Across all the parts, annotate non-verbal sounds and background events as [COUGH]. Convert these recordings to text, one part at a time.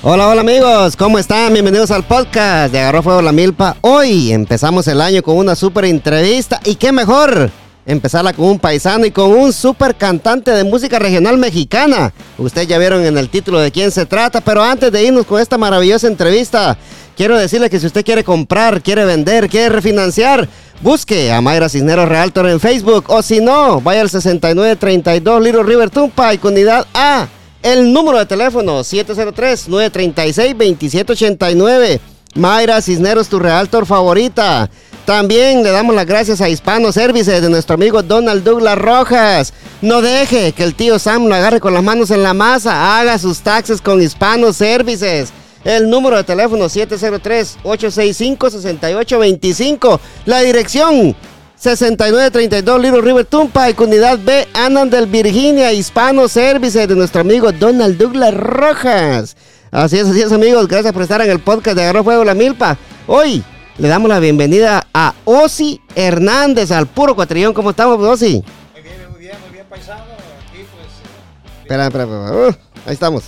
Hola, hola amigos, ¿cómo están? Bienvenidos al podcast de Agarró Fuego la Milpa. Hoy empezamos el año con una super entrevista y qué mejor empezarla con un paisano y con un super cantante de música regional mexicana. Ustedes ya vieron en el título de quién se trata, pero antes de irnos con esta maravillosa entrevista, quiero decirle que si usted quiere comprar, quiere vender, quiere refinanciar, busque a Mayra Cisneros Realtor en Facebook o si no, vaya al 6932 Little River Tumpa y unidad A. El número de teléfono 703-936-2789. Mayra Cisneros, tu realtor favorita. También le damos las gracias a Hispano Services de nuestro amigo Donald Douglas Rojas. No deje que el tío Sam lo agarre con las manos en la masa. Haga sus taxes con Hispano Services. El número de teléfono 703-865-6825. La dirección 6932 Little River Tumpa y Unidad B, Anandel, Virginia, Hispano Services de nuestro amigo Donald Douglas Rojas. Así es, así es, amigos. Gracias por estar en el podcast de Agarró Fuego la Milpa. Hoy le damos la bienvenida a Osi Hernández, al puro cuatrillón. ¿Cómo estamos, Osi? Muy bien, muy bien, muy bien, paisano. Aquí, pues. Espera, espera, espera. Uh, ahí estamos.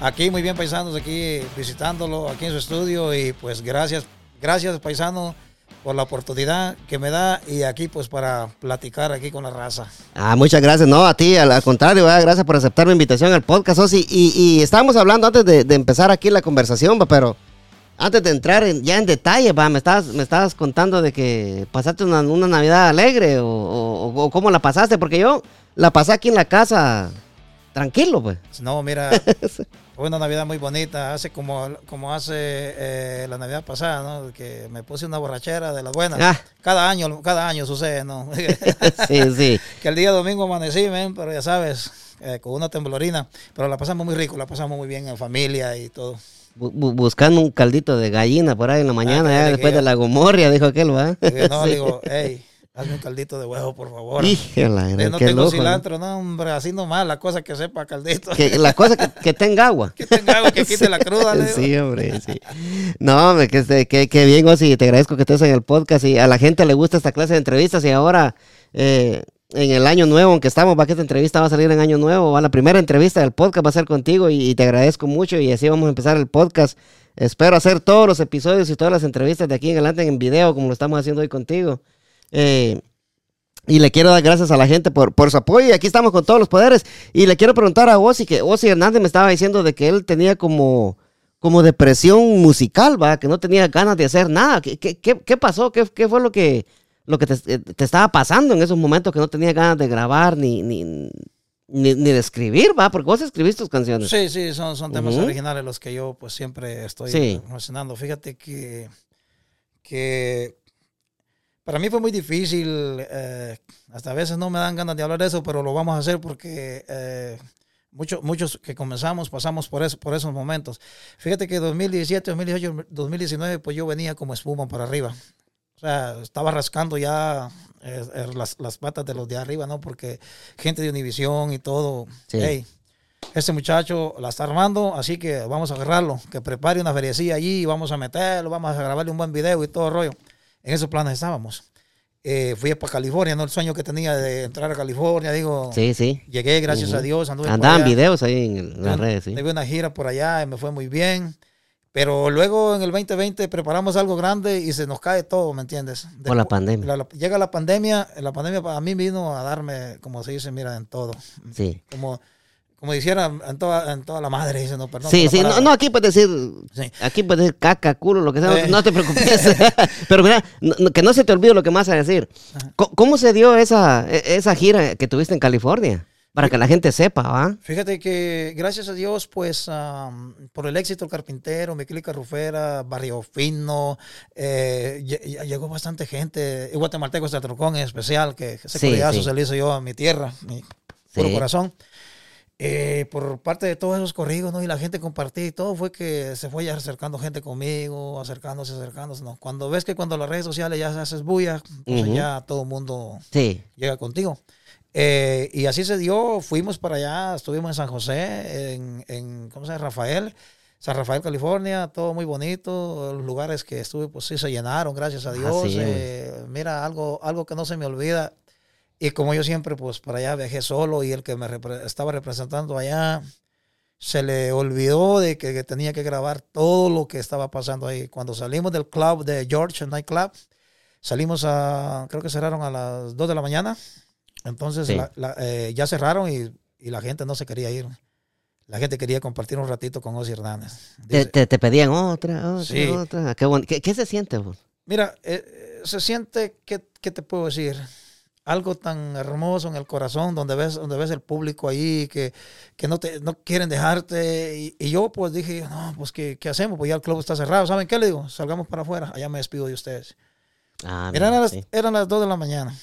Aquí, muy bien, paisanos, aquí visitándolo, aquí en su estudio. Y pues, gracias, gracias, paisano, por la oportunidad que me da. Y aquí, pues, para platicar aquí con la raza. Ah, muchas gracias. No, a ti, al, al contrario, ¿verdad? gracias por aceptar mi invitación al podcast, Osi. Y, y estábamos hablando antes de, de empezar aquí la conversación, va, pero antes de entrar en- ya en detalle, va, me estabas, me estabas contando de que pasaste una, una Navidad alegre o, o- o cómo la pasaste, porque yo la pasé aquí en la casa tranquilo, pues. No, mira, [LAUGHS] fue una Navidad muy bonita. Hace como, como hace eh, la Navidad pasada, ¿no? Que me puse una borrachera de las buenas. Ah. Cada año, cada año sucede, ¿no? [LAUGHS] Sí, sí. [LAUGHS] que el día domingo amanecí, men, pero ya sabes, eh, con una temblorina. Pero la pasamos muy rico, la pasamos muy bien en familia y todo. Bu- bu- buscando un caldito de gallina por ahí en la mañana, Ah, ya después de la gomorria, dijo aquel, ¿va? No, [LAUGHS] Sí. digo, hey, hazme un caldito de huevo, por favor. Híjole, Eh, no tengo lujo, ¿no? cilantro, no, hombre, así nomás, la cosa que sepa caldito. Que la cosa que, que tenga agua. que tenga algo que [LAUGHS] quite la cruda, le digo. Sí, hombre, sí. No, hombre, que, este- que, que bien, Osi, te agradezco que estés en el podcast y a la gente le gusta esta clase de entrevistas y ahora eh, en el año nuevo, aunque estamos, va que esta entrevista va a salir en año nuevo, va la primera entrevista del podcast va a ser contigo y, y te agradezco mucho y así vamos a empezar el podcast. Espero hacer todos los episodios y todas las entrevistas de aquí en adelante en video como lo estamos haciendo hoy contigo. Eh, y le quiero dar gracias a la gente por, por su apoyo. Y aquí estamos con todos los poderes. Y le quiero preguntar a Ozzy, que Ozzy Hernández me estaba diciendo de que él tenía como, como depresión musical, ¿va? Que no tenía ganas de hacer nada. ¿Qué, qué, qué- pasó? ¿Qué, qué fue lo que, lo que te, eh, te estaba pasando en esos momentos que no tenía ganas de grabar ni, ni, ni, ni de escribir, ¿va? Porque vos escribís tus canciones. Sí, sí, son, son temas Ujú. originales los que yo pues siempre estoy Sí. mencionando. Fíjate que, que para mí fue muy difícil, eh, hasta a veces no me dan ganas de hablar de eso, pero lo vamos a hacer porque eh, muchos, muchos que comenzamos pasamos por, eso, por esos momentos. Fíjate que 2017, 2018, 2019, pues yo venía como espuma para arriba. O sea, estaba rascando ya eh, eh, las, las patas de los de arriba, ¿no? Porque gente de Univisión y todo, Sí. hey, este muchacho la está armando, así que vamos a agarrarlo, que prepare una feriecilla allí, vamos a meterlo, vamos a grabarle un buen video y todo el rollo. En esos planes estábamos. Eh, fui para California, ¿no? El sueño que tenía de entrar a California, digo, Sí, sí. llegué, gracias Ujú. a Dios, anduve Andaban videos ahí en el- las redes, sí. Tuve una gira por allá y me fue muy bien. Pero luego en el 2020 preparamos algo grande y se nos cae todo, ¿me entiendes? Por la Despu- pandemia. la- la- llega la pandemia, la pandemia para mí vino a darme, como se dice, mira, en todo. Sí. Como, como dijera en toda, en toda la madre, dice, no, perdón. Sí, sí, no, no, aquí puedes decir, Sí. aquí puedes decir caca, culo, lo que sea, no- Eh. no, te preocupes. [LAUGHS] Pero mira, no- que no se te olvide lo que más a decir. Co- ¿Cómo, se dio esa, e- esa gira que tuviste en California? Para que la gente sepa, ¿va? Fíjate que gracias a Dios, pues am, por el éxito del carpintero, mi clínica rufera, Barrio Fino, eh, lle- lle- llegó bastante gente, y guatemaltecos de Trocón en especial, que ese Sí, sí. se le hizo yo a mi tierra, mi puro corazón. Eh, por parte de todos esos corridos, ¿no? Y la gente compartía y todo, fue que se fue ya acercando gente conmigo, acercándose, acercándose, ¿no? Cuando ves que cuando las redes sociales ya se haces bulla, pues Ujú. ya todo el mundo Sí. llega contigo. Eh, y así se dio, fuimos para allá, estuvimos en San José, en, en ¿cómo se llama? Rafael, San Rafael, California, todo muy bonito, los lugares que estuve, pues sí se llenaron, gracias a Dios. Así es. Eh, mira, algo, algo que no se me olvida, y como yo siempre, pues para allá viajé solo y el que me repre- estaba representando allá, se le olvidó de que, que tenía que grabar todo lo que estaba pasando ahí. Cuando salimos del club de George Night Club, salimos a, creo que cerraron a las 2 de la mañana. Entonces Sí. la- la- eh, ya cerraron y, y la gente no se quería ir. La gente quería compartir un ratito con Ozzy Hernández. Te, Dice, te- te pedían otra, otra, Sí. otra. Qué, bon- qué, qué se siente? vos? Mira, eh, eh, se siente, ¿qué, qué te puedo decir? Algo tan hermoso en el corazón, donde ves, donde ves el público ahí, que, que no, te, no quieren dejarte. Y, y yo pues dije, no, pues ¿qué, ¿qué hacemos? Pues ya el club está cerrado. ¿Saben qué le digo? Salgamos para afuera, allá me despido de ustedes. Ah, Eran mira, las, sí. eran las 2 de la mañana.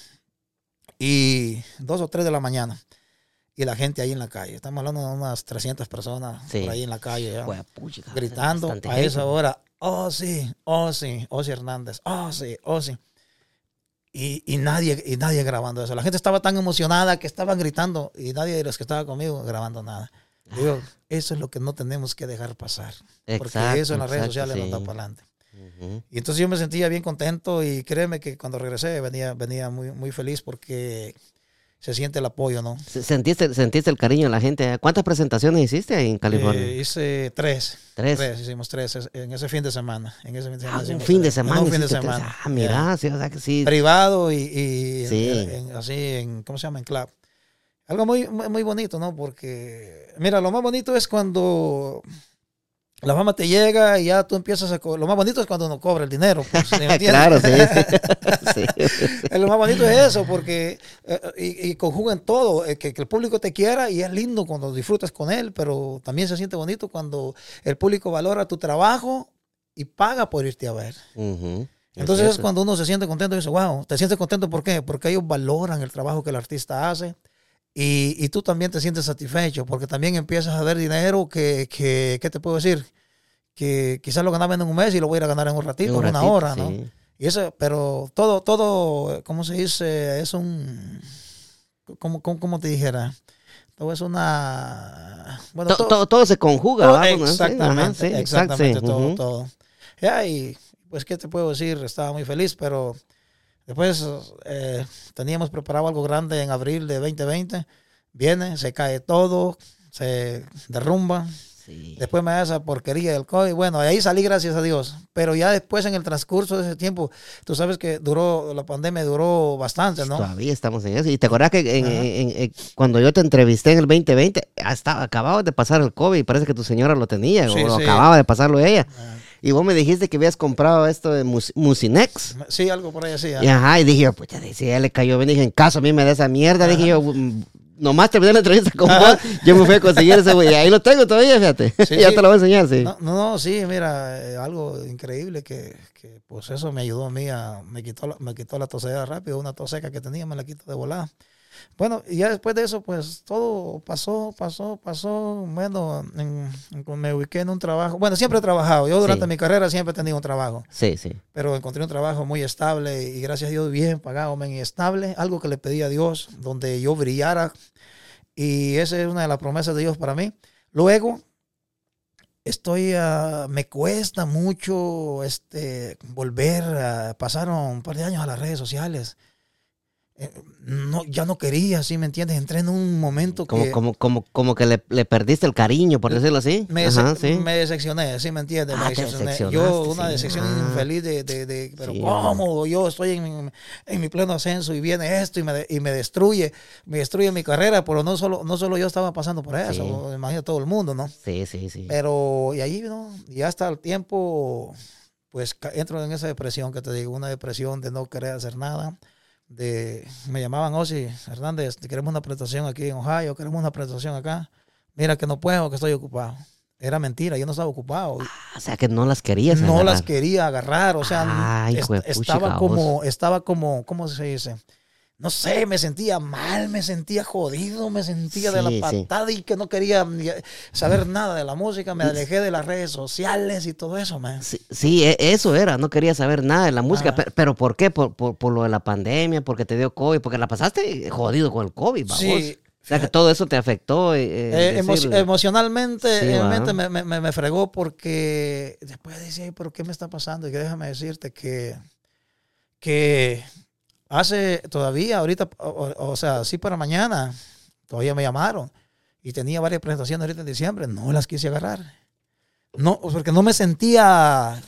Y 2 o 3 de la mañana. Y la gente ahí en la calle. Estamos hablando de unas 300 personas Sí. por ahí en la calle. ya, gritando a esa hora. Oh, sí, oh, sí, Ozzy Hernández. Oh, sí, oh, sí. Y, y nadie, y nadie grabando eso. La gente estaba tan emocionada que estaban gritando y nadie de los que estaba conmigo grabando nada. Digo, eso es lo que no tenemos que dejar pasar. Porque eso en las redes sociales nos da sí. para adelante. Y entonces yo me sentía bien contento y créeme que cuando regresé venía, venía muy, muy feliz porque se siente el apoyo, ¿no? Se- ¿Sentiste, ¿Sentiste el cariño de la gente? ¿Cuántas presentaciones hiciste ahí en California? Eh, hice tres. Tres. hicimos tres es- en ese fin de semana. En ese fin de Ah, semana. un fin de tres. semana. Un fin de tres. semana. Ah, mira, sí, o sea que sí. Privado y, y Sí. en- en- así en, ¿cómo se llama? En club. Algo muy muy bonito, ¿no? Porque, mira, lo más bonito es cuando la fama te llega y ya tú empiezas a... Lo más bonito es cuando uno cobra el dinero. pues, [LAUGHS] claro, sí. sí. [LAUGHS] Lo más bonito es eso, porque eh, y, y conjugan todo, eh, que, que el público te quiera y es lindo cuando disfrutas con él, pero también se siente bonito cuando el público valora tu trabajo y paga por irte a ver. Ujú. Entonces es cierto. cuando uno se siente contento y dice, wow, te sientes contento ¿por qué? Porque ellos valoran el trabajo que el artista hace y, y tú también te sientes satisfecho porque también empiezas a ver dinero que, que ¿qué te puedo decir? Que quizás lo ganaba en un mes y lo voy a ir a ganar en un ratito, en, Un una hora, ¿no? sí. Y eso, pero todo, todo, ¿cómo se dice? Es un, ¿cómo, cómo, cómo te dijera? Todo es una, bueno, To- todo- todo, todo se conjuga, todo- exactamente, sí, exactamente, sí, todo, todo. Ya, y pues, ¿qué te puedo decir? Estaba muy feliz, pero después eh, teníamos preparado algo grande en abril de 2020. Viene, se cae todo, se derrumba. Sí. Después me da esa porquería del COVID. Bueno, ahí salí, gracias a Dios. Pero ya después, en el transcurso de ese tiempo, tú sabes que duró, la pandemia duró bastante, ¿no? Todavía estamos en eso. Y te acuerdas que en- Ajá. en- en- cuando yo te entrevisté en el 2020, hasta acababa de pasar el COVID parece que tu señora lo tenía Sí, o sí. acababa de pasarlo ella. Ah, Y vos me dijiste que habías comprado esto de Mus- Musinex. Sí, algo por ahí así. Y ajá, y dije yo, pues ya si ya le cayó bien, dije, en caso a mí me da esa mierda, dije yo, "Mm, nomás terminé la entrevista con vos, yo me fui a conseguir ese güey, y ahí lo tengo todavía, fíjate, Sí, [LAUGHS] ya sí. te lo voy a enseñar, sí. No, no, no, sí, mira, eh, algo increíble que, que, pues eso me ayudó a mí a, me quitó la, me quitó la tosera rápido, una tos seca que tenía me la quitó de volada. Bueno, y ya después de eso, pues todo pasó, pasó, pasó. Bueno, en- en- me ubiqué en un trabajo. Bueno, siempre he trabajado. Yo durante Sí. mi carrera siempre he tenido un trabajo. Sí, sí. Pero encontré un trabajo muy estable y gracias a Dios bien pagado, men, y estable. Algo que le pedí a Dios, donde yo brillara. Y esa es una de las promesas de Dios para mí. Luego, estoy, ah, me cuesta mucho este, volver. a pasaron un par de años a las redes sociales. Eh, no, ya no quería, ¿sí me entiendes? Entré en un momento Como, que como, como, como que le, le perdiste el cariño, por decirlo así. me, Ajá, dese- sí. me decepcioné, ¿sí me entiendes? Ah, Me decepcioné. Yo, una decepción Ah. infeliz de, de, de- pero Sí, ¿cómo? Yo estoy en mi, en mi pleno ascenso y viene esto y me, y me destruye, me destruye mi carrera, pero no solo, no solo yo estaba pasando por eso, imagino todo el mundo, ¿no? Sí, sí, sí. Pero, y ahí, ¿no? Y hasta el tiempo, pues entro en esa depresión que te digo, una depresión de no querer hacer nada. De, me llamaban Osi Hernández, queremos una presentación aquí en Ohio, queremos una presentación acá. Mira que no puedo, que estoy ocupado. Era mentira, yo no estaba ocupado. O sea, que no las querías no agarrar. las quería agarrar, o sea, Ay, est- juepuchica, estaba como, estaba como, ¿cómo se dice? No sé, me sentía mal, me sentía jodido, me sentía de la sí. patada y que no quería ni saber nada de la música, me alejé de las redes sociales y todo eso, man. Sí, sí, e- eso era, no quería saber nada de la música, pero, pero ¿por qué? Por, por, por lo de la pandemia, porque te dio COVID, porque la pasaste jodido con el COVID, vamos. Sí. O sea, que todo eso te afectó. eh, eh, Eh, emo- emocionalmente Sí, me, me- me- fregó porque después decía, "Ay, pero ¿qué me está pasando? Y que déjame decirte que, que hace todavía, ahorita, o, sea, sí para mañana, todavía me llamaron. y tenía varias presentaciones ahorita en diciembre, no las quise agarrar. No, porque no me sentía...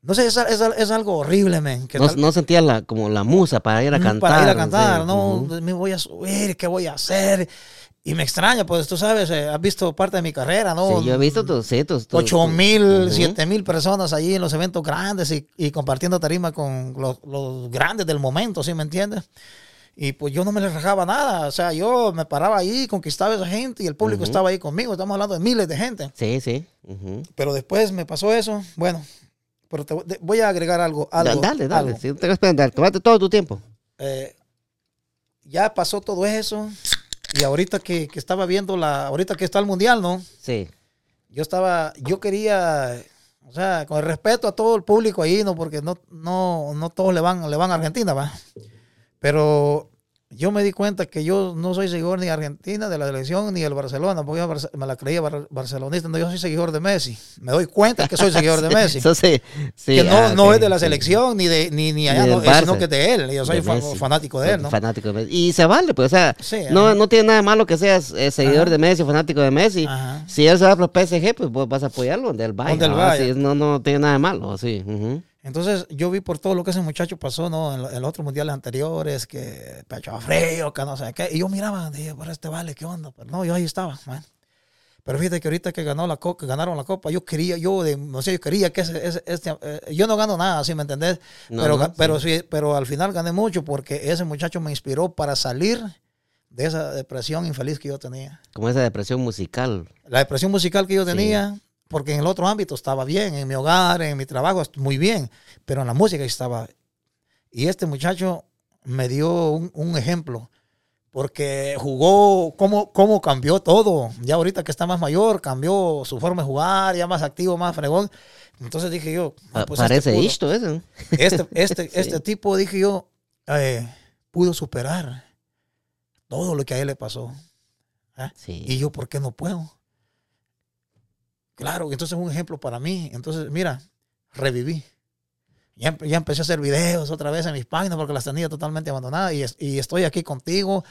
No sé, es, es, es algo horrible, men. que No, tal- no sentía la, como la musa para ir a cantar. Para ir a cantar, no, Ujú. me voy a subir, ¿qué voy a hacer? Y me extraña, pues tú sabes, eh, has visto parte de mi carrera, ¿no? Sí, yo he visto tus, sí, tus, tus- Ocho mil, Ujú. siete mil personas allí en los eventos grandes y, y compartiendo tarima con los, los grandes del momento, ¿sí me entiendes? Y pues yo no me les rajaba nada, o sea, yo me paraba ahí, conquistaba a esa gente y el público estaba ahí conmigo, estamos hablando de miles de gente. Sí, sí. Pero después me pasó eso, bueno, pero te voy- a agregar algo. Algo dale, dale. algo. Si no te vas a esperar, tomate todo tu tiempo. Eh, ya pasó todo eso y ahorita que, que estaba viendo la, ahorita que está el mundial, ¿no? Sí. yo estaba, yo quería, o sea, con el respeto a todo el público ahí, no, porque no, no, no todos le van, le van a Argentina, va. Pero yo me di cuenta que yo no soy seguidor ni Argentina, de la selección, ni del Barcelona, porque yo me la creía bar- barcelonista, no, yo soy seguidor de Messi. Me doy cuenta que soy seguidor de [LAUGHS] Messi. Eso sí. sí, que no, ah, no es de la sí. selección, ni de ni, ni allá, Ni no, eh, sino que es de él. Yo soy fanático de él, ¿no? Fanático de Messi. Y se vale, pues, o sea, no, no tiene nada de malo que seas eh, seguidor Ajá. de Messi, fanático de Messi. Ajá. Si él se va por PSG, pues vos vas a apoyarlo donde él vaya. Donde él ¿no? vaya. No, no tiene nada de malo, sí. ujú. Entonces yo vi por todo lo que ese muchacho pasó, ¿no? En, en los otros mundiales anteriores, que pecho frío, que no sé qué. Y yo miraba, dije, pero este vale, ¿qué onda? Pero no, yo ahí estaba, man. Pero fíjate que ahorita que ganó la copa, ganaron la copa, yo quería, yo de, no sé, yo quería que ese, ese- este, eh, yo no gano nada, ¿sí me entendés? No, pero, no, pero sí, pero al final gané mucho porque ese muchacho me inspiró para salir de esa depresión infeliz que yo tenía. Como esa depresión musical. La depresión musical que yo Sí. Porque en el otro ámbito estaba bien, en mi hogar, en mi trabajo, muy bien, pero en la música estaba. Y este muchacho me dio un, un ejemplo, porque jugó, cómo, cómo cambió todo. Ya ahorita que está más mayor, cambió su forma de jugar, ya más activo, más fregón. Entonces dije yo, ah, pues parece este, pudo- esto este, este, [LAUGHS] Sí. este tipo, dije yo, eh, pudo superar todo lo que a él le pasó. ¿ah? Sí. Y yo, ¿por qué no puedo? Claro, entonces es un ejemplo para mí. Entonces, mira, reviví. Ya, ya empecé a hacer videos otra vez en mis páginas porque las tenía totalmente abandonadas y, es- y estoy aquí contigo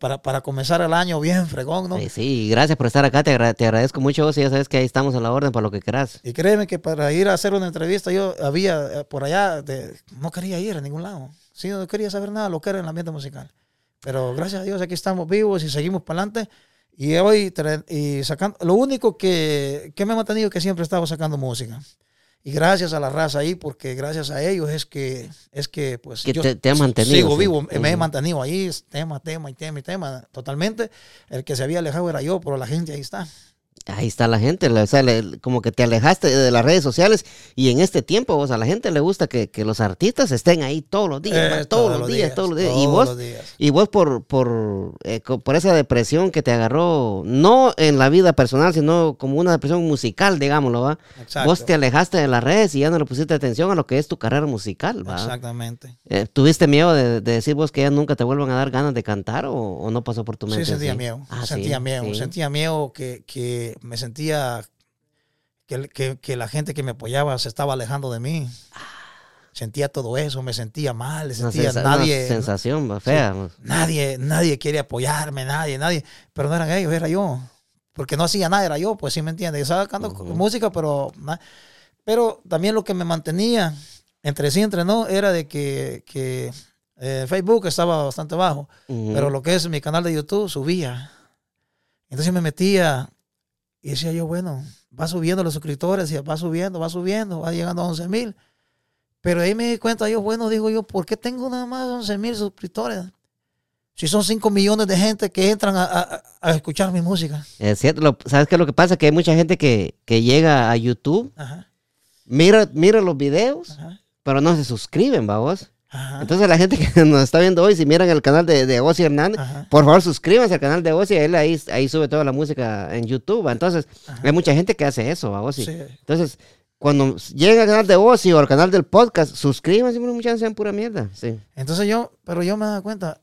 para, para comenzar el año bien fregón, ¿no? Sí, sí, gracias por estar acá, te, agra- te agradezco mucho vos y ya sabes que ahí estamos a la orden para lo que quieras. Y créeme que para ir a hacer una entrevista yo había eh, por allá, de- no quería ir a ningún lado. Sí, no quería saber nada lo que era el ambiente musical. Pero gracias a Dios aquí estamos vivos y seguimos para adelante. Y hoy y sacando, lo único que, que me ha mantenido es que siempre he estado sacando música. Y gracias a la raza ahí, porque gracias a ellos es que, es que pues Que te- te ha mantenido, Sigo sí. vivo, me he mantenido ahí, tema, tema y tema y tema. Totalmente. El que se había alejado era yo, pero la gente ahí está. Ahí está la gente, o sea, le- como que te alejaste de las redes sociales y en este tiempo, o sea, a la gente le gusta que, que los artistas estén ahí todos los días, Eh, todos, los días, todos los días. y vos, los días. y vos por, por, eh, por esa depresión que te agarró, no en la vida personal, sino como una depresión musical, digámoslo, ¿va? Exacto. Vos te alejaste de las redes y ya no le pusiste atención a lo que es tu carrera musical, ¿va? Exactamente. Eh, ¿Tuviste miedo de, de decir vos que ya nunca te vuelvan a dar ganas de cantar o, o no pasó por tu mente? Sí, sentía así? miedo. Ah, sentía sí, miedo. sí. Sentía miedo que, que me sentía que, que- que la gente que me apoyaba se estaba alejando de mí. Sentía todo eso, me sentía mal, Una, sentía sensa- nadie, una sensación fea. nadie, nadie quiere apoyarme, nadie, nadie. Pero no eran ellos, era yo. Porque no hacía nada, era yo, pues sí me entiendes. Yo estaba sacando música, pero, pero también lo que me mantenía entre sí, entre no, era de que, que eh, Facebook estaba bastante bajo. Pero lo que es mi canal de YouTube subía. Entonces me metía y decía yo, bueno, va subiendo los suscriptores, y va subiendo, va subiendo, va llegando a 11 mil. Pero ahí me di cuenta yo, bueno, digo yo, ¿por qué tengo nada más 11 mil suscriptores? Si son 5 millones de gente que entran a, a- a escuchar mi música. Es cierto, lo- ¿sabes qué es lo que pasa? Que hay mucha gente que, que llega a YouTube, Ajá, mira, mira los videos, ajá, pero no se suscriben, vamos. Ajá, Entonces la gente [LAUGHS] que nos está viendo hoy, si miran el canal de, de Ozzy Hernández, ajá, por favor suscríbanse al canal de Ozzy, él ahí, ahí sube toda la música en YouTube. Entonces, ajá. hay mucha gente que hace eso, ¿va, Ozzy? Sí. Entonces, cuando lleguen al canal de Ozzy o al canal del podcast, suscríbanse, muchas sean pura mierda. Sí. Entonces yo, pero yo me daba cuenta,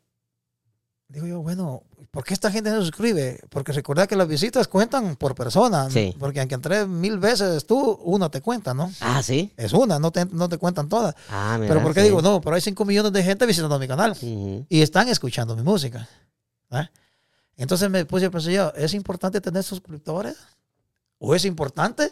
digo yo, bueno, ¿por qué esta gente no se suscribe? Porque recordad que las visitas cuentan por persona. Sí. Porque aunque entré mil veces tú, una te cuenta, ¿no? Ah, sí. Es una, no te, no te cuentan todas. Ah, mira. pero ¿por qué sí. digo, no? Pero hay 5 millones de gente visitando mi canal Ujú. y están escuchando mi música. ¿ah? Entonces me puse a pensar yo, ¿es importante tener suscriptores? ¿O es importante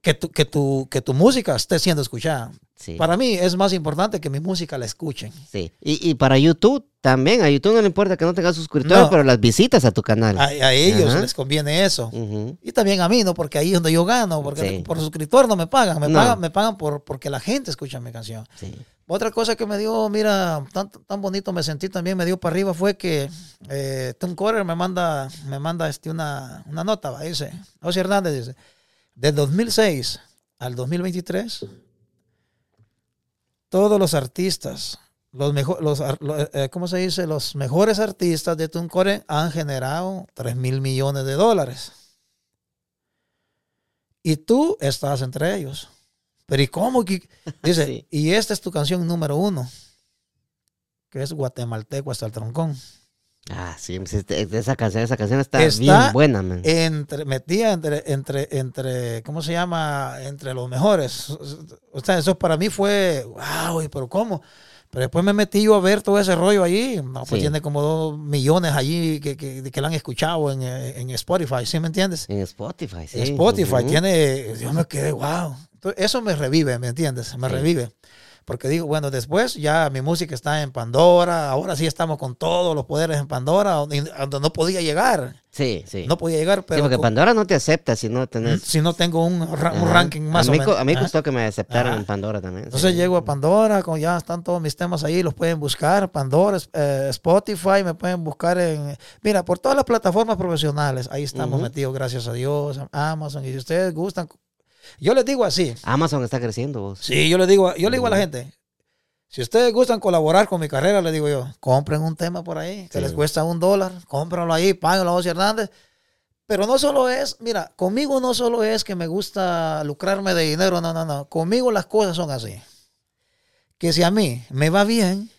que tu, que tu, que tu música esté siendo escuchada? Sí. Para mí es más importante que mi música la escuchen. Sí. Y, y para YouTube también. A YouTube no le importa que no tengas suscriptores, No. pero las visitas a tu canal. A, a ellos Ajá. les conviene eso. Y también a mí, ¿no? Porque ahí es donde yo gano, porque Sí. por suscriptor no me pagan, me No. pagan, me pagan por, porque la gente escucha mi canción. Sí. Otra cosa que me dio, mira, tan, tan bonito me sentí también, me dio para arriba, fue que eh, Tom Corer me manda, me manda este, una, una nota, ¿va? dice, José Hernández dice, del 2006 al 2023, todos los artistas, los mejor, los, ar- lo- eh, ¿cómo se dice? Los mejores artistas de Tom Corer han generado 3 mil millones de dólares. Y tú estás entre ellos. Pero ¿y cómo? [LAUGHS] Dice, Sí. y esta es tu canción número uno, que es Guatemalteco hasta el troncón. Ah, sí, este- esa canción, esa canción está, Está bien buena, man. Entre, metida entre, entre, entre, ¿cómo se llama? Entre los mejores. O sea, eso para mí fue, wow, pero ¿cómo? Pero después me metí yo a ver todo ese rollo allí. No, pues Sí. tiene como dos millones allí que, que, que la han escuchado en, eh, en Spotify, ¿sí me entiendes? En Spotify, sí. Spotify tiene, yo me quedé, wow. Entonces, eso me revive, ¿me entiendes? Me Sí. revive. Porque digo, bueno, después ya mi música está en Pandora, ahora sí estamos con todos los poderes en Pandora, donde, donde no podía llegar. Sí, sí. No podía llegar, sí, pero porque co- Pandora no te acepta si no tenés... si no tengo un, ra- un Ajá. ranking más a o mí, menos. co- A mí Ajá. costó que me aceptaran Ajá. en Pandora también. Entonces sí. llego a Pandora, con ya están todos mis temas ahí, los pueden buscar. Pandora, eh, Spotify, me pueden buscar en. Mira, por todas las plataformas profesionales, ahí estamos metidos, gracias a Dios, Amazon. Y si ustedes gustan, yo les digo así. Amazon está creciendo, vos. Sí, yo le digo, yo le digo a la gente, si ustedes gustan colaborar con mi carrera, le digo yo, compren un tema por ahí, que Sí. les cuesta un dólar, cómprenlo ahí, páguenlo a José Hernández. Pero no solo es, mira, conmigo no solo es que me gusta lucrarme de dinero, no, no, no. Conmigo las cosas son así. Que si a mí me va bien,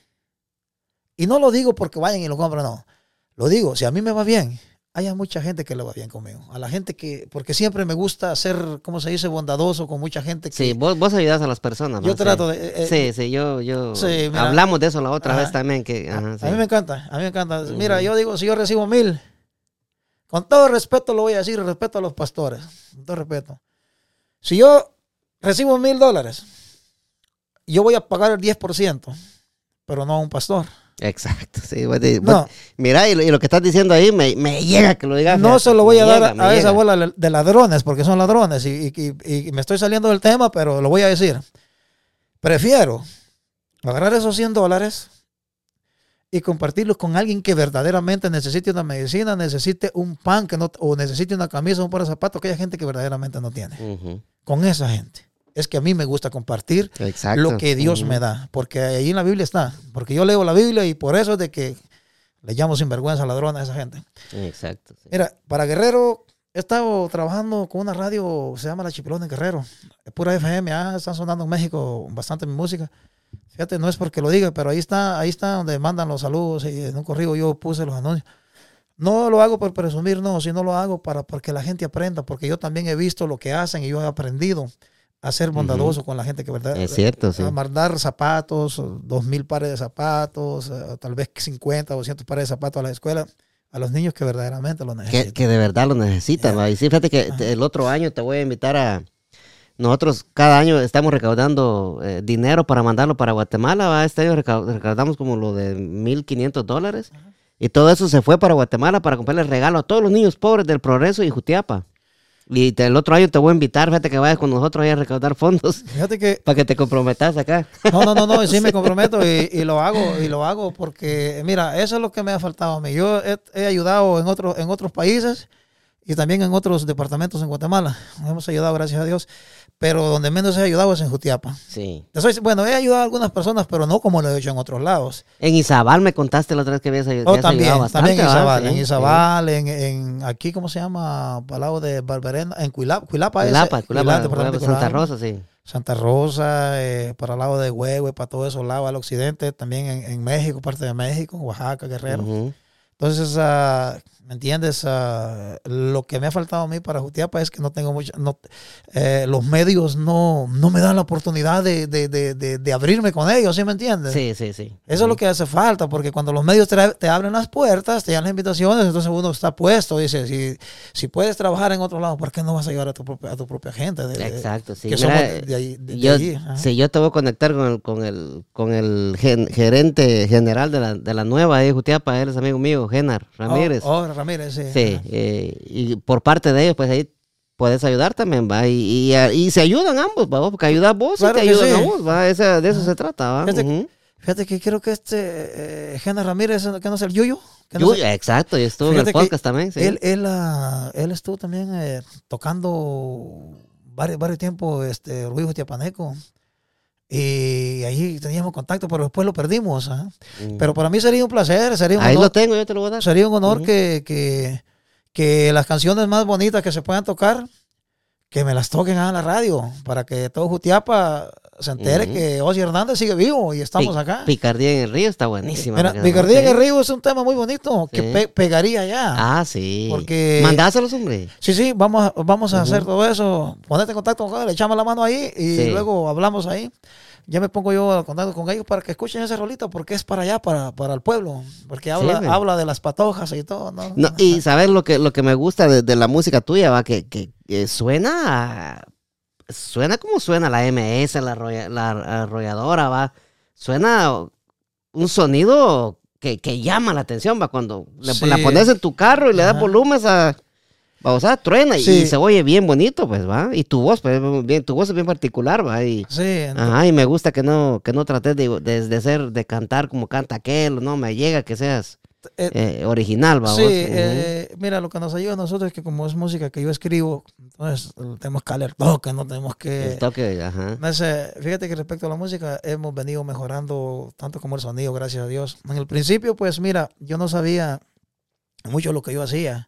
y no lo digo porque vayan y lo compren, no. Lo digo, si a mí me va bien, hay mucha gente que le va bien conmigo. A la gente que, porque siempre me gusta ser, ¿cómo se dice?, bondadoso con mucha gente que, Sí, vos, vos ayudas a las personas. yo trato de... eh, Sí, sí, yo, yo... Sí, mira. Hablamos de eso la otra Ajá. vez también, que... ajá, sí. A mí me encanta, a mí me encanta. Mira, yo digo, si yo recibo mil, con todo respeto lo voy a decir, respeto a los pastores, con todo respeto. Si yo recibo mil dólares, yo voy a pagar el 10%, pero no a un pastor. Exacto, sí. vos No, mira, y lo, y lo que estás diciendo ahí me, me llega que lo digas. no se lo voy a dar a, esa bola de ladrones, porque son ladrones, y, y- y me estoy saliendo del tema, pero lo voy a decir. Prefiero agarrar esos 100 dólares y compartirlos con alguien que verdaderamente necesite una medicina, necesite un pan que no, o necesite una camisa un par de zapatos, aquella gente que verdaderamente no tiene. Con esa gente. Es que a mí me gusta compartir Exacto. lo que Dios me da, porque ahí en la Biblia está, porque yo leo la Biblia y por eso es de que le llamo sinvergüenza ladrón a esa gente. Exacto. sí. Mira, para Guerrero he estado trabajando con una radio, se llama La Chipilona en Guerrero. Es pura FM, ah, están sonando en México bastante mi música. Fíjate, no es porque lo diga, pero ahí está, ahí está donde mandan los saludos y en un corrido yo puse los anuncios. No lo hago por presumir, no, sino lo hago para porque la gente aprenda, porque yo también he visto lo que hacen y yo he aprendido a ser bondadoso con la gente que verdad Es cierto, sí. a mandar zapatos, dos mil pares de zapatos, eh, tal vez 50 o 200 pares de zapatos a la escuela, a los niños que verdaderamente lo necesitan. Que, que de verdad lo necesitan. Ya. va. Y sí, fíjate que el otro año te voy a invitar a... Nosotros cada año estamos recaudando eh, dinero para mandarlo para Guatemala. ¿va? Este año recau- recaudamos como lo de 1.500 dólares. Y todo eso se fue para Guatemala para comprarle regalo a todos los niños pobres del Progreso y Jutiapa. Y te- el otro año te voy a invitar, fíjate que vayas con nosotros ahí a recaudar fondos Fíjate que para que te comprometas acá. No, no, no, no, sí me [LAUGHS] comprometo y, y lo hago, y lo hago porque, mira, eso es lo que me ha faltado a mí. Yo he, he ayudado en, otros en otros países y también en otros departamentos en Guatemala. Hemos ayudado, gracias a Dios. Pero donde menos he ayudado es en Jutiapa. Sí. Soy- bueno, he ayudado a algunas personas, pero no como lo he hecho en otros lados. En Izabal me contaste la otra vez que habías, Oh, que has también, ayudado bastante. también en. Izabal, Sí, en. Izabal, en, aquí, ¿cómo se llama? Al lado de Barberena, en Cuilapa, Cuilapa, ese, Culapa, Culapa, departamento de Santa. Rosa, sí. Santa Rosa, eh, para el lado de Huehue, para todos esos lados, al occidente, también en, en México, parte de México, Oaxaca, Guerrero. Ujú. Entonces, ah, ¿Me entiendes? Ah, lo que me ha faltado a mí para Jutiapa es que no tengo mucho, no, eh, los medios no, no me dan la oportunidad de, de, de, de, abrirme con ellos, ¿sí me entiendes? Sí, sí, sí. Eso es lo que hace falta, porque cuando los medios te, te, abren las puertas, te dan las invitaciones, entonces uno está puesto, dice, si, si puedes trabajar en otro lado, ¿por qué no vas a llevar a tu propia, a tu propia gente? Exacto, sí. Que somos de, ahí, yo, sí, yo te voy a conectar con el, con el, con el gerente general de la, de la nueva de Jutiapa, él es amigo mío, Genar Ramírez. Oh, oh Ramírez, sí. Sí, eh, y por parte de ellos, pues ahí puedes ayudar también, va. Y, y, se ayudan ambos, va, porque ayudas vos y te ayudan a vos, va. de eso se trata, va. Fíjate, que creo que este eh, Ramírez, que no es el Yuyo. Yuyo, exacto, y estuvo en el podcast también, sí. Él, él, uh, él estuvo también eh, tocando varios, varios tiempos este, Ruiz Tiapaneco. Y ahí teníamos contacto, pero después lo perdimos. ¿ah? Mm. Pero para mí sería un placer, sería un Ahí lo tengo, yo te lo voy a dar. Sería un honor que, que, que, las canciones más bonitas que se puedan tocar, que me las toquen a la radio, para que todo Jutiapa se entere que Ozzy Hernández sigue vivo y estamos acá. Picardía en el Río está buenísima. Mira, Picardía en el Río es un tema muy bonito, que pegaría ya. Ah, sí. Porque... Mandáselos, hombre. Sí, sí, vamos, vamos a hacer todo eso. Ponete en contacto con él, le echamos la mano ahí y luego hablamos ahí ya me pongo yo a contacto con ellos para que escuchen ese rolito, porque es para allá, para, para el pueblo, porque habla, habla de las patojas y todo, ¿no? y sabes lo que, lo que me gusta de, la música tuya, va, que, que, suena, suena como suena la MS, la, la arrolladora, va, suena un sonido que, llama la atención, va, cuando la pones en tu carro y le das volumen a o sea, truena y se oye bien bonito, pues, ¿va? Y tu voz, pues, bien, tu voz es bien particular, ¿va? Y, sí. Ajá, y me gusta que no, que no trates de, de, ser, de cantar como canta aquel, no, me llega que seas eh, eh, original, ¿va? Sí, eh, mira, lo que nos ayuda a nosotros es que como es música que yo escribo, entonces tenemos que leer toque, no tenemos que... El toque, ajá. fíjate que respecto a la música hemos venido mejorando tanto como el sonido, gracias a Dios. En el principio, pues, mira, yo no sabía mucho lo que yo hacía.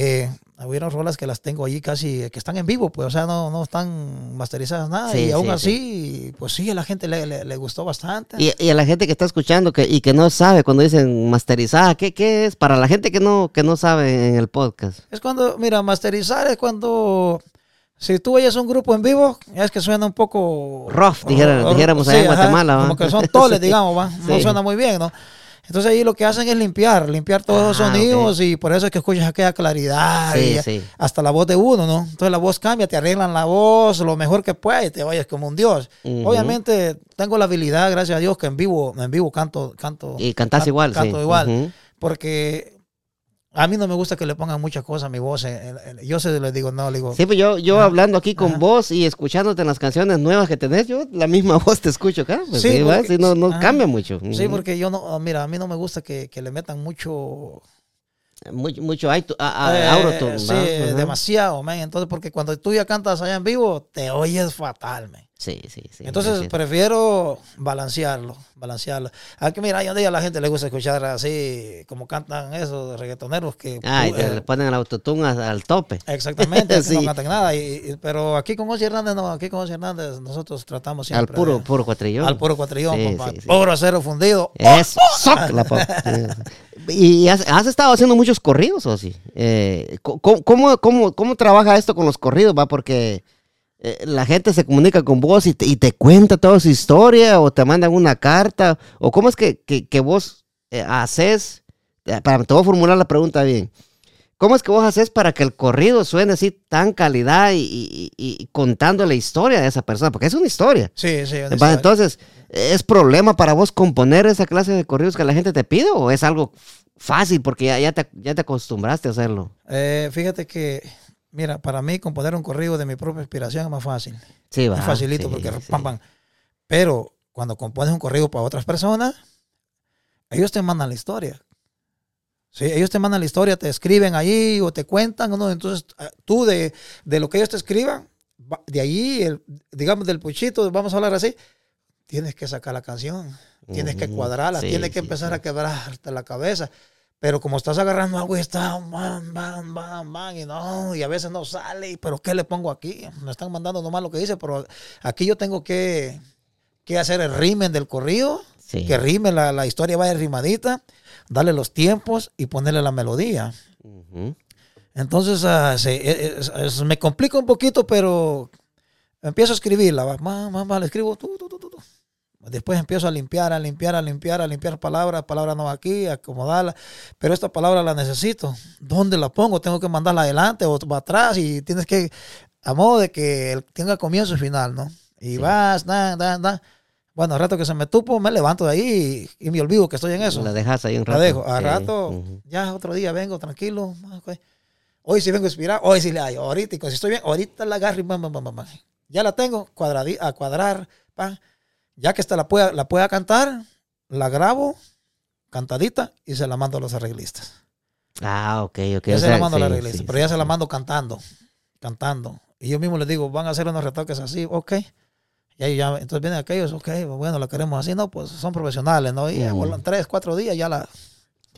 Eh, hubieron rolas que las tengo allí casi, que están en vivo, pues, o sea, no, no están masterizadas nada. y aún así, pues sí, a la gente le, le, gustó bastante. Y, a la gente que está escuchando que, y que no sabe cuando dicen masterizada, ¿qué, ¿qué, es? Para la gente que no, que no sabe en el podcast. Es cuando, mira, masterizar es cuando... Si tú oyes un grupo en vivo, es que suena un poco... Rough, dijéramos allá en Guatemala. Como que son toles, [LAUGHS] digamos, ¿va? no suena muy bien, ¿no? Entonces ahí lo que hacen es limpiar, limpiar todos los ah, sonidos y por eso es que escuchas aquella claridad y hasta la voz de uno, ¿no? Entonces la voz cambia, te arreglan la voz lo mejor que puedes y te oyes como un dios. Obviamente tengo la habilidad, gracias a Dios, que en vivo, en vivo canto, canto. Y cantas igual, canto igual. Porque a mí no me gusta que le pongan muchas cosas a mi voz. Yo se les digo, no, le digo. Sí, pues yo, yo hablando aquí con vos y escuchándote en las canciones nuevas que tenés, yo la misma [LAUGHS] voz te escucho acá. Pues, sí, no, no cambia mucho. Sí, porque yo no, mira, a mí no me gusta que, que le metan mucho mucho, mucho a, eh, Sí, demasiado, man. Entonces, porque cuando tú ya cantas allá en vivo, te oyes fatal, man. Sí, sí, sí. Entonces, prefiero balancearlo, balancearlo. Aquí, mira, hay un día a la gente le gusta escuchar así, como cantan esos reggaetoneros que... Ah, y le eh, ponen el autotune al tope. Exactamente, [LAUGHS] no cantan nada. pero aquí con José Hernández, no, aquí con José Hernández nosotros tratamos siempre... Al puro, puro cuatrillón. Al puro cuatrillón, papá. Puro acero fundido. Es la y has, estado haciendo muchos corridos, o sí. Eh, ¿cómo, cómo, cómo, trabaja esto con los corridos, va? Porque eh, la gente se comunica con vos y te, cuenta toda su historia o te mandan una carta. ¿O cómo es que, vos eh, haces? Para, te voy a formular la pregunta bien. ¿Cómo es que vos haces para que el corrido suene así tan calidad y, contando la historia de esa persona? Porque es una historia. Sí, sí. Entonces, ¿es problema para vos componer esa clase de corridos que la gente te pide o es algo fácil porque ya, ya, te, ya te acostumbraste a hacerlo? Eh, fíjate que, mira, para mí componer un corrido de mi propia inspiración es más fácil. Sí, va. Es facilito porque pam, pam. Pero cuando compones un corrido para otras personas, ellos te mandan la historia. Sí, ellos te mandan la historia, te escriben ahí o te cuentan, ¿no? Entonces ah, tú de, lo que ellos te escriban, de el, digamos del puchito, vamos a hablar así, tienes que sacar la canción, tienes que cuadrarla, tienes que empezar a quebrarte la cabeza. Pero como estás agarrando algo y está, bam, bam, bam, bam, y no, y a veces no sale, pero ¿qué le pongo aquí? Me están mandando nomás lo que dice, pero aquí yo tengo que, que hacer el rimen del corrido, que rime, la, la historia vaya rimadita darle los tiempos y ponerle la melodía. Entonces se- es- me complica un poquito, pero empiezo a escribirla. va, ma, ma, ma, le escribo. tu, tu, tu, tu. Después empiezo a limpiar, a limpiar, a limpiar, a limpiar palabras. Palabra no va aquí, acomodarla. Pero esta palabra la necesito. ¿Dónde la pongo? Tengo que mandarla adelante o para atrás y tienes que, a modo de que tenga comienzo y final, ¿no? Y vas, da, da, da. Bueno, al rato que se me tupo, me levanto de ahí y, y me olvido que estoy en eso. La dejas ahí un La rato. dejo. A Sí. rato, ya otro día vengo tranquilo. ok. Hoy sí vengo inspirado, hoy sí le hallo. Ahorita, si estoy bien, ahorita la agarro y bam, bam, bam. Ya la tengo cuadradi- a cuadrar. pa. Ya que esta la pueda, la pueda cantar, la grabo cantadita y se la mando a los arreglistas. Ah, ok, ok. ya o se sea, la mando a los arreglistas, sí, pero ya se la mando cantando, cantando. Y yo mismo les digo, van a hacer unos retoques así, ok. Y ahí ya, entonces vienen aquellos, ok, bueno, la queremos así, no, pues son profesionales, ¿no? Y vuelan tres, cuatro días, ya la,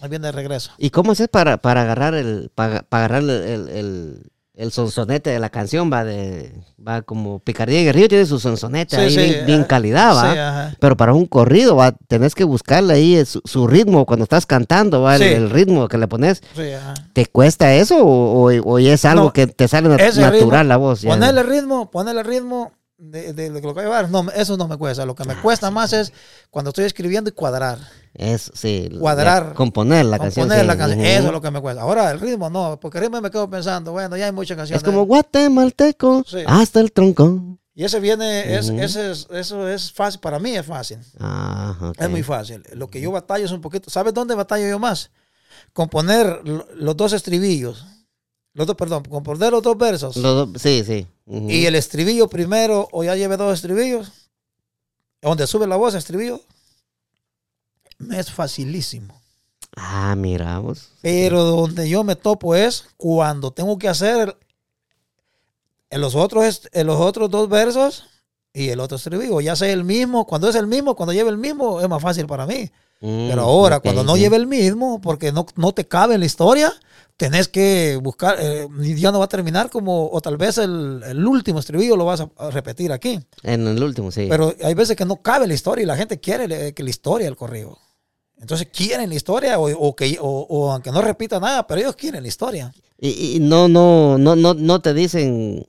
ahí viene de regreso. ¿Y cómo haces para, para agarrar el para, para agarrar el, el, el, el sonsonete de la canción? Va de va como Picardía y Guerrillo tiene su sonsonete Sí, ahí sí, bien, bien calidad, va. Sí. Pero para un corrido, va, tenés que buscarle ahí eh, su, su ritmo cuando estás cantando, va, el, ritmo que le pones. Sí, ajá. ¿Te cuesta eso o, o- o es algo No, que te sale nat- natural ritmo, la voz? ya? Ponerle ritmo, ponerle ritmo de, de lo que voy a llevar, no, eso no me cuesta. Lo que me Ah, cuesta sí, más sí. es cuando estoy escribiendo y cuadrar. Es, sí, Cuadrar, componer la canción. Componer la canción, eso es lo que me cuesta. Ahora el ritmo no, porque el ritmo me quedo pensando, bueno, ya hay muchas canciones. Es como guatemalteco Sí. hasta el tronco. Y ese viene, es, ese es- eso es fácil, para mí es fácil. Ah. Es muy fácil. Lo que yo batallo es un poquito. ¿Sabes dónde batallo yo más? Componer lo- los dos estribillos. Los dos, perdón, componer los dos versos. Los dos- sí, sí. Y el estribillo primero, o ya lleve dos estribillos, donde sube la voz, estribillo, me es facilísimo. Ah, mira vos. Pero donde yo me topo es cuando tengo que hacer en los otros, en los otros dos versos y el otro estribillo. Ya sea el mismo, cuando es el mismo, cuando lleve el mismo, es más fácil para mí. Mm, Pero ahora, ok, cuando no sí. lleve el mismo, porque no, no te cabe en la historia, tenés que buscar, eh, ya no va a terminar como, o tal vez el, el último estribillo lo vas a, a repetir aquí. En el último, sí. Pero hay veces que no cabe la historia y la gente quiere le- que la historia el corrido. Entonces quieren la historia o, o que, o, o aunque no repita nada, pero ellos quieren la historia. Y, y no, no, no, no, no te dicen.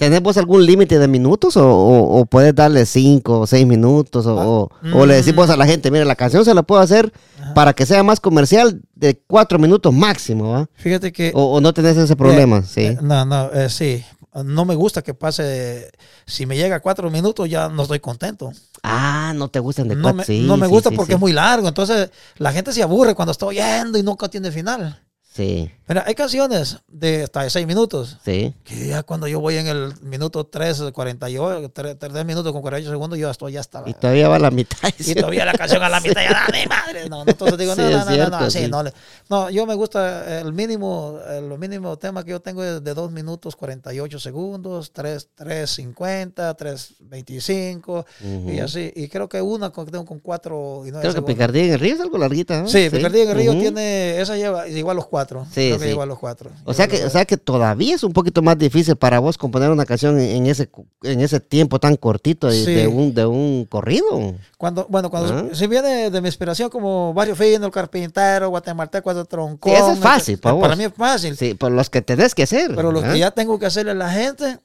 ¿Tenés vos algún límite de minutos o, o- o puedes darle cinco o seis minutos o, o- o le decís vos a la gente, mira, la canción se la puedo hacer Ajá. para que sea más comercial de cuatro minutos máximo, ¿va? Fíjate que... O, no tenés ese problema, sí. Eh, no, no, eh, sí. No me gusta que pase... Si me llega a cuatro minutos ya no estoy contento. Ah, no te gustan de No cuatro, me, sí, no me sí, gusta sí, porque sí. es muy largo. Entonces la gente se aburre cuando está oyendo y nunca tiene final. Sí, Mira, hay canciones de hasta de seis minutos. sí. Que ya cuando yo voy en el minuto 3, 48, 3, 3 minutos con 48 segundos, yo estoy ya hasta... Y todavía va a la mitad. Y todavía la canción a la [LAUGHS] mitad ya, ¡ah, mi madre! No, no, entonces digo, Sí, no, no, no, no, cierto, no, sí, no, no, yo me gusta el mínimo, el mínimo tema que yo tengo es de 2 minutos 48 segundos, 3, 3.50, 3.25 Ujú. y así. Y creo que una con, tengo con 4 y 9 Creo que segundos. Picardía en el Río es algo larguita, ¿no? Sí, Picardía en el Río Ujú. tiene, esa lleva igual los 4. Sí, creo que sí. lleva los 4. O sea, que, o sea que todavía es un poquito más difícil para vos componer una canción en, en ese en ese tiempo tan cortito de, Sí. de un de un corrido. Cuando, bueno, cuando Ah. si viene de mi inspiración como Barrio Fino, El Carpintero, Guatemalteco, El Troncón. Eso es fácil, pa' Para vos. mí es fácil. Sí, por los que tenés que hacer. Pero lo ¿ah? que ya tengo que hacerle a la gente,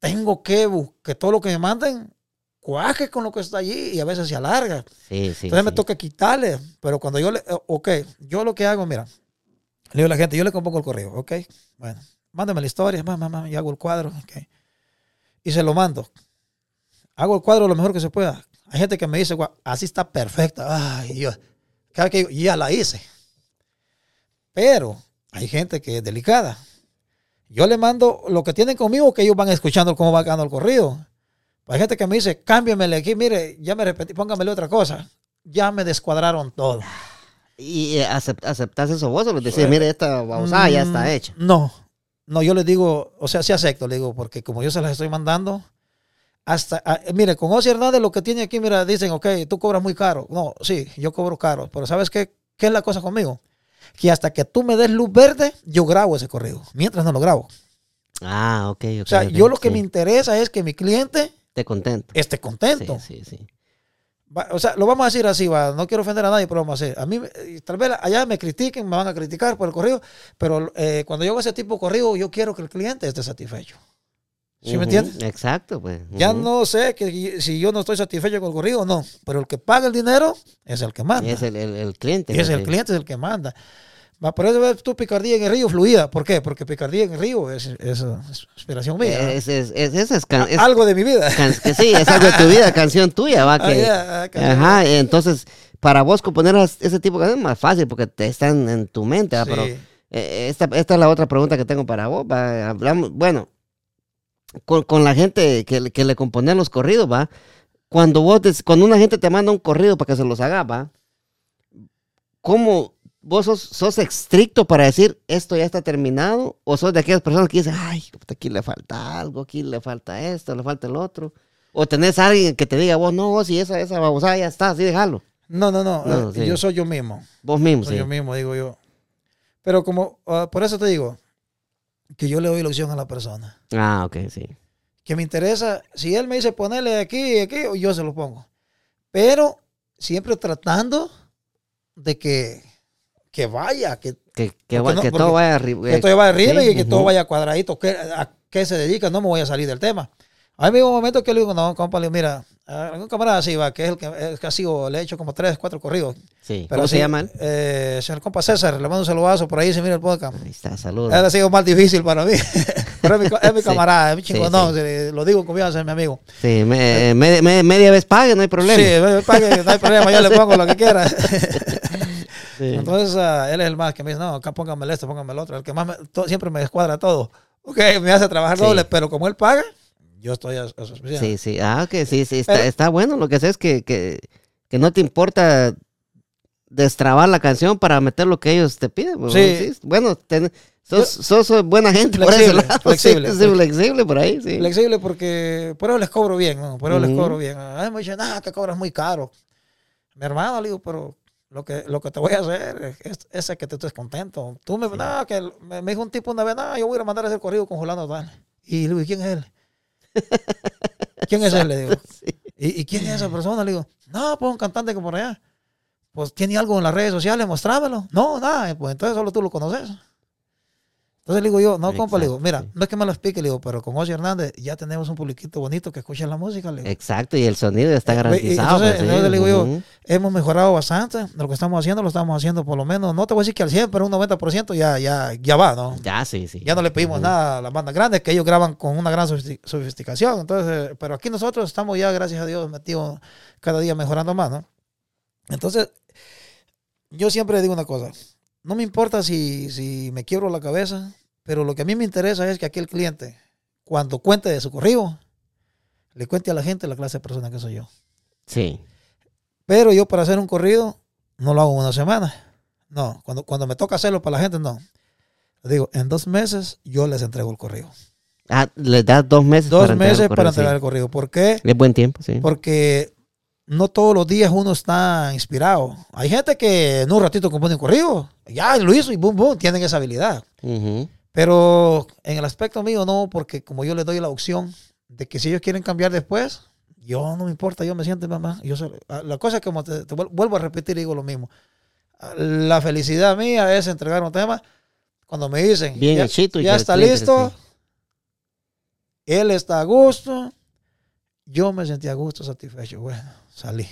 tengo que buscar todo lo que me manden cuaje con lo que está allí y a veces se alarga. Sí, sí. Entonces me sí. toca quitarle. Pero cuando yo le, eh, ok, yo lo que hago, mira, le digo a la gente, yo le compongo el correo, ok, bueno, mándame la historia, mamá, mamá, yo hago el cuadro, ok. Y se lo mando. Hago el cuadro lo mejor que se pueda. Hay gente que me dice, "Guau, así está perfecta. Ay, yo, cada que digo, ya la hice. Pero hay gente que es delicada. Yo le mando lo que tienen conmigo, que ellos van escuchando cómo va quedando el corrido. Hay gente que me dice, cámbiamele aquí, mire, ya me repetí, póngamele otra cosa. Ya me descuadraron todo. ¿Y acept- aceptás eso vos o les decís, mire, esta bausada ya está Mm, hecha? No, no, yo les digo, o sea, sí acepto, le digo, porque como yo se las estoy mandando, hasta, ah, eh, mire, con Ozzy Hernández lo que tiene aquí, mira, dicen, ok, tú cobras muy caro. No, sí, yo cobro caro, pero ¿sabes qué, qué es la cosa conmigo? Que hasta que tú me des luz verde, yo grabo ese correo, mientras no lo grabo. Ah, ok, ok. O sea, ok, yo lo que sí. me interesa es que mi cliente Te contento. esté contento. Sí, sí, sí. O sea, lo vamos a decir así, va, no quiero ofender a nadie, pero vamos a hacer. A mí, eh, tal vez allá me critiquen, me van a criticar por el corrido, pero eh, cuando yo hago ese tipo de corrido, yo quiero que el cliente esté satisfecho. ¿Sí me entiendes? Exacto, pues. Ya no sé que si yo no estoy satisfecho con el corrido o no, pero el que paga el dinero es el que manda. Es el, el, el cliente. Y es pues, el cliente es el que manda. Por eso ves tú picardía en el río fluida. ¿Por qué? Porque picardía en el río es, es, es inspiración mía. Es, es, can- Algo de mi vida. can- que sí, es algo de tu vida, canción tuya, va. [LAUGHS] Ah, Que, ah. Ajá, entonces, para vos componer ese tipo de canciones es más fácil porque te están en tu mente, pero eh, esta, esta es la otra pregunta que tengo para vos, va. Hablamos, bueno, con, con la gente que, le- que le componen los corridos, va. Cuando vos, cuando una gente te manda un corrido para que se los haga, va. ¿Cómo vos sos, sos estricto para decir esto ya está terminado? ¿O sos de aquellas personas que dicen, ay, aquí le falta algo, aquí le falta esto, le falta el otro? ¿O tenés a alguien que te diga, vos no, si esa, esa babosada ya está, así déjalo? No, no, no. No, eh, sí. Yo soy yo mismo. Vos mismo, Soy sí. yo mismo, digo yo. Pero como, ah, por eso te digo, que yo le doy la opción a la persona. Ah, ok, sí. Que me interesa, si él me dice ponerle aquí y aquí, yo se lo pongo. Pero siempre tratando de que, que vaya, que, Que, que, Porque va- no, que porque- todo vaya arriba. que todo vaya arriba sí, y que todo vaya cuadradito. Que, ¿A qué se dedica? No me voy a salir del tema. Llegó un momento que le digo, no, compa, le digo, mira, algún camarada así va, que es el que, el que ha sido, le he hecho como tres, cuatro corridos. Sí. Pero ¿Cómo se llaman? Eh, señor compa César, le mando un saludazo por ahí, se mira el podcast. Ahí está, saludos. Él ha sido más difícil para mí. [LAUGHS] Pero es mi, es mi [LAUGHS] Sí. camarada, es mi sí. No, lo digo con confianza, es mi amigo. Sí, me- eh, media, media- media vez pague, no hay problema. Sí, me pague, no hay problema, yo le [LAUGHS] pongo lo que quiera. Sí. Entonces, ah, él es el más que me dice, no, acá póngame esto, póngame el otro. El que más me- siempre me descuadra todo. Ok, me hace trabajar Sí. doble, pero como él paga, yo estoy a, a su especial. Sí, sí. Ah, que sí, sí. Está, Pero- está bueno. Lo que sé es que, que, que no te importa destrabar la canción para meter lo que ellos te piden. pues, Sí. Bueno, ten- sos, sos, sos buena gente por ese Flexible, lado. [LAUGHS] flexible, sí, flexible por ahí, sí. Flexible porque por eso les cobro bien, ¿no? Por eso les cobro bien. A mí me dicen, ah, que cobras muy caro. Mi hermano, le digo, pero lo que, lo que te voy a hacer es, es que te estés contento. Tú me, no, que me, me dijo un tipo una vez, no, yo voy a mandar hacer corrido con Julano tal. Y le digo, ¿y quién es él? [LAUGHS] ¿Quién es él? Le digo. ¿Y, y quién es esa persona? Le digo, no, pues un cantante que por allá. Pues tiene algo en las redes sociales, mostrámelo. No, nada, pues entonces solo tú lo conoces. Entonces le digo yo, no, compa, le digo, mira, no es que me lo explique, le digo, pero con Ozzy Hernández ya tenemos un publiquito bonito que escucha la música, le digo. Exacto, y el sonido está Eh, garantizado. entonces- pues, sí. entonces le digo yo. Hemos mejorado bastante, lo que estamos haciendo lo estamos haciendo por lo menos, no te voy a decir que al 100, pero un 90% ya, ya, ya va, ¿no? Ya, sí, sí. Ya no le pedimos nada a las bandas grandes, que ellos graban con una gran sofisti- sofisticación. Entonces, eh, pero aquí nosotros estamos ya, gracias a Dios, metidos cada día mejorando más, ¿no? Entonces, yo siempre digo una cosa, no me importa si, si me quiebro la cabeza, pero lo que a mí me interesa es que aquel cliente, cuando cuente de su corrido, le cuente a la gente la clase de persona que soy yo. Sí. Pero yo para hacer un corrido no lo hago en una semana. No, cuando, cuando me toca hacerlo para la gente, no. Les digo, en dos meses yo les entrego el corrido. Ah, le das dos meses Dos para entregar meses el para entregar el corrido. ¿Por qué? Es buen tiempo, sí. Porque no todos los días uno está inspirado. Hay gente que en un ratito compone un corrido. Ya lo hizo y boom, boom, tienen esa habilidad. Pero en el aspecto mío no, porque como yo les doy la opción de que si ellos quieren cambiar después, yo no me importa, yo me siento mamá. Yo sé- ah, la cosa es que como te, te vuel- vuelvo a repetir y digo lo mismo. La felicidad mía es entregar un tema cuando me dicen, Bien ya, ya está listo, él está a gusto, yo me sentí a gusto, satisfecho. Bueno, salí.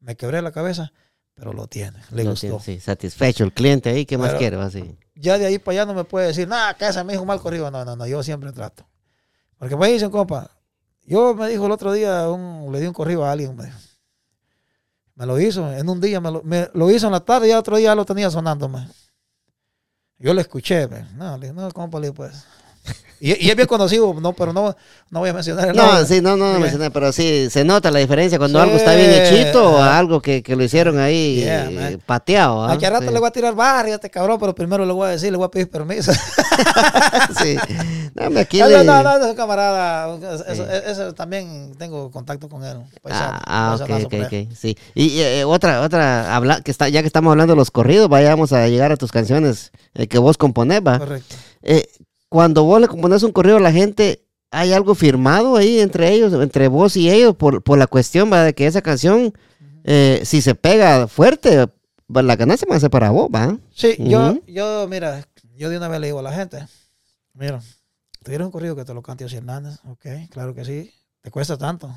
Me quebré la cabeza, pero lo tiene, le Lo gustó. tiene, sí, satisfecho el cliente ahí, ¿qué más Pero- quiere? va, sí. ya de ahí para allá no me puede decir, nada, que ese me dijo mal corrido. No, no, no, yo siempre trato. Porque me dicen, compa, yo me dijo el otro día, un- le di un corrido a alguien, me, dijo. Me lo hizo, en un día me lo, me lo hizo en la tarde y el otro día lo tenía sonando. me. Yo lo escuché, me. no, le dije, no, compa, le pues. Y, y es bien conocido, no, pero no, no voy a mencionar el No, nombre. sí, no, no, no mencioné, pero sí, se nota la diferencia cuando Sí. algo está bien hechito o algo que, que lo hicieron ahí Yeah, eh, pateado. ¿ah? Aquí a rato Sí. le voy a tirar barrio a este cabrón, pero primero le voy a decir, le voy a pedir permiso. [LAUGHS] sí. No, hombre, aquí No, le- no, no, no, camarada. Eso, Sí. eso también tengo contacto con él. paisano, Ah, ah, ok, ok, ok, sí. Y eh, otra, otra, habla, que está, ya que estamos hablando de los corridos, vayamos a llegar a tus canciones eh, que vos componés, va. Correcto. Eh, cuando vos le compones un corrido a la gente, hay algo firmado ahí entre ellos, entre vos y ellos, por, por la cuestión ¿va? de que esa canción, eh, si se pega fuerte, la ganancia va a ser para vos, ¿va? Sí, yo, yo, mira, yo de una vez le digo a la gente, mira, quieres un corrido que te lo cante José Hernández, ok, claro que sí, te cuesta tanto,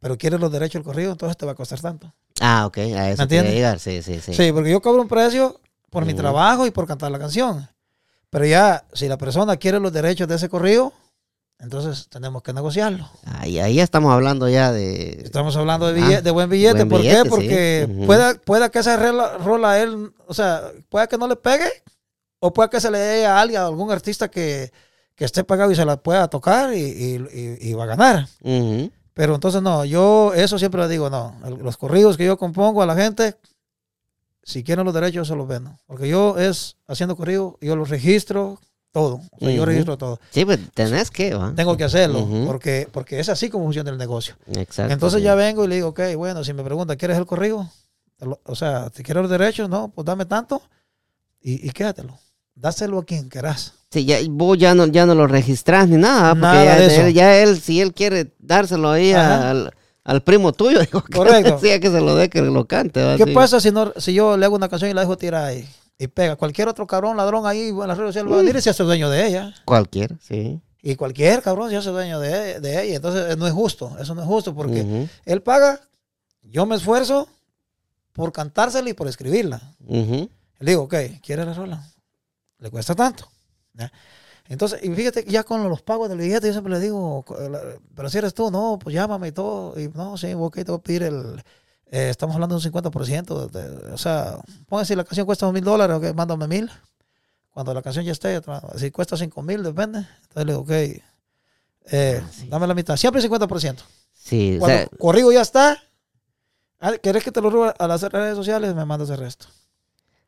pero quieres los derechos del corrido, entonces te va a costar tanto. Ah, ok, a eso ¿Me entiendes? llegar, sí, sí, sí. Sí, porque yo cobro un precio por mi trabajo y por cantar la canción. Pero ya, si la persona quiere los derechos de ese corrido, entonces tenemos que negociarlo. Ahí, ahí estamos hablando ya de... Estamos hablando de, Ah, billete, de buen billete. buen ¿Por billete, qué? sí. Porque pueda, pueda que esa rola, rola a él, o sea, pueda que no le pegue, o pueda que se le dé a alguien, a algún artista que, que esté pagado y se la pueda tocar y, y- y- y va a ganar. Pero entonces no, yo eso siempre le digo, no, los corridos que yo compongo a la gente, si quieren los derechos, se los vendo. Porque yo es haciendo corrido, yo los registro todo. O sea, yo registro todo. Sí, pues tenés que. Tengo que hacerlo, porque, porque es así como funciona el negocio. Exacto. Entonces ya vengo y le digo, ok, bueno, si me pregunta, ¿quieres el corrido? O sea, ¿te quieres los derechos? No, pues dame tanto y, y quédatelo. Dáselo a quien querás. Sí, ya, vos ya no, ya no lo registrás ni nada, porque Nada ya, de eso. él, ya él, si él quiere dárselo ahí al, al primo tuyo, [LAUGHS] digo, que Correcto. decía que se lo dé, que lo cante. ¿va? ¿Qué Sí. pasa si, no, si yo le hago una canción y la dejo tirar ahí? Y pega. Cualquier otro cabrón, ladrón ahí en las redes sociales va a venir y se hace dueño de ella. Cualquier, sí. Y cualquier cabrón se hace dueño de, de ella. Entonces eh, no es justo. Eso no es justo porque él paga, yo me esfuerzo por cantársela y por escribirla. Le digo, ok, ¿quiere la rola? Le cuesta tanto. ¿ya? Entonces, y fíjate, ya con los pagos del billete, yo siempre le digo, la- pero si eres tú, no, pues llámame y todo. Y no, sí, ok, te voy a pedir el. eh, estamos hablando de un 50%. de- o sea, póngase si la canción cuesta dos mil dólares, ok, mándame mil. Cuando la canción ya esté, si cuesta cinco mil, depende. Entonces le digo, ok, eh, Ah, sí. dame la mitad, siempre 50%. Sí, o Cuando sea, corrigo ya está, ¿querés que te lo robe a las redes sociales? Me mandas el resto.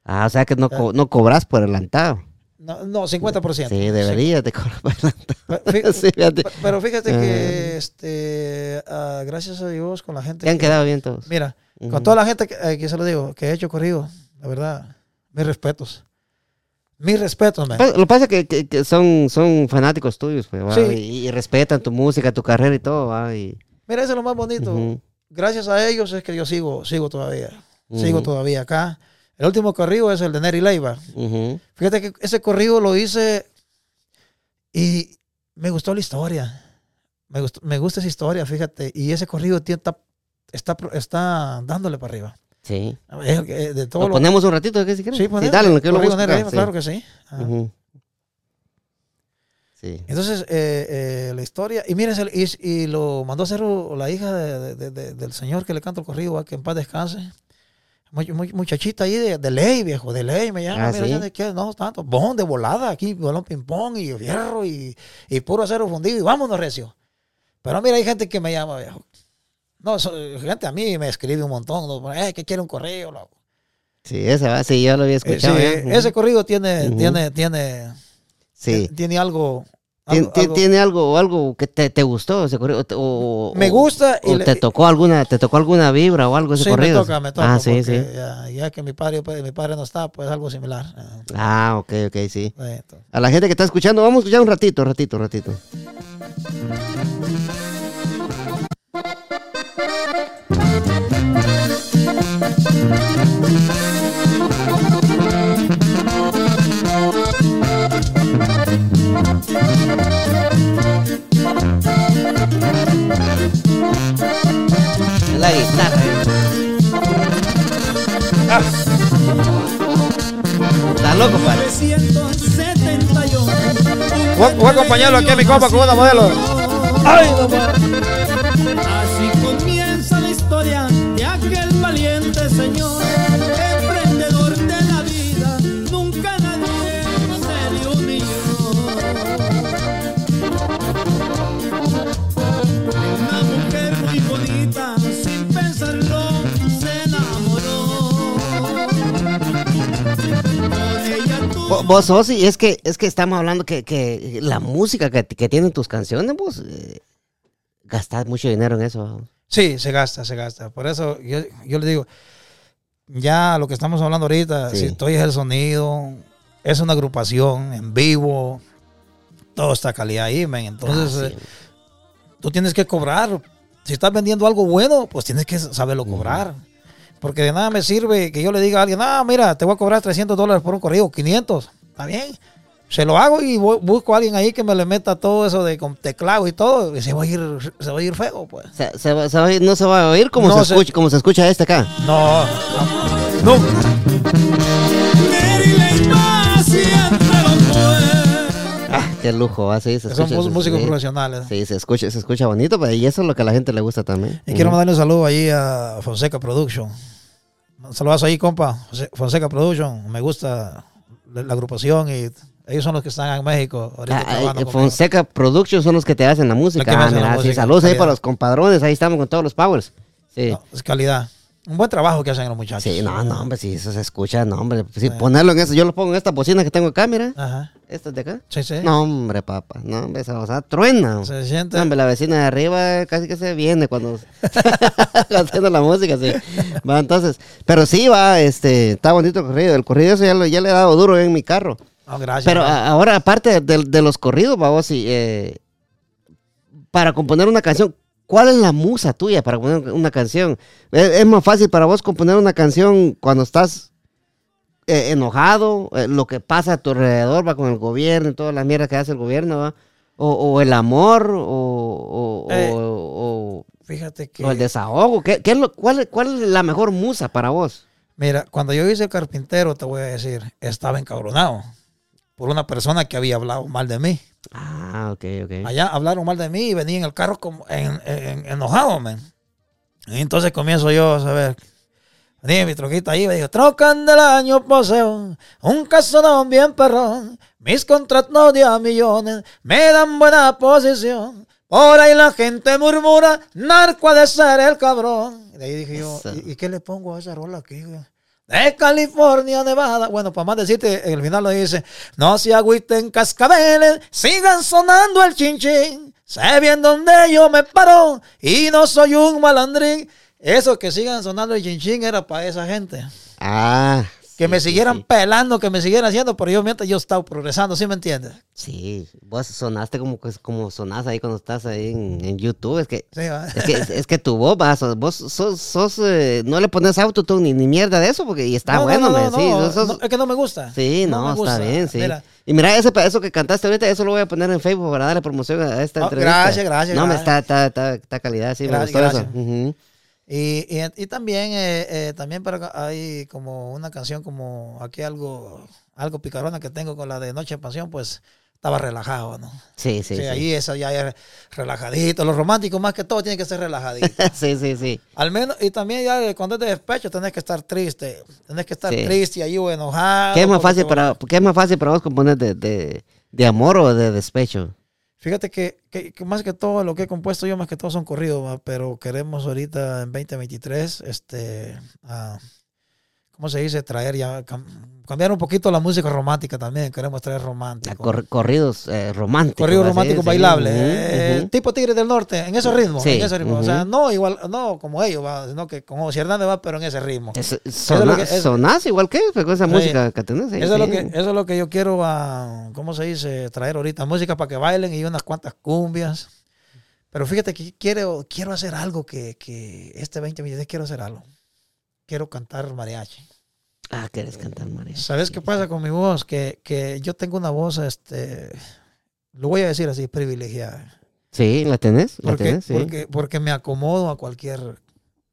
ah, o sea que no, co- no cobras por adelantado. No, no 50%. Sí, deberías de cobrar por adelantado. [LAUGHS] Fí- Sí, fíjate. Pe- Pero fíjate Ah. que, este, ah, gracias a Dios, con la gente. Te han que- quedado bien todos. Mira, Ujú. con toda la gente que, eh, que se lo digo, que he hecho corrido, la verdad, mis respetos. Mis respetos, man. Pa- Lo que pasa es que, que- que son, son fanáticos tuyos, pues. Sí. y, y respetan tu música, tu carrera y todo. Y, Mira, eso es lo más bonito. ujú, Gracias a ellos es que yo sigo, sigo todavía. Sigo Ujú. todavía acá. El último corrido es el de Neri Leiva. Fíjate que ese corrido lo hice y me gustó la historia. Me, gustó- me gusta esa historia, fíjate. Y ese corrido está, está, está dándole para arriba. Sí. De todo ¿Lo lo- ponemos un ratito? ¿qué si quieres? Sí, ponemos. dale, lo que lo Corrido busco Neri acá, Leiva, sí. claro que sí. Sí. Entonces, eh, eh, la historia, y miren, y, y lo mandó a hacer la hija de- de- de- del señor que le canta el corrido, que en paz descanse. Mu- mu- muchachita ahí de, de ley, viejo, de ley, me llama. Ah, mira, ¿sí? ya de qué, no, tanto. Bon, de volada, aquí, balón ping-pong y fierro y, y puro acero fundido y vámonos, recio. Pero mira, hay gente que me llama, viejo. No, so- gente a mí me escribe un montón, ¿no? Eh, que quiere un correo, loco. Sí, ese va, sí, yo lo había Eh, escuchado. sí. Ujú. ese corrido tiene, tiene, tiene, Sí. tiene algo. Tien- algo- tien- algo- ¿Tiene algo, algo que te, te gustó ese corrido? O Me o- gusta y o le- te tocó alguna, te tocó alguna vibra o algo ese Sí, corrido. me toca, me toca. Ah, sí, sí. Ya, ya que mi padre, pues, mi padre no está, pues algo similar. Ah, Ah, ok, ok, sí. entonces. A la gente que está escuchando, vamos a escuchar un ratito, ratito, ratito. Eh. Está loco, padre. 1978. Voy, voy a acompañarlo aquí a mi compa con una modelo. ¡Ay, Vos, sos, y es que, es que estamos hablando que, que la música que, que tienen tus canciones, vos eh, gastás mucho dinero en eso. Sí, se gasta, se gasta. Por eso yo, yo le digo, ya lo que estamos hablando ahorita, Sí. si estoy es el sonido, es una agrupación en vivo, todo está calidad ahí, men. Entonces, Ah, eh, tú tienes que cobrar. Si estás vendiendo algo bueno, pues tienes que saberlo cobrar. Porque de nada me sirve que yo le diga a alguien, ah, mira, te voy a cobrar 300 dólares por un corrido, 500. Está bien. Se lo hago y voy- busco a alguien ahí que me le meta todo eso de con teclado y todo. Y se va a ir, se va a ir feo, pues. Se- se va- se va a oír- no se va a oír como, No se se- escucha, como se escucha este acá. No, no. Ah, qué lujo, así se Son escucha. músicos sí. profesionales. Sí, se escucha, se escucha bonito, pero y eso es lo que a la gente le gusta también. Y quiero mandarle un saludo ahí a Fonseca Production. Un saludazo ahí, compa. Fonseca Production. Me gusta la, agrupación y ellos son los que están en México. Ahorita Ah, eh. Fonseca Productions son los que te hacen la música. Ah, la sí, saludos ahí para los compadrones, ahí estamos con todos los powers. Sí. No, es calidad. Un buen trabajo que hacen los muchachos. Sí, no, no, hombre, sí, eso se escucha, no, hombre. Sí, ponerlo en eso, yo lo pongo en esta bocina que tengo acá, mira. Ajá. Esta de acá. Sí, sí. No, hombre, papá. No, hombre, esa cosa truena. Se siente. No, hombre, la vecina de arriba casi que se viene cuando [LAUGHS] haciendo la música, sí. Va, entonces, pero sí va, este, está bonito el corrido. El corrido eso ya, lo- ya le he dado duro en mi carro. No, gracias. Pero a- ahora, aparte de, de los corridos, vamos, sí, eh, para componer una canción, ¿cuál es la musa tuya para componer una canción? ¿Es, es más fácil para vos componer una canción cuando estás eh, enojado, eh, lo que pasa a tu alrededor, va con el gobierno y todas las mierdas que hace el gobierno, va? O, o el amor, o, o- Eh, o- Fíjate que. el desahogo. ¿Qué, qué es lo, cuál, ¿Cuál es la mejor musa para vos? Mira, cuando yo hice el carpintero, te voy a decir, estaba encabronado por una persona que había hablado mal de mí. Ah, ok, ok. Allá hablaron mal de mí y venía en el carro como en, en- enojado, man. Y entonces comienzo yo a saber. Venía mi troquita ahí me dijo, trocan del año poseo, un casonón bien perrón, mis contratos de a millones me dan buena posición. Por ahí la gente murmura, narco ha de ser el cabrón. Y de ahí dije yo. ¿y, y qué le pongo a esa rola aquí? De California, Nevada. Bueno, para más decirte, en el final lo dice, no se agüiten cascabeles, sigan sonando el chinchín. Sé bien dónde yo me paro y no soy un malandrín. Eso que sigan sonando el chinchín era para esa gente. Ah. Que sí, me siguieran sí. pelando, que me siguieran haciendo, pero yo mientras yo estaba progresando, ¿sí me entiendes? Sí, vos sonaste como, como sonás ahí cuando estás ahí en, en YouTube. Es que, Sí, es que, es que tu voz, va, sos- vos sos, sos, eh, no le pones autotune ni, ni mierda de eso, porque y está No, no, bueno, no, me no, sí, no, sos- es que no me gusta. sí, no, me está bien, sí. Mira, Y mira, ese pedazo que cantaste ahorita, eso lo voy a poner en Facebook para darle promoción a esta Oh, entrevista. gracias, gracias, No, me está, está, está, está calidad, sí, Gracias, me gustó gracias. eso. Ujú. Y, y, y también, eh, eh, también para, hay como una canción como aquí algo, algo picarona que tengo con la de Noche de Pasión, pues estaba relajado, ¿no? Sí, sí, Sí, sí. ahí eso ya es relajadito. Los románticos más que todo tienen que ser relajaditos. [LAUGHS] sí, sí, sí. Al menos, y también ya cuando es de despecho tenés que estar triste. Tenés que estar Sí. triste ahí o enojado. ¿Qué es más fácil para, qué es más fácil para vos componer de, de, de amor o de despecho? Fíjate que, que- que más que todo lo que he compuesto yo, más que todo son corridos, pero queremos ahorita en 2023, este, ah, ¿cómo se dice? Traer ya, cam- cambiar un poquito la música romántica también, queremos traer A romántico. cor- corridos eh, románticos. Corrido así, romántico sí, bailable, ujú, eh, tipo Tigres del Norte, en ese ritmo, Sí, en ese ritmo. O sea, no igual, no como ellos, ¿va? sino que como José Hernández va, pero en ese ritmo. Es- es lo sona- que- es- sonás igual que con esa Sí. música que tenés. Eso, es lo que, eso es lo que yo quiero, ah, ¿cómo se dice? Traer ahorita música para que bailen y unas cuantas cumbias. Pero fíjate que quiero, quiero hacer algo que, que este 2023 quiero hacer algo. Quiero cantar mariachi. Ah, quieres cantar, María. ¿Sabes qué pasa con mi voz? Que, que yo tengo una voz, este, lo voy a decir así, privilegiada. Sí, ¿la tenés? ¿La Porque, tenés? Sí. porque, porque me acomodo a cualquier,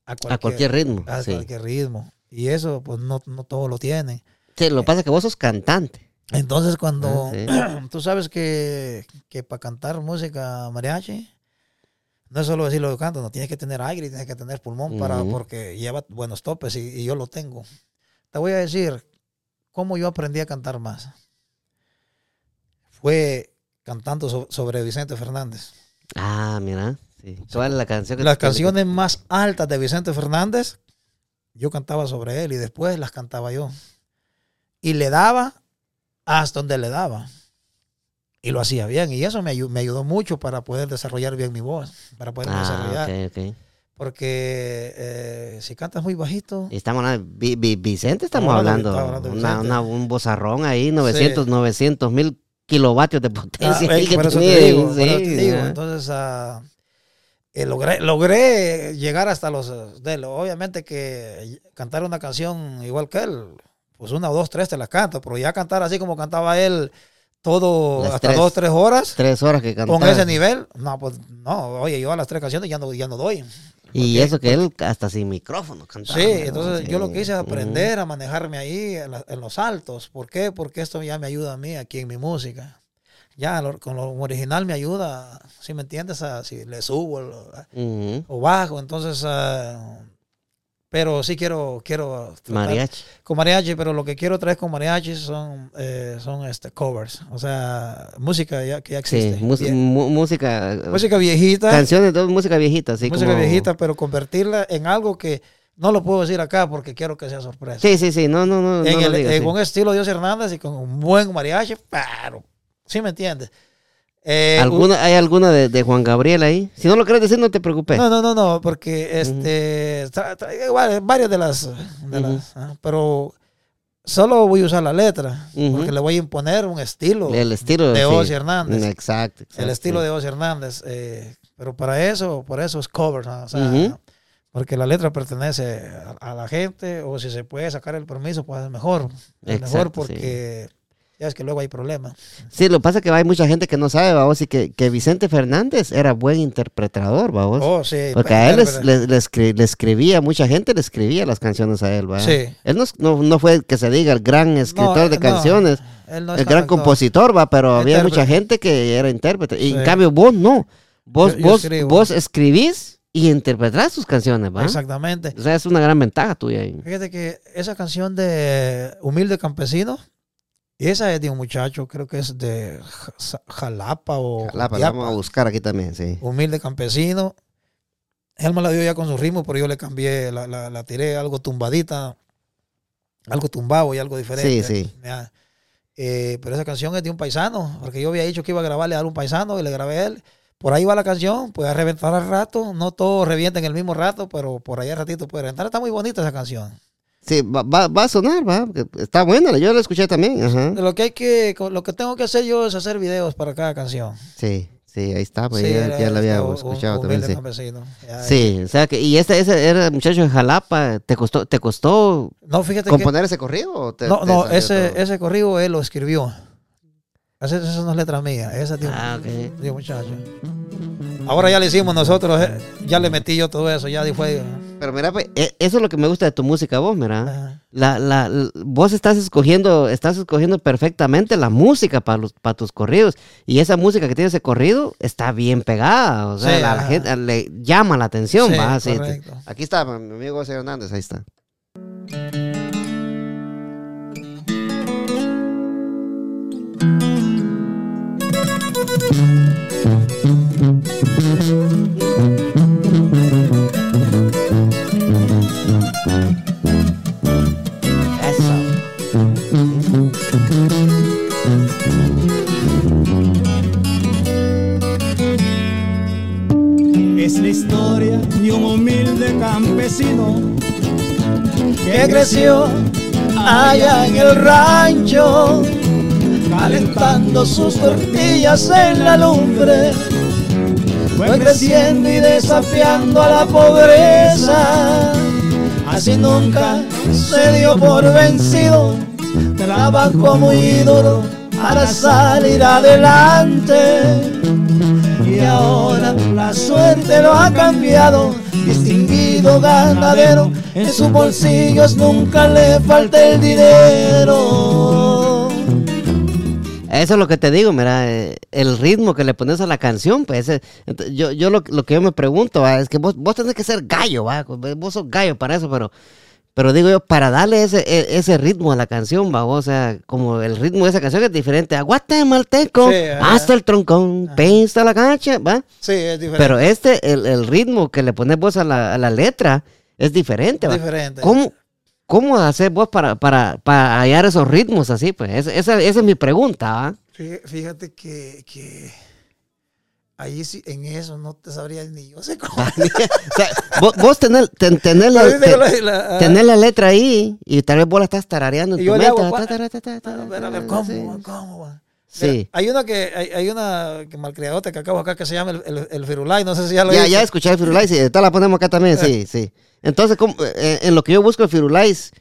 a cualquier, a cualquier ritmo. a sí. cualquier ritmo. Y eso, pues no, no todos lo tienen. Sí, lo que pasa es que vos sos cantante. Entonces, cuando Ah, [CLEARS THROAT] tú sabes que, que para cantar música mariachi, no es solo decir lo que canto, no tienes que tener aire, tienes que tener pulmón para, porque lleva buenos topes y, y yo lo tengo. Te voy a decir cómo yo aprendí a cantar más. Fue cantando so- sobre Vicente Fernández. Ah, mira. Sí. ¿Cuál es la canción que Las canciones más altas de Vicente Fernández, yo cantaba sobre él y después las cantaba yo. Y le daba hasta donde le daba. Y lo hacía bien. Y eso me, ayu- me ayudó mucho para poder desarrollar bien mi voz. Para poder Ah, desarrollar. ok, ok. Porque eh, si cantas muy bajito, Y estamos hablando, Vi- Vi- Vicente estamos hablando, una, una- un bozarrón ahí, 900, 900 mil kilovatios de Ah, potencia. que [LAUGHS] por eso tenía, te digo, por sí, eso te digo. Entonces, ah, eh, logré, logré llegar hasta los de él. Obviamente que cantar una canción igual que él, pues una o dos, tres te las canto, pero ya cantar así como cantaba él todo Las hasta tres. dos, tres horas Tres horas que cantaba. con ese nivel, no, pues no, oye, yo a las tres canciones ya no, ya no doy. Y eso que él hasta sin micrófono cantaba. Sí, entonces yo lo que hice es aprender a manejarme ahí en, la- en los altos. ¿Por qué? Porque esto ya me ayuda a mí aquí en mi música. Ya lo- con lo original me ayuda, si me entiendes, a, si le subo lo- o bajo. Entonces, ah, pero sí quiero, quiero Mariachi. con mariachi, pero lo que quiero traer con mariachi son, eh, son este, covers, o sea, música ya, que ya Sí, existe. Vie- mu- música. música viejita. Canciones de música viejita, así música como- viejita, pero convertirla en algo que no lo puedo decir acá porque quiero que sea sorpresa. Sí, sí, sí, no, no, no. en no lo el- digas, en sí. un estilo Dios Hernández y con un buen mariachi, pero, ¿sí me entiendes? Eh, ¿Alguna, ¿Hay alguna de, de Juan Gabriel ahí? Si no lo quieres decir, no te preocupes. no, no, no, no, porque este, tra- tra- igual, varias de las, de Ujú. las, ah, pero solo voy a usar la letra, Ujú. porque le voy a imponer un estilo, El estilo de sí. Ozzy Hernández. Exacto. el exacto, estilo sí. de Ozzy Hernández, eh, pero para eso, por eso es cover, ¿no? o sea, porque la letra pertenece a, a la gente, o si se puede sacar el permiso, pues es mejor, es mejor Exacto, porque ya es que luego hay problemas. Sí, lo que pasa es que hay mucha gente que no sabe, vamos, y que, que Vicente Fernández era buen interpretador, vamos. Oh, sí. Porque a él le, le escri- le escribía, mucha gente le escribía las canciones a él, ¿va? Sí. Él no, no, no fue que se diga el gran escritor No, de canciones, él no es el gran compositor, va, pero había Intérprete. mucha gente que era intérprete. Y en cambio vos no. Vos, Yo- yo vos, escribo. vos escribís y interpretás tus canciones, ¿va? Exactamente. O sea, es una gran ventaja tuya ahí. Fíjate que esa canción de Humilde Campesino, esa es de un muchacho, creo que es de Ja- Jalapa o Jalapa, la vamos a buscar aquí también, sí. Humilde Campesino. Él me la dio ya con su ritmo, pero yo le cambié, la, la, la tiré algo tumbadita, algo tumbado y algo diferente. Sí, sí. Eh, pero esa canción es de un paisano, porque yo había dicho que iba a grabarle a un paisano y le grabé a él. Por ahí va la canción, puede reventar al rato, no todo revienta en el mismo rato, pero por ahí al ratito puede reventar. Está muy bonita esa canción. Sí, va, va, va a sonar, va. Está buena, yo la escuché también. Ajá. Lo que hay que, lo que tengo que hacer yo es hacer videos para cada canción. Sí, sí, ahí está, pues Sí, ya, era- ya la había un- escuchado un también. Sí. Sí, o sea que, y este, ese era el muchacho de Jalapa, ¿te costó, te costó No, fíjate que componer ese corrido? O te- No, te no, ese, todo? ese corrido él lo escribió. Esa, esa no es letra mía, esa un, Ah, ok. de un muchacho. Ahora ya le hicimos nosotros, eh, ya le metí yo todo eso, ya fue. Pero mira, pues, e- eso es lo que me gusta de tu música, vos, mira. La, la, vos estás escogiendo, estás escogiendo perfectamente la música para los, para tus corridos. Y esa música que tiene ese corrido está bien pegada. O sea, Sí, la, gente le llama la atención, Sí, va. Aquí está, mi amigo José Hernández, ahí está. Creció allá en el rancho, calentando sus tortillas en la lumbre. Fue creciendo y desafiando a la pobreza. Así nunca se dio por vencido. Trabajó muy duro para salir adelante. Y ahora la suerte lo ha cambiado. Distinguido ganadero, en sus bolsillos nunca le falta el dinero. Eso es lo que te digo, mira, eh, el ritmo que le pones a la canción, pues yo, yo lo, lo que yo me pregunto va, es que vos, vos tenés que ser gallo, va, vos sos gallo para eso, pero, pero digo yo, para darle ese, e- ese ritmo a la canción, va, o sea, como el ritmo de esa canción es diferente a guatemalteco, Sí, hasta el troncón, pista la cancha, va, Sí, es diferente. pero este, el, el ritmo que le pones vos a la, a la letra es diferente, va. diferente. ¿Cómo, ¿Cómo hacer vos para, para, para hallar esos ritmos así? Pues esa, esa- esa es mi pregunta. Fí- Fíjate que, que ahí sí, en eso no te sabría ni yo sé cómo. [LAUGHS] o sea, vos, vos tenés, ten- tenés la, [LAUGHS] la- la- tenés la letra ahí y tal vez vos la estás tarareando en Y tu mente. ¿cómo? ¿Cómo? Sí. Mira, hay una que hay, hay una que malcriadota que acabo acá que se llama el, el, el Firulai, no sé si ya lo Ya, ya escuché el Firulais, sí, esta la ponemos acá también, sí, sí. Entonces, ¿cómo- eh, en lo que yo busco el Firulais,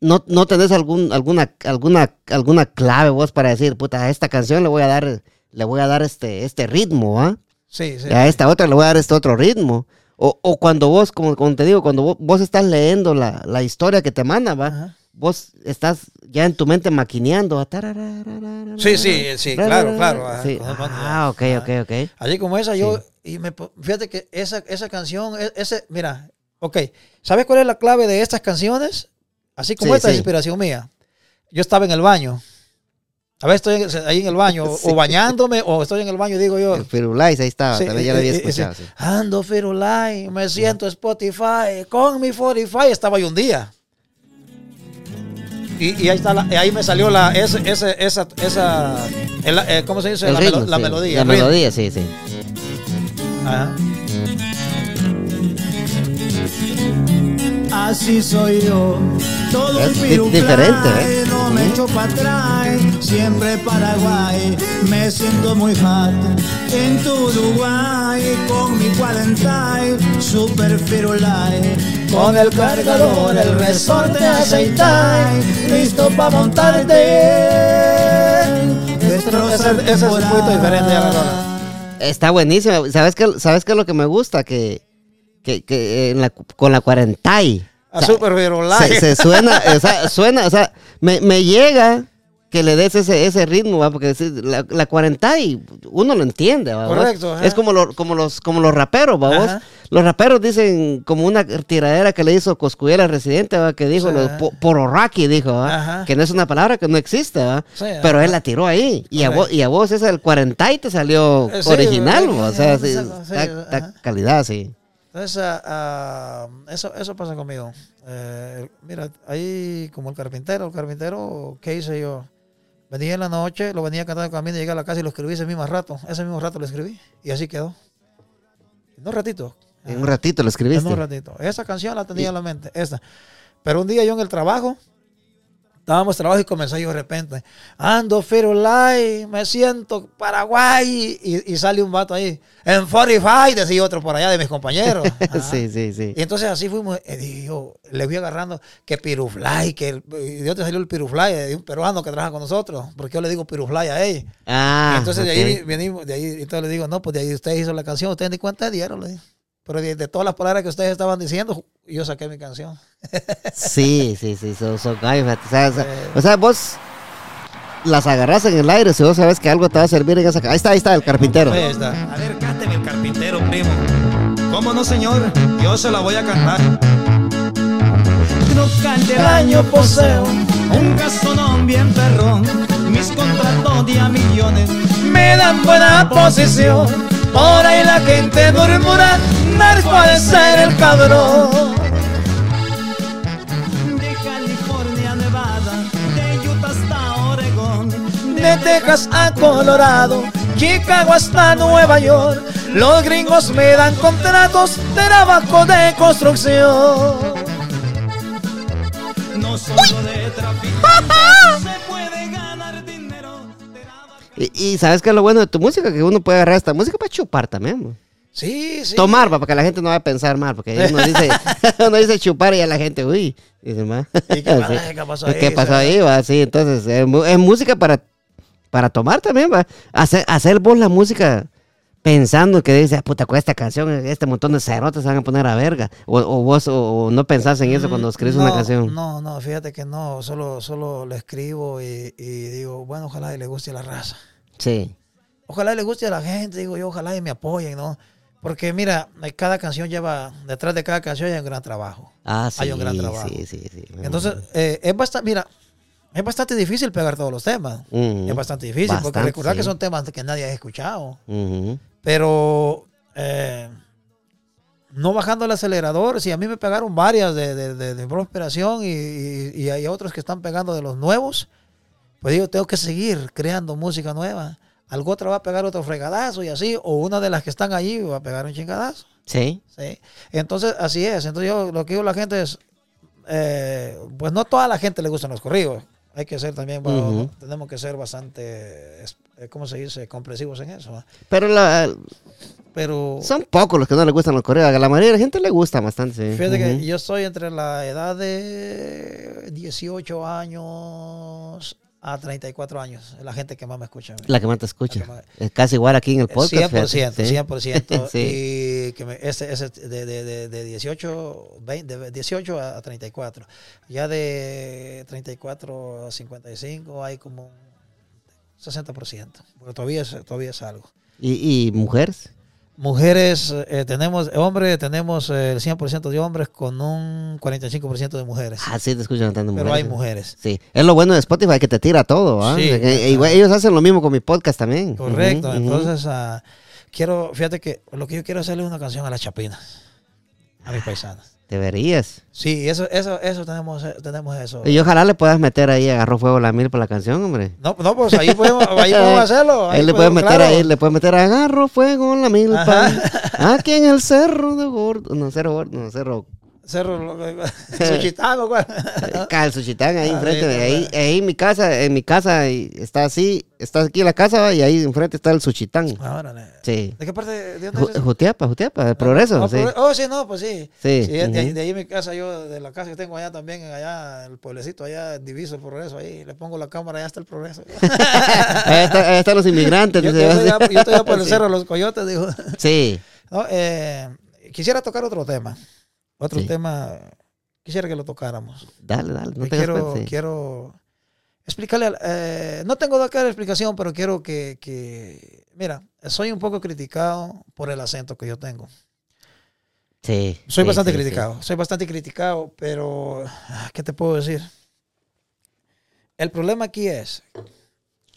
¿no, no tenés algún, alguna, alguna, alguna clave vos para decir, puta, a esta canción le voy a dar, le voy a dar este, este ritmo, ¿ah? Sí, sí. Y a esta otra le voy a dar este otro ritmo. O, o cuando vos, como, como te digo, cuando vos, vos estás leyendo la, la historia que te manda, ¿va? Ajá. Vos estás ya en tu mente maquineando. Sí, sí, sí, claro, claro. Sí. Ah, ok, ok, ok. Allí como esa, yo, y me, fíjate que esa, esa canción, e- ese, mira, ok, ¿sabes cuál es la clave de estas canciones? Así como Sí, esta es sí. inspiración mía. Yo estaba en el baño. A ver, estoy ahí en el baño, [LAUGHS] o- Sí. bañándome, o estoy en el baño, digo yo. El Firulais, ahí estaba, Sí, también ya lo había eh, eh, escuchado. sí. sí. Ando Firulai, me siento Spotify, con mi Spotify, estaba yo un día. Y, y ahí está la- ahí me salió la ese, ese, esa, esa el- eh, ¿cómo se dice? El la, ritmo, melo- la sí. melodía. La el ritmo. melodía, sí, sí. Ajá. Así soy yo, todo Es un diferente, ¿eh? no me echo para atrás, siempre Paraguay, me siento muy hot en tu Uruguay, con mi 40 super firulay, con el cargador, el resorte aceitai, listo para montarte, destrozar Ese- ese es un poquito diferente a la. Está buenísimo. ¿Sabes qué, ¿Sabes qué es lo que me gusta? Que, que, que en la, con la 40 y A Super Firulai. se, se suena, o sea, [LAUGHS] suena, o sea, me, me llega que le des ese, ese ritmo, ¿va? porque la, la 40 y uno lo entiende, ¿va? Correcto, ajá. Es como, lo- como, los, como los raperos, ¿va? vos? Ajá. Los raperos dicen como una tiradera que le hizo Coscuyela residente, ¿va? que dijo, Sí. lo, po- pororraqui, dijo, ¿va? Que no es una palabra que no existe, ¿va? Sí, pero ajá. él la tiró ahí, y a, vos, y a vos ese el 40 y te salió sí, original, ¿verdad? ¿va? o sea, Sí, sí, sí, está- está calidad, sí. Entonces, ah, ah, eso, eso pasa conmigo. Eh, mira, ahí como el carpintero, el carpintero, ¿qué hice yo? Venía en la noche, lo venía cantando camino, llegué a la casa y lo escribí ese mismo rato. Ese mismo rato lo escribí y así quedó. En un ratito. En un ratito lo escribiste. En un ratito. Esa canción la tenía en la mente, esta. Pero un día yo en el trabajo, estábamos trabajo y comencé yo de repente, ando Firulai, me siento Paraguay, y, y sale un vato ahí, en 45, decía otro por allá de mis compañeros. [LAUGHS] Sí, sí, sí. Y entonces así fuimos, eh, dije yo, le fui agarrando que pirufly, que el, y de dónde salió el pirufly, de un peruano que trabaja con nosotros, porque yo le digo pirufly a él. Ah, Y entonces de ahí venimos, de ahí, entonces le digo, no, pues de ahí usted hizo la canción, ustedes ni cuenta dieron, le digo. Pero de, de todas las palabras que ustedes estaban diciendo, yo saqué mi canción. Sí, sí, sí, son, son gallos, fíjate, o sea, o sea, Eh. o sea, vos las agarras en el aire si vos sabes que algo te va a servir en esa... Ahí está, ahí está el carpintero. Ahí está. A ver, cánteme el carpintero, primo. ¿Cómo no, señor? Yo se la voy a cantar. Trocal del año poseo un gastonón bien perrón. Mis contratos de a millones me dan buena posición. Por ahí la gente murmura, Ser el cabrón. De California a Nevada, de Utah hasta Oregón, de Texas a Colorado, Chicago hasta Nueva York. Los gringos me dan contratos de trabajo de construcción. No solo de traficante [LAUGHS] se puede ganar dinero. Y, y sabes qué es lo bueno de tu música, que uno puede agarrar esta música para chupar también. Sí, sí. Tomar, va, para que la gente no vaya a pensar mal, porque uno dice, [LAUGHS] [LAUGHS] uno dice chupar y a la gente, uy, dice más. ¿Y qué [LAUGHS] pasó ahí? ¿Qué pasó ahí? Va? Sí, entonces, es, música para, para tomar también, va. Hacer, hacer vos la música pensando que dice, "Ah, puta, con esta canción, este montón de cerotes se van a poner a verga. O, o vos o, o no pensás en eso cuando escribes una canción. No, no, fíjate que no, solo, solo le escribo y, y digo, bueno, ojalá y le guste a la raza. Sí. Ojalá y le guste a la gente, digo yo, ojalá y me apoyen, ¿no? Porque mira, cada canción lleva, detrás de cada canción hay un gran trabajo. Ah, sí. Hay un gran trabajo. Sí, sí, sí. Entonces, eh, es bastante, mira, es bastante difícil pegar todos los temas. Es bastante difícil, porque recordar que son temas que nadie ha escuchado. Pero eh, no bajando el acelerador, si a mí me pegaron varias de, de, de, de prosperación y, y- y hay otros que están pegando de los nuevos, pues yo tengo que seguir creando música nueva. Algo otra va a pegar otro fregadazo y así, o una de las que están allí va a pegar un chingadazo. Sí. ¿sí? Entonces, así es. Entonces, yo lo que digo a la gente es, eh, pues no toda la gente le gustan los corridos. hay que ser también, Ujú. tenemos que ser bastante, eh, ¿cómo se dice?, comprensivos en eso. Pero la- Pero son pocos los que no les gustan los corridos. A la mayoría de la gente le gusta bastante. sí. fíjate que yo estoy entre la edad de 18 años a 34 años, es la gente que más me escucha. La que más te escucha. Más- Es casi igual aquí en el podcast. 100%, fíjate, sí. 100%. [LAUGHS] Sí. Y que me, ese, ese de, de, de, de 18, 20, de 18 a a 34. Ya de 34 a 55 hay como un 60%. Pero todavía es, todavía es algo. ¿Y, y mujeres? Mujeres, eh, tenemos, hombres, tenemos eh, el 100% de hombres con un 45% de mujeres. Ah, sí, te escuchan tanto pero hay mujeres. Sí, es lo bueno de Spotify que te tira todo, ¿ah? Sí, Eh, eh, igual ellos hacen lo mismo con mi podcast también. Correcto. Entonces, ah, quiero, fíjate que lo que yo quiero hacerle es una canción a las chapinas, a mis paisanas. Deberías. Sí, eso, eso, eso tenemos, tenemos eso. Y ojalá le puedas meter ahí, agarró fuego la mil por la canción, hombre. No, no, pues ahí podemos, ahí podemos [LAUGHS] hacerlo. Ahí le puedes meter claro. ahí, le puedes meter agarro fuego la. Ajá. [LAUGHS] Aquí en el cerro de gordo. No, cerro gordo, no, cerro. Cerro, [LAUGHS] Suchitán, ¿o cuál? [LAUGHS] Calzuchitán ahí Ah, enfrente. de ahí, ahí en mi casa, en mi casa y está así, está aquí la casa y ahí enfrente está el Suchitán. Ah, órale. Sí. ¿De qué parte de dónde eres? Jutiapa, Jutiapa, el progreso, Ah, sí. Oh, sí, no, pues sí. Sí, de, de- ahí mi casa, yo, de la casa que tengo allá también, allá, el pueblecito, allá, diviso el progreso, ahí, le pongo la cámara, allá está el progreso. [LAUGHS] ahí, está- ahí están los inmigrantes. yo, estoy allá, yo estoy allá por el Sí. cerro de los coyotes, digo. Sí. No, eh, quisiera tocar otro tema. Otro Sí. tema, quisiera que lo tocáramos. Dale, dale. No Que tengas quiero, quiero explicarle, eh, no tengo que dar explicación, pero quiero que, que, mira, soy un poco criticado por el acento que yo tengo. Sí, Soy sí, bastante sí, criticado, soy bastante criticado, pero, ah, ¿qué te puedo decir? El problema aquí es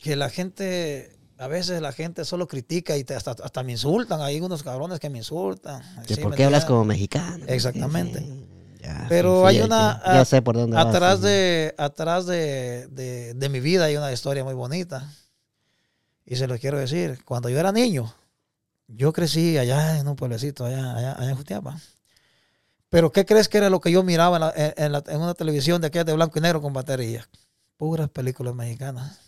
que la gente, a veces la gente solo critica y te- hasta, hasta me insultan. Hay unos cabrones que me insultan. Que ¿sí ¿Por me qué hablas como mexicano? Exactamente. Sí, ya, Pero sí, hay una- Ya, ya a- sé por dónde vas, Atrás de, atrás de, de, de mi vida hay una historia muy bonita. Y se lo quiero decir. Cuando yo era niño, yo crecí allá en un pueblecito, allá, allá, allá en Jutiapa. Pero ¿qué crees que era lo que yo miraba en, la- en la- en una televisión de aquella de blanco y negro con batería? Puras películas mexicanas.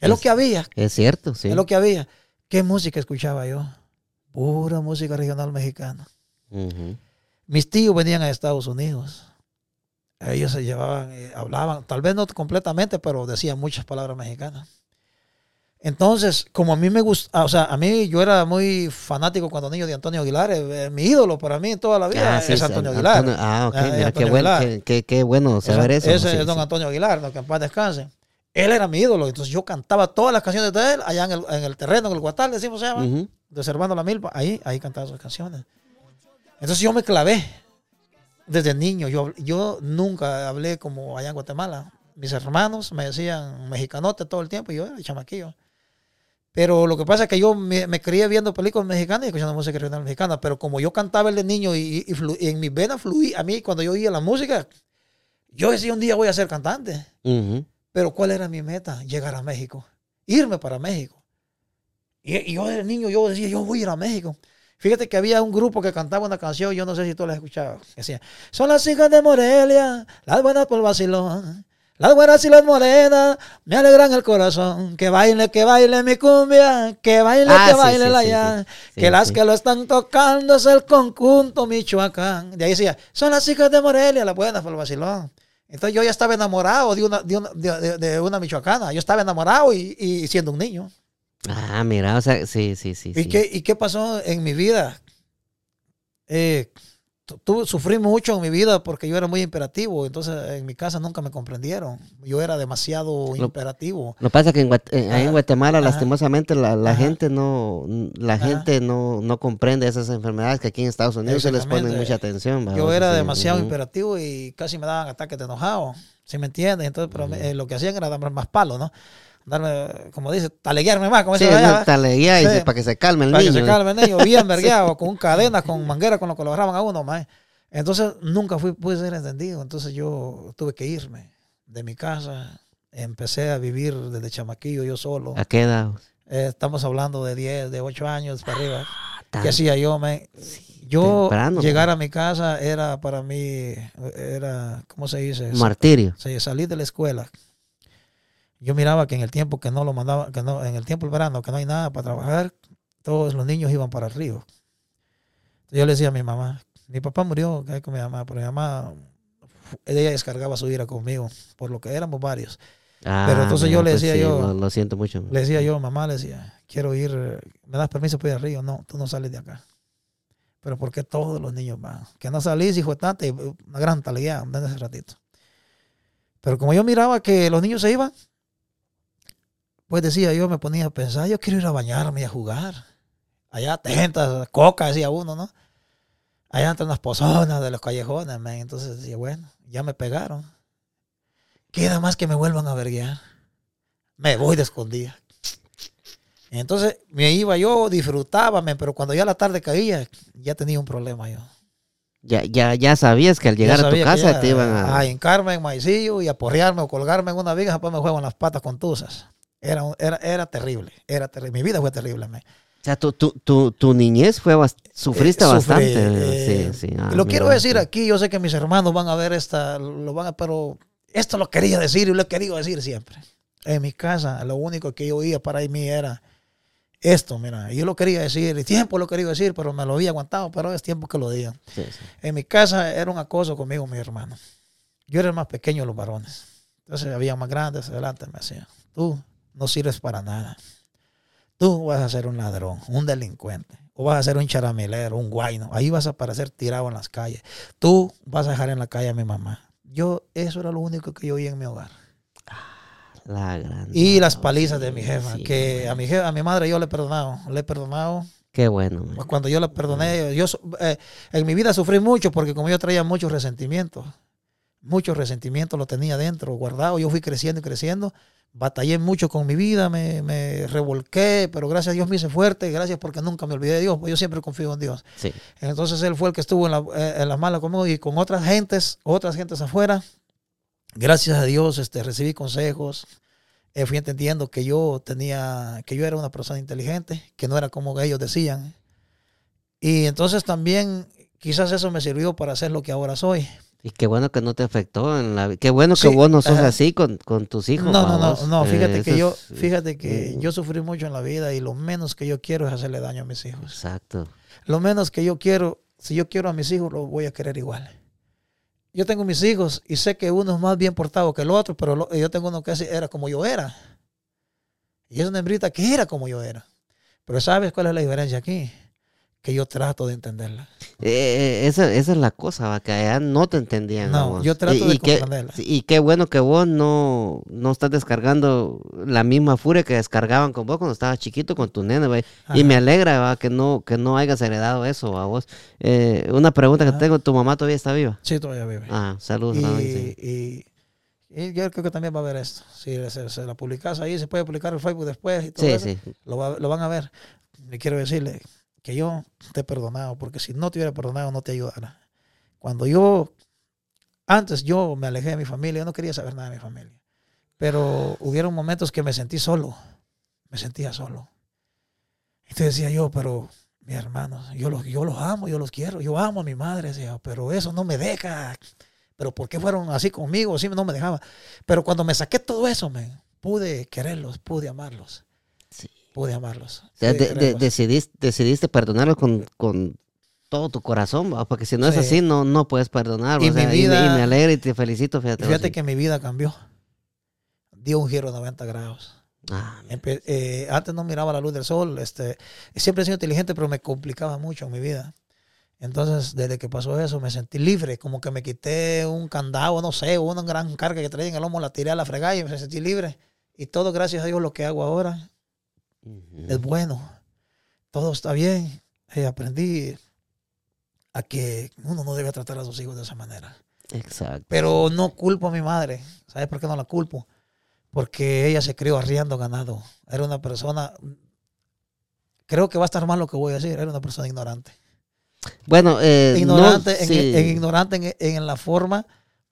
Es lo Es- que había, Es cierto, sí. es lo que había. ¿Qué música escuchaba yo? Pura música regional mexicana. Mis tíos venían a Estados Unidos. Ellos se llevaban, eh, hablaban, tal vez no completamente, pero decían muchas palabras mexicanas. Entonces, como a mí me gusta, o sea, a mí yo era muy fanático cuando niño de Antonio Aguilar, eh, eh, mi ídolo para mí en toda la vida Ah, sí, es Antonio Aguilar. Antonio- ah, ok, Ah, mira, qué Aguilar. qué, qué- qué bueno saber Ese- eso. Ese sí, es don. Antonio Aguilar, no, que en paz descanse. Él era mi ídolo, entonces yo cantaba todas las canciones de él allá en el, en el terreno, en el Guatal, decimos se llama de Servando la Milpa, ahí, ahí cantaba sus canciones. Entonces yo me clavé desde niño. Yo, yo nunca hablé como allá en Guatemala. Mis hermanos me decían mexicanote todo el tiempo y yo era chamaquillo. Pero lo que pasa es que yo me, me crié viendo películas mexicanas y escuchando música regional mexicana. Pero como yo cantaba el de niño y, y flu- y en mis venas fluía, a mí cuando yo oía la música, yo decía un día voy a ser cantante. Pero ¿cuál era mi meta? Llegar a México. Irme para México. Y, y yo de niño, yo decía, yo voy a ir a México. Fíjate que había un grupo que cantaba una canción, yo no sé si tú la has escuchado, que decía, son las hijas de Morelia, las buenas por vacilón, las buenas y las morenas, me alegran el corazón, que baile, que baile mi cumbia, que baile, Ah, que sí, baile sí, la sí, ya, que las que lo están tocando es el conjunto Michoacán. De ahí decía, son las hijas de Morelia, las buenas por el vacilón. Entonces yo ya estaba enamorado de una, de una, de, una michoacana. Yo estaba enamorado y, y siendo un niño. Ah, mira, o sea, sí, sí, sí. ¿Y, sí. qué, ¿Y qué pasó en mi vida? Eh, tu- tu- sufrí mucho en mi vida porque yo era muy imperativo. Entonces en mi casa nunca me comprendieron. Yo era demasiado imperativo. Lo que pasa es que en, eh, en Ajá, Guatemala, ajá. lastimosamente, la, la gente no la Ajá. gente no, no comprende esas enfermedades que aquí en Estados Unidos se les ponen Exactamente. mucha atención. ¿va? Yo era demasiado ujú. imperativo y casi me daban ataques de enojado. ¿Sí me entiendes? Entonces, pero me- eh, lo que hacían era darme más palos, ¿no? Darme, como dice, taleguearme más, como Sí, no, Sí. para que se calme el para niño. que se calme el niño, [LAUGHS] bien vergueado, con cadenas, con mangueras, con lo que lo agarraban a uno, mae. Entonces nunca fui, pude ser entendido. Entonces yo tuve que irme de mi casa. Empecé a vivir desde chamaquillo yo solo. ¿A qué edad? Eh, estamos hablando de 10, de 8 años para arriba. Tan- ¿Qué hacía yo, mae? Yo temprano, llegar a mi casa era para mí, era, ¿cómo se dice? Martirio. Sí, salir de la escuela yo miraba que en el tiempo que no lo mandaba, que no, en el tiempo del verano, que no hay nada para trabajar, todos los niños iban para el río. Entonces yo le decía a mi mamá, mi papá murió con mi mamá, pero mi mamá, ella descargaba su ira conmigo, por lo que éramos varios. Pero entonces yo le pues decía sí, yo- Lo, lo siento mucho. Le decía yo, mamá, le decía, quiero ir, ¿me das permiso para ir al río? No, tú no sales de acá. Pero ¿por qué todos los niños van? Que no salís, hijo de tanta, una gran talía, en ese ratito. Pero como yo miraba que los niños se iban, pues decía yo, me ponía a pensar, yo quiero ir a bañarme y a jugar. Allá tentas, coca, decía uno, ¿no? Allá entran las pozonas de los callejones, man. Entonces decía, bueno, ya me pegaron. Queda más que me vuelvan a verguear. Me voy de escondida. Entonces me iba yo, disfrutaba, man, pero cuando ya la tarde caía, ya tenía un problema yo. Ya, ya, ya sabías que al llegar a tu casa ya, te iban a... a hincarme en maicillo y a porrearme o colgarme en una viga, después me juegan las patas con tuzas. Era, era, era terrible, era terrible. Mi vida fue terrible. man. O sea, tu, tu, tu, tu niñez fue bast- sufriste Eh, bastante. eh, sí, sí. Ah, lo quiero decir sí. aquí, yo sé que mis hermanos van a ver esta, lo van a, pero esto lo quería decir y lo he querido decir siempre. En mi casa, lo único que yo oía para mí era esto, mira, yo lo quería decir, y tiempo lo quería decir, pero me lo había aguantado, pero es tiempo que lo digan. Sí, sí. En mi casa era un acoso conmigo, mi hermano. Yo era el más pequeño de los varones. Entonces había más grandes adelante, me decían, tú no sirves para nada. Tú vas a ser un ladrón, un delincuente, o vas a ser un charamilero, un guayno. Ahí vas a aparecer tirado en las calles. Tú vas a dejar en la calle a mi mamá. Yo, eso era lo único que yo oía en mi hogar. La gran... Y las palizas sí, de mi jefa, sí, que a mi, jefa, a mi madre yo le he perdonado, le he perdonado Qué bueno. man. Cuando yo la perdoné, yo eh, en mi vida sufrí mucho porque como yo traía muchos resentimientos, muchos resentimientos lo tenía dentro, guardado, yo fui creciendo y creciendo, batallé mucho con mi vida, me, me revolqué, pero gracias a Dios me hice fuerte, gracias porque nunca me olvidé de Dios, porque yo siempre confío en Dios. Sí. Entonces él fue el que estuvo en la, eh, en la mala conmigo y con otras gentes, otras gentes afuera. Gracias a Dios este, recibí consejos. eh, fui entendiendo que yo tenía, que yo era una persona inteligente, que no era como ellos decían. Y entonces también quizás eso me sirvió para ser lo que ahora soy. Y qué bueno que no te afectó en la Qué bueno que Sí, vos no sos ajá. así con, con tus hijos. No, no, no, no, fíjate Eh, que yo, es- fíjate que mm. yo sufrí mucho en la vida y lo menos que yo quiero es hacerle daño a mis hijos. Exacto. Lo menos que yo quiero, si yo quiero a mis hijos, los voy a querer igual. Yo tengo mis hijos y sé que uno es más bien portado que el otro, pero lo- yo tengo uno que era como yo era. Y es una hembrita que era como yo era. Pero ¿sabes cuál es la diferencia aquí? Que yo trato de entenderla. Eh, esa, esa es la cosa, va, que allá no te entendían. No, yo trato y, de y qué, comprenderla. sí, y qué bueno que vos no, no estás descargando la misma furia que descargaban con vos cuando estabas chiquito con tu nene, va. Y me alegra va, que no que no hayas heredado eso a vos. Eh, una pregunta que tengo, ¿tu mamá todavía está viva? Sí, todavía vive. Ah, saludos. y, ¿no? Sí. y- y yo creo que también va a ver esto. Si se, se la publicas ahí, se puede publicar en Facebook después y todo Sí, eso. sí. lo, va- lo van a ver. Le quiero decirle que yo te he perdonado, porque si no te hubiera perdonado, no te ayudara. Cuando yo, antes yo me alejé de mi familia, yo no quería saber nada de mi familia. Pero hubieron momentos que me sentí solo, me sentía solo. Entonces decía yo, pero mis hermanos, yo los, yo los amo, yo los quiero, yo amo a mi madre, decía, pero eso no me deja. Pero ¿por qué fueron así conmigo? Así no me dejaba. Pero cuando me saqué todo eso, me pude quererlos, pude amarlos. Sí. Pude amarlos. Pude de- de- decidiste, decidiste perdonarlos con, con todo tu corazón, va, porque si no es Sí. así, no, no puedes perdonar. Y o sea, mi y me- y, vida- me alegra y te felicito, fíjate. Fíjate sí. que mi vida cambió. Dio un giro de 90 grados. Ah, Empe- eh, antes no miraba la luz del sol. Este, siempre he sido inteligente, pero me complicaba mucho en mi vida. Entonces, desde que pasó eso, me sentí libre. Como que me quité un candado, no sé, una gran carga que traía en el lomo, la tiré a la fregada y me sentí libre. Y todo, gracias a Dios, lo que hago ahora es bueno. Todo está bien. Eh, aprendí a que uno no debe tratar a sus hijos de esa manera. Exacto. Pero no culpo a mi madre. ¿Sabes por qué no la culpo? Porque ella se crió arriando ganado. Era una persona. Creo que va a estar mal lo que voy a decir. Era una persona ignorante. Bueno, eh, no, ignorante, en, sí. en ignorante en, en la forma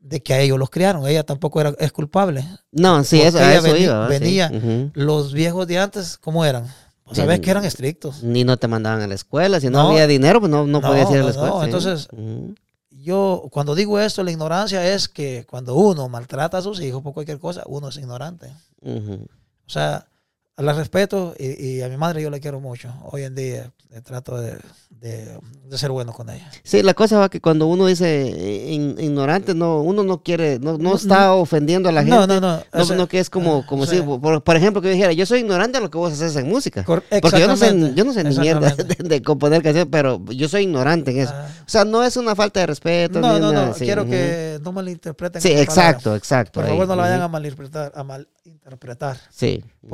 de que a ellos los criaron. Ella tampoco era, es culpable. No, sí, porque eso, ella eso veni- iba. ¿va? Sí. venía. Ujú. Los viejos de antes, ¿cómo eran? Sabes que eran estrictos. Ni no te mandaban a la escuela. Si no, No. había dinero, pues no, no, No, podías ir a la escuela. no, sí. entonces- yo cuando digo esto, la ignorancia es que cuando uno maltrata a sus hijos por cualquier cosa, uno es ignorante. O sea, la respeto y, y a mi madre yo la quiero mucho. Hoy en día eh, trato de, de- de ser bueno con ella. Sí, la cosa va que cuando uno dice eh, in- ignorante, no, uno no quiere, no, no No, está ofendiendo a la gente. No, no, no. No, o sea, no, que es como, como sí. si, por, por ejemplo, que yo dijera, yo soy ignorante de lo que vos haces en música. Porque yo no sé, yo no sé ni mierda de, de componer canciones, pero yo soy ignorante en eso. Ah. O sea, no es una falta de respeto. No, ni no, nada no. Quiero que no malinterpreten. Sí, palabra. exacto, exacto. Por ahí, favor, no la vayan a malinterpretar. A malinterpretar. Sí. ujú.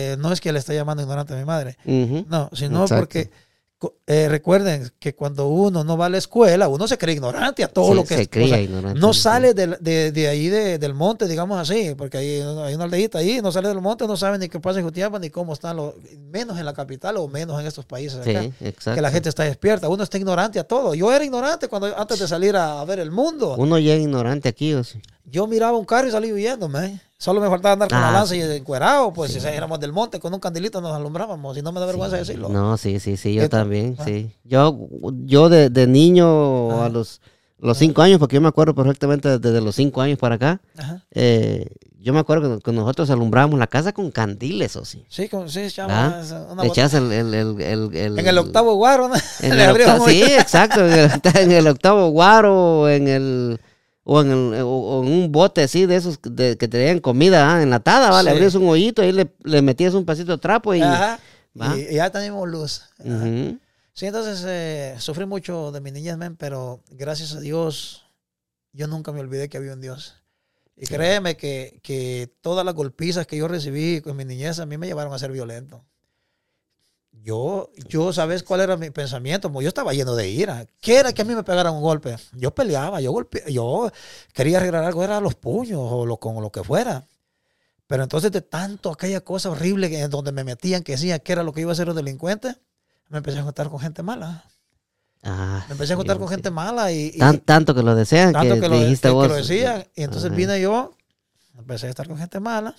Porque no es que le esté llamando ignorante a mi madre. No, sino Exacto. porque eh, recuerden que cuando uno no va a la escuela, uno se cree ignorante a todo Sí, lo que se cría o sea, ignorante, No sale de, de ahí de- del monte, digamos así, porque hay, hay una aldeita ahí, no sale del monte, no sabe ni qué pasa en Jutiapa, ni cómo están los, menos en la capital o menos en estos países Sí, acá. Que la gente está despierta, uno está ignorante a todo. Yo era ignorante cuando antes de salir a, a ver el mundo. Uno ya es ignorante aquí, o. Yo miraba un carro y salí huyéndome. Solo me faltaba andar con Ah, la lanza y encuerado, pues si éramos del monte con un candilito nos alumbrábamos, y no me da vergüenza decirlo. No, sí, sí, sí, yo Esto, también, ah. sí. Yo, yo de, de niño Ajá. a los, los cinco años, porque yo me acuerdo perfectamente desde los cinco años para acá, Ajá. eh, yo me acuerdo que, nosotros alumbrábamos la casa con candiles, o sí. Sí, con, sí, ¿Ah? una echabas el, el, el, el- el- En el octavo guaro, ¿no? en [LAUGHS] el octavo- sí, exacto, en el, en el octavo guaro, en el o en, el, o, o en un bote así de esos de- que tenían comida ah, enlatada, ¿vale? Sí. Abrías un hoyito, ahí le, le metías un pasito de trapo y... Ajá. ¿Va? Y, y ya tenemos luz. Sí, entonces eh, sufrí mucho de mi niñez, men, pero gracias a Dios, yo nunca me olvidé que había un Dios. Y créeme que, que todas las golpizas que yo recibí con mi niñez a mí me llevaron a ser violento. Yo, yo, ¿sabes cuál era mi pensamiento? Yo estaba lleno de ira. ¿Qué era que a mí me pegaran un golpe? Yo peleaba, yo golpe, yo quería arreglar algo, era los puños o lo, con lo que fuera. Pero entonces de tanto aquella cosa horrible que, en donde me metían, que decían que era lo que iba a ser un delincuente, me empecé a juntar con gente mala. Ah, Me empecé a juntar sí, con sí. gente mala y, y Tan- tanto que lo desean tanto que, que, lo, dijiste que- que vos. lo decían. Y entonces Ajá. vine yo, empecé a estar con gente mala.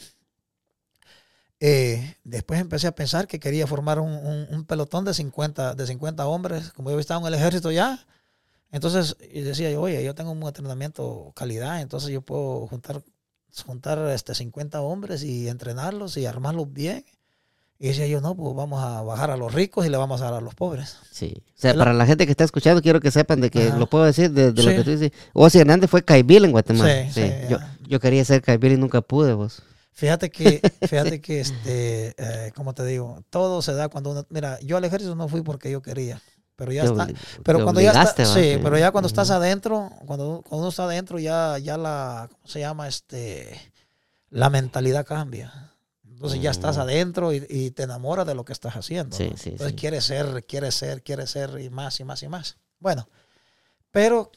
Eh, después empecé a pensar que quería formar un, un- un pelotón de 50, de 50 hombres, como yo estaba en el ejército ya. Entonces y decía yo, oye, yo tengo un entrenamiento calidad, entonces yo puedo juntar, juntar este, 50 hombres y entrenarlos y armarlos bien. Y decía yo, no, pues vamos a bajar a los ricos y le vamos a dar a los pobres. Sí. O sea, La- para la gente que está escuchando, quiero que sepan de que Ajá. lo puedo decir de, de lo que tú dices. Ozzy Hernández fue Caibil en Guatemala. Sí, sí, yo, yo quería ser Caibil y nunca pude, vos. Fíjate que, [LAUGHS] fíjate que, este, eh, como te digo, todo se da cuando uno, mira, yo al ejército no fui porque yo quería, pero ya Te está, pero cuando ya está, sí, pero ya cuando estás adentro, cuando, cuando uno está adentro, ya, ya la, ¿cómo se llama? Este, la mentalidad cambia. Entonces ya estás Mm. adentro y, y te enamoras de lo que estás haciendo. Sí, ¿no? sí, Entonces sí. quieres ser, quieres ser, quieres ser y más y más y más. Bueno, pero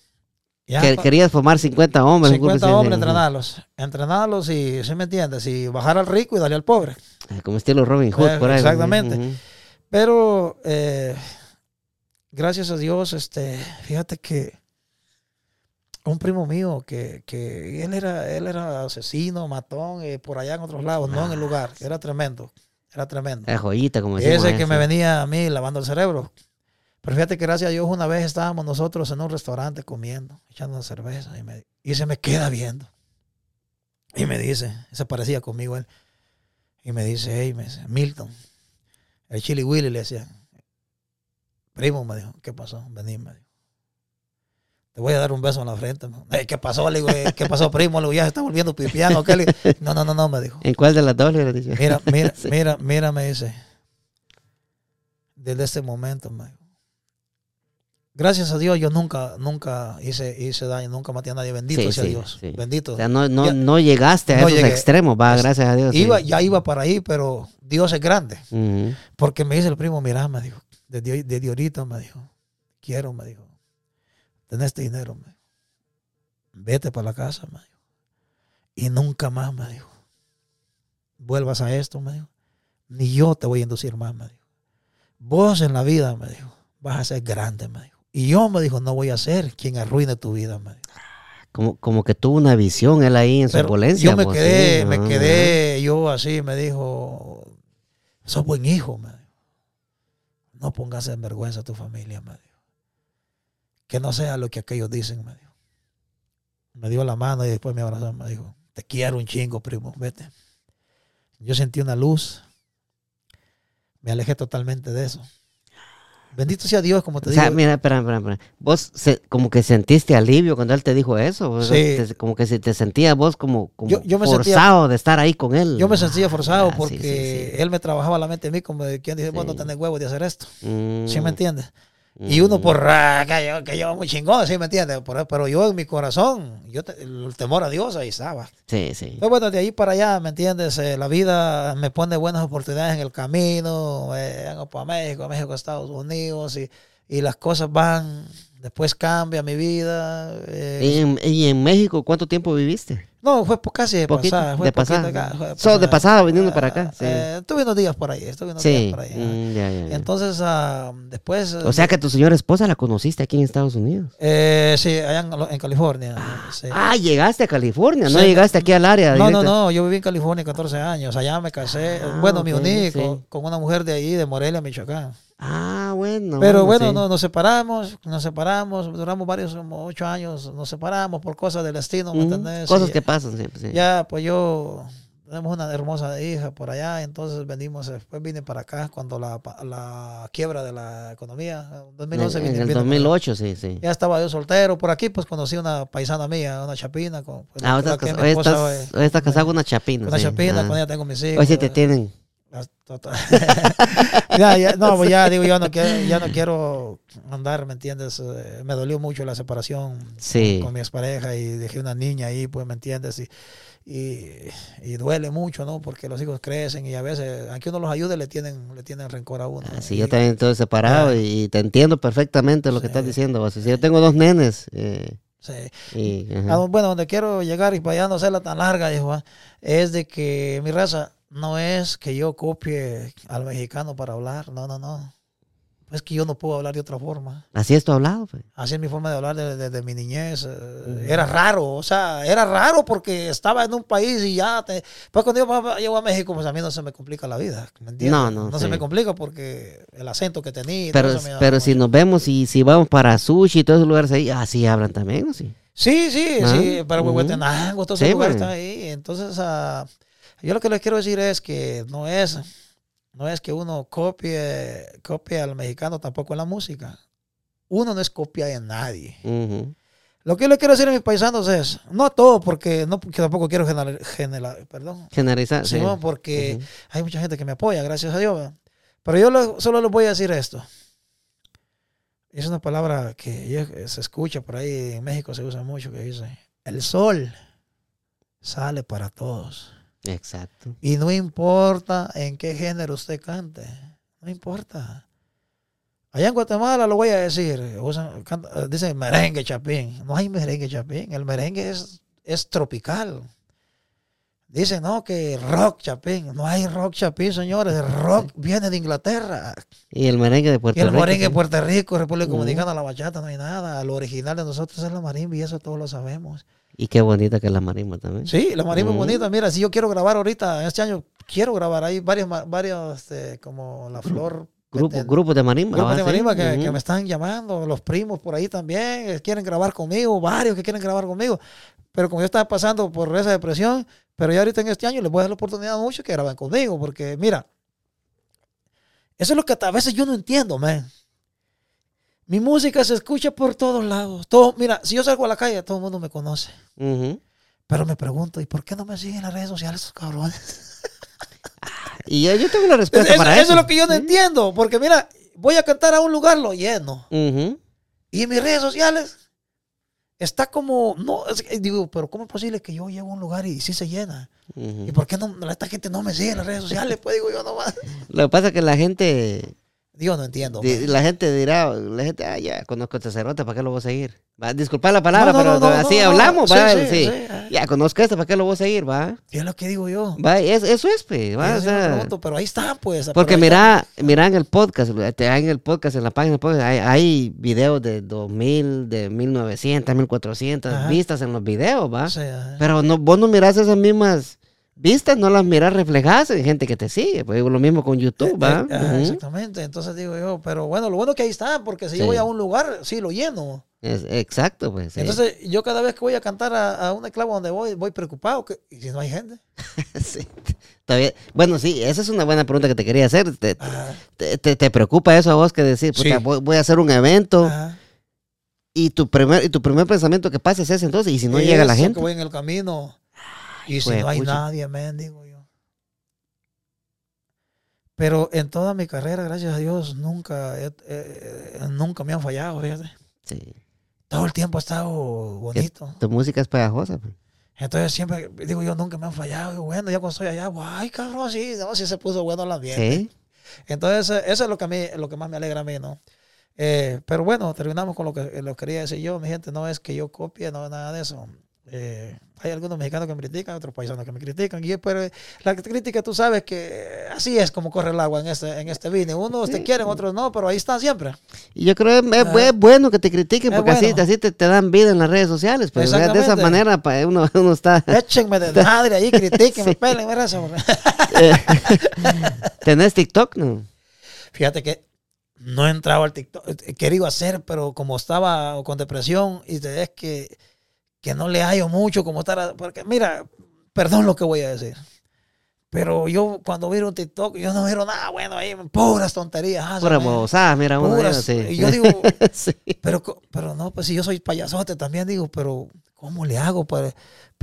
ya Que- querías formar 50 hombres. un grupo 50 así, sí, hombres, entrenarlos. Entrenarlos y, ¿sí me entiendes? Y bajar al rico y darle al pobre. Ah, Como estilo Robin Hood, Eh, por ahí. exactamente. Pero eh, gracias a Dios, este, fíjate que un primo mío que, que él era, él era asesino, matón, eh, por allá en otros lados, no en el lugar. Era tremendo. Era tremendo. La joyita, como decimos. Ese que me venía a mí lavando el cerebro. Pero fíjate que gracias a Dios una vez estábamos nosotros en un restaurante comiendo, echando una cerveza y, me- y se me queda viendo. Y me dice, se parecía conmigo él. Y me dice, hey, me dice, Milton, el Chili Willy le decía, primo, me dijo, ¿qué pasó? Vení, me dijo. Te voy a dar un beso en la frente. me dijo. "Ey, ¿Qué pasó? Le digo, "Eh, ¿qué pasó, primo? Le digo, ya se está volviendo pipiano. ¿qué?" Le digo, No, no, no, no, me dijo. ¿En cuál de las dos le dicho? Mira, mira, [LAUGHS] Sí. mira, mira, me dice. Desde este momento, me dijo. Gracias a Dios, yo nunca, nunca hice, hice daño, nunca maté a nadie. Bendito Sí, sea sí, Dios. sí. Bendito. O sea, no, no, Ya- no llegaste a no esos llegué. extremos, va, gracias a Dios. iba, ya iba para ahí, pero Dios es grande. Porque me dice el primo, mira, me dijo, desde, desde ahorita me dijo, quiero, me dijo, tener este dinero, me dijo. Vete para la casa, me dijo. Y nunca más, me dijo. Vuelvas a esto, me dijo. Ni yo te voy a inducir más, me dijo. Vos en la vida, me dijo, vas a ser grande, me dijo. Y yo, me dijo, no voy a ser quien arruine tu vida, me dijo. Como, como que tuvo una visión él ahí en su Pero opulencia. yo me pues, quedé, sí, me quedé, yo así, me dijo, sos buen hijo, me dijo. No pongas en vergüenza a tu familia, me dijo. que no sea lo que aquellos dicen, me dijo. Me dio la mano y después me abrazó me dijo, te quiero un chingo, primo, vete. Yo sentí una luz, me alejé totalmente de eso. Bendito sea Dios, como te O sea, digo. mira, espera, espera, espera. Vos se- como que sentiste alivio cuando él te dijo eso. Sí. te- como que si te sentías vos como, como Yo- yo me sentía- forzado de estar ahí con él. Yo me sentía forzado Ah, porque sí, sí. él me trabajaba la mente a mí como de quien dice, bueno, Sí. tenés huevos de hacer esto. Mm, ¿Sí me entiendes? Y uno por que yo, que yo muy chingón, ¿sí me entiendes? Por- Pero yo en mi corazón, yo te- el temor a Dios ahí estaba. Sí, sí. Pero bueno, de ahí para allá, ¿me entiendes? Eh, la vida me pone buenas oportunidades en el camino. eh, vengo para México, México, Estados Unidos, y, y las cosas van. Después cambia mi vida. eh, ¿Y en, y en México cuánto tiempo viviste? No, fue casi de Poquito, pasada. Fue de pasada. acá, fue de So, de pasada. pasada viniendo para acá, sí. Eh, estuve unos días por ahí, estuve unos Sí. días por ahí. ajá. mm, ya, ya, ya. Entonces, ah, después. o sea que tu señora esposa la conociste aquí en Estados Unidos. Eh, sí, allá en, en California. sí. Ah, llegaste a California, no llegaste aquí al área. No, no, directa. no, yo viví en California 14 años. Allá me casé. Ah, bueno, me uní con, con una mujer de ahí, de Morelia, Michoacán. Ah, bueno. Pero bueno, sí. no, nos separamos, nos separamos, duramos varios, como ocho años, nos separamos por cosas del destino, ¿me entendés? Cosas Y que pasan siempre, sí. Ya, pues yo, tenemos una hermosa hija por allá, entonces venimos, después vine para acá cuando la, la quiebra de la economía, en En, 2011 en vine- el vine para acá. 2008, sí, sí. Ya estaba yo soltero. Por aquí, pues conocí una paisana mía, una chapina. Con, pues, Ah, estás, hoy estás casado con una chapina. Una sí. chapina, Ah. con ella tengo mis hijos. Hoy sí te tienen. Las- to- to- [LAUGHS] ya, ya, no, pues ya digo, yo no quiero, ya no quiero andar, ¿me entiendes? Eh, me dolió mucho la separación Sí. con mi expareja y dejé una niña ahí, pues, ¿me entiendes? Y, y, y duele mucho, ¿no? Porque los hijos crecen y a veces, aunque uno los ayude, le tienen, le tienen rencor a uno. Ah, sí, Y- yo también estoy separado Ah. y te entiendo perfectamente lo que Sí. estás diciendo. vos. Si yo tengo dos nenes. eh, sí. y, A ajá. don- bueno, donde quiero llegar y para allá no hacerla tan larga, hijo, ah, es de que mi raza no es que yo copie al mexicano para hablar, no, no, no. Es que yo no puedo hablar de otra forma. Así es tu hablado. pues. Así es mi forma de hablar desde de, mi niñez. eh, Era raro, o sea, era raro porque estaba en un país y ya. Te, pues cuando yo llego a México, pues a mí no se me complica la vida. ¿me entiendes? No, no, se sí. me complica porque el acento que tenía. Pero, pero si nos vemos y si vamos para sushi y todos esos lugares ahí, así hablan también, ¿o sí? Sí, sí, Ah, sí, para ujú. Huehuetenango, todos Sí, esos lugares pues. están ahí. Entonces, ah, yo lo que les quiero decir es que no es, no es que uno copie, copie al mexicano tampoco en la música. Uno no es copia de nadie. Lo que yo les quiero decir a mis paisanos es, no a todos, porque no tampoco quiero general, general- perdón, Generalizar. sí. porque hay mucha gente que me apoya, gracias a Dios. Pero yo lo- solo les voy a decir esto. Es una palabra que se escucha por ahí, en México se usa mucho, que dice, el sol sale para todos. Exacto. Y no importa en qué género usted cante, no importa. Allá en Guatemala lo voy a decir, usan- canta- eh, dicen merengue chapín. No hay merengue chapín, el merengue es, es tropical. Dicen, no, que rock chapín. No hay rock chapín, señores. El rock [LAUGHS] viene de Inglaterra. Y el merengue de Puerto Y el Rico. merengue de sí. Puerto Rico, República. Dominicana, la bachata, no hay nada. Lo original de nosotros es la marimba y eso todos lo sabemos. Y qué bonita que es la marimba también. Sí, la marimba es bonita. Mira, si yo quiero grabar ahorita, este año, quiero grabar. Hay varios, varios este, como La Flor. Grupo, este, grupos de marimba. grupos de Sí. marimba que me están llamando, los primos por ahí también, eh, quieren grabar conmigo, varios que quieren grabar conmigo. Pero como yo estaba pasando por esa depresión, pero ya ahorita en este año les voy a dar la oportunidad a muchos que graben conmigo, porque mira, eso es lo que a veces yo no entiendo, man. Mi música se escucha por todos lados. Todo, mira, si yo salgo a la calle, todo el mundo me conoce. Pero me pregunto, ¿y por qué no me siguen en las redes sociales esos cabrones? [LAUGHS] Y yo, yo tengo la Eso, respuesta para eso eso. es lo que yo no Sí. entiendo, porque mira, voy a cantar a un lugar, lo lleno. Y en mis redes sociales está como, no, es digo, pero ¿cómo es posible que yo llego a un lugar y sí se llena? ¿Y por qué no, esta gente no me sigue en las redes sociales? Pues digo yo nomás. Lo que pasa es que la gente, Digo, no entiendo. la gente dirá, la gente, ah, ya conozco a este cerote, ¿para qué lo voy a seguir? Va, disculpa la palabra, No, no, pero no, así hablamos, va, sí, sí. sí, ah. Ya conozco a este, ¿para qué lo voy a seguir? Va, es lo que digo yo. va, es- eso es, pues, va, o sea, pregunto, pero ahí está, pues. Porque pero ahí mira, mira en el podcast, te- en el podcast, en la página del podcast, hay, hay videos de 2000, de 1900, 1400 Ajá. vistas en los videos, ¿va? está. Sí. Pero no, vos no mirás esas mismas vistas no las miras reflejadas en gente que te sigue. Pues lo mismo con YouTube, ¿va? Eh, ajá, Ujú. Exactamente, entonces digo yo, pero bueno, lo bueno es que ahí está, porque si yo voy a un lugar, sí lo lleno. Es- exacto, pues. sí. Entonces, yo cada vez que voy a cantar a, a un esclavo donde voy, voy preocupado, que, y si no hay gente. [LAUGHS] Sí. Todavía- bueno, sí, esa es una buena pregunta que te quería hacer. ¿Te, te, te- te preocupa eso a vos que decir, puta, voy, voy a hacer un evento ajá. y tu primer y tu primer pensamiento que pasa es ese entonces y si no llega la gente? que voy en el camino, y si no hay pucha. nadie, men, digo yo. Pero en toda mi carrera, gracias a Dios, nunca, eh, nunca me han fallado, fíjate. Sí. Todo el tiempo ha estado bonito. Tu música es pegajosa. pues. Entonces siempre digo yo, nunca me han fallado. Bueno, ya cuando estoy allá, ay, cabrón, sí, no, sí se puso bueno el ambiente. Sí. Entonces, eso es lo que a mí, lo que más me alegra a mí, ¿no? Eh, pero bueno, terminamos con lo que lo quería decir yo, mi gente, no es que yo copie, no nada de eso. Eh, hay algunos mexicanos que me critican, otros paisanos que me critican, y pero la crítica tú sabes que así es como corre el agua en este, en este vine. Unos te quieren, otros no, pero ahí están siempre. Y yo creo que es, Ah. es bueno que te critiquen porque así, bueno. así te, te dan vida en las redes sociales. Pues, de esa manera uno, [LAUGHS] uno está... Échenme de [LAUGHS] madre ahí, critiquenme, [LAUGHS] Sí. pelen. ¿Tenés TikTok? No. Fíjate que no he entrado al TikTok. He querido hacer, pero como estaba con depresión y es que, que no le hallo mucho como estar. Porque mira, perdón lo que voy a decir. Pero yo cuando miro un TikTok, yo no miro nada bueno ahí, puras tonterías. ah, mira uno. puras- sí. Y yo digo, [LAUGHS] Sí. pero, pero no, pues si yo soy payasote también, digo, pero ¿cómo le hago? Pero,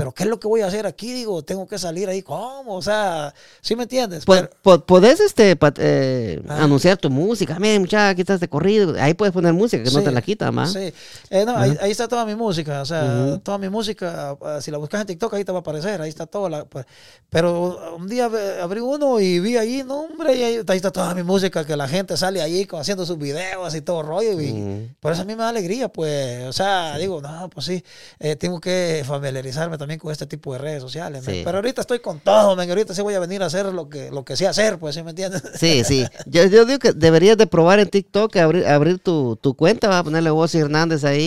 pero ¿qué es lo que voy a hacer aquí? Digo, tengo que salir ahí, ¿cómo? O sea, ¿sí me entiendes? Po- Pero- po- ¿Podés este, eh, Ah. anunciar tu música? Miren, muchacha, aquí está este corrido. Ahí puedes poner música, que no Sí, te la quita, más. Sí, Eh, no, ahí, ahí está toda mi música, o sea, Ujú. toda mi música, ah, si la buscas en TikTok ahí te va a aparecer, ahí está toda la, pues, pero un día abrí uno y vi ahí, no hombre, y ahí, ahí está toda mi música, que la gente sale ahí haciendo sus videos y todo rollo, y Mm. por eso a mí me da alegría, pues, o sea, digo, no, pues sí, eh, tengo que familiarizarme también con este tipo de redes sociales. Sí. pero ahorita estoy con todo, men, ahorita sí voy a venir a hacer lo que, lo que sé hacer, pues, ¿sí me entiendes? Sí, sí. Yo, yo digo que deberías de probar en TikTok, abrir, abrir tu, tu cuenta, vas a ponerle vos Hernández ahí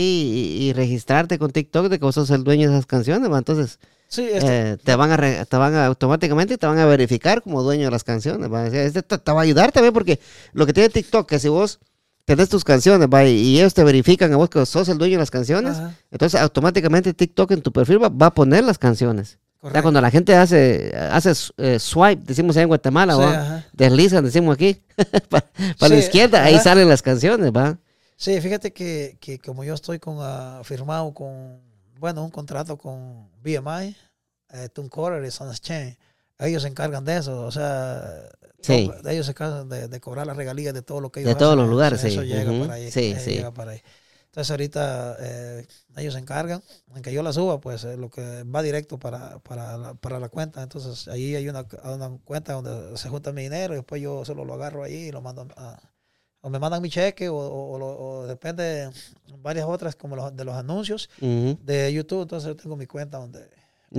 y, y registrarte con TikTok de que vos sos el dueño de esas canciones, ¿va? Entonces Sí, este- eh, te van a re- te van a automáticamente te van a verificar como dueño de las canciones, ¿va? Este te, te va a ayudar también porque lo que tiene TikTok, que si vos tenés tus canciones, ¿va? Y, ellos te verifican a vos que sos el dueño de las canciones, Ajá. entonces automáticamente TikTok en tu perfil va, va a poner las canciones. O sea, cuando la gente hace, hace eh, swipe, decimos ahí en Guatemala, Sí, deslizan, decimos aquí, [LAUGHS] para la Sí, izquierda, ahí salen las canciones, ¿va? Sí, fíjate que, que como yo estoy con ah, firmado con, bueno, un contrato con BMI, eh, TuneCore y Sons Chain, ellos se encargan de eso, o sea, Sí. todo- ellos se encargan de, de cobrar las regalías de todo lo que ellos De todos los lugares, eso sí. llega Ujú. para ahí, Sí, sí. llega para ahí. Entonces ahorita eh, ellos se encargan, aunque yo la suba, pues eh, lo que va directo para, para, la, para la cuenta. Entonces ahí hay una, una cuenta donde se junta mi dinero y después yo solo lo agarro ahí y lo mando a, o me mandan mi cheque o, o- o depende varias otras como los, de los anuncios de YouTube. Entonces yo tengo mi cuenta donde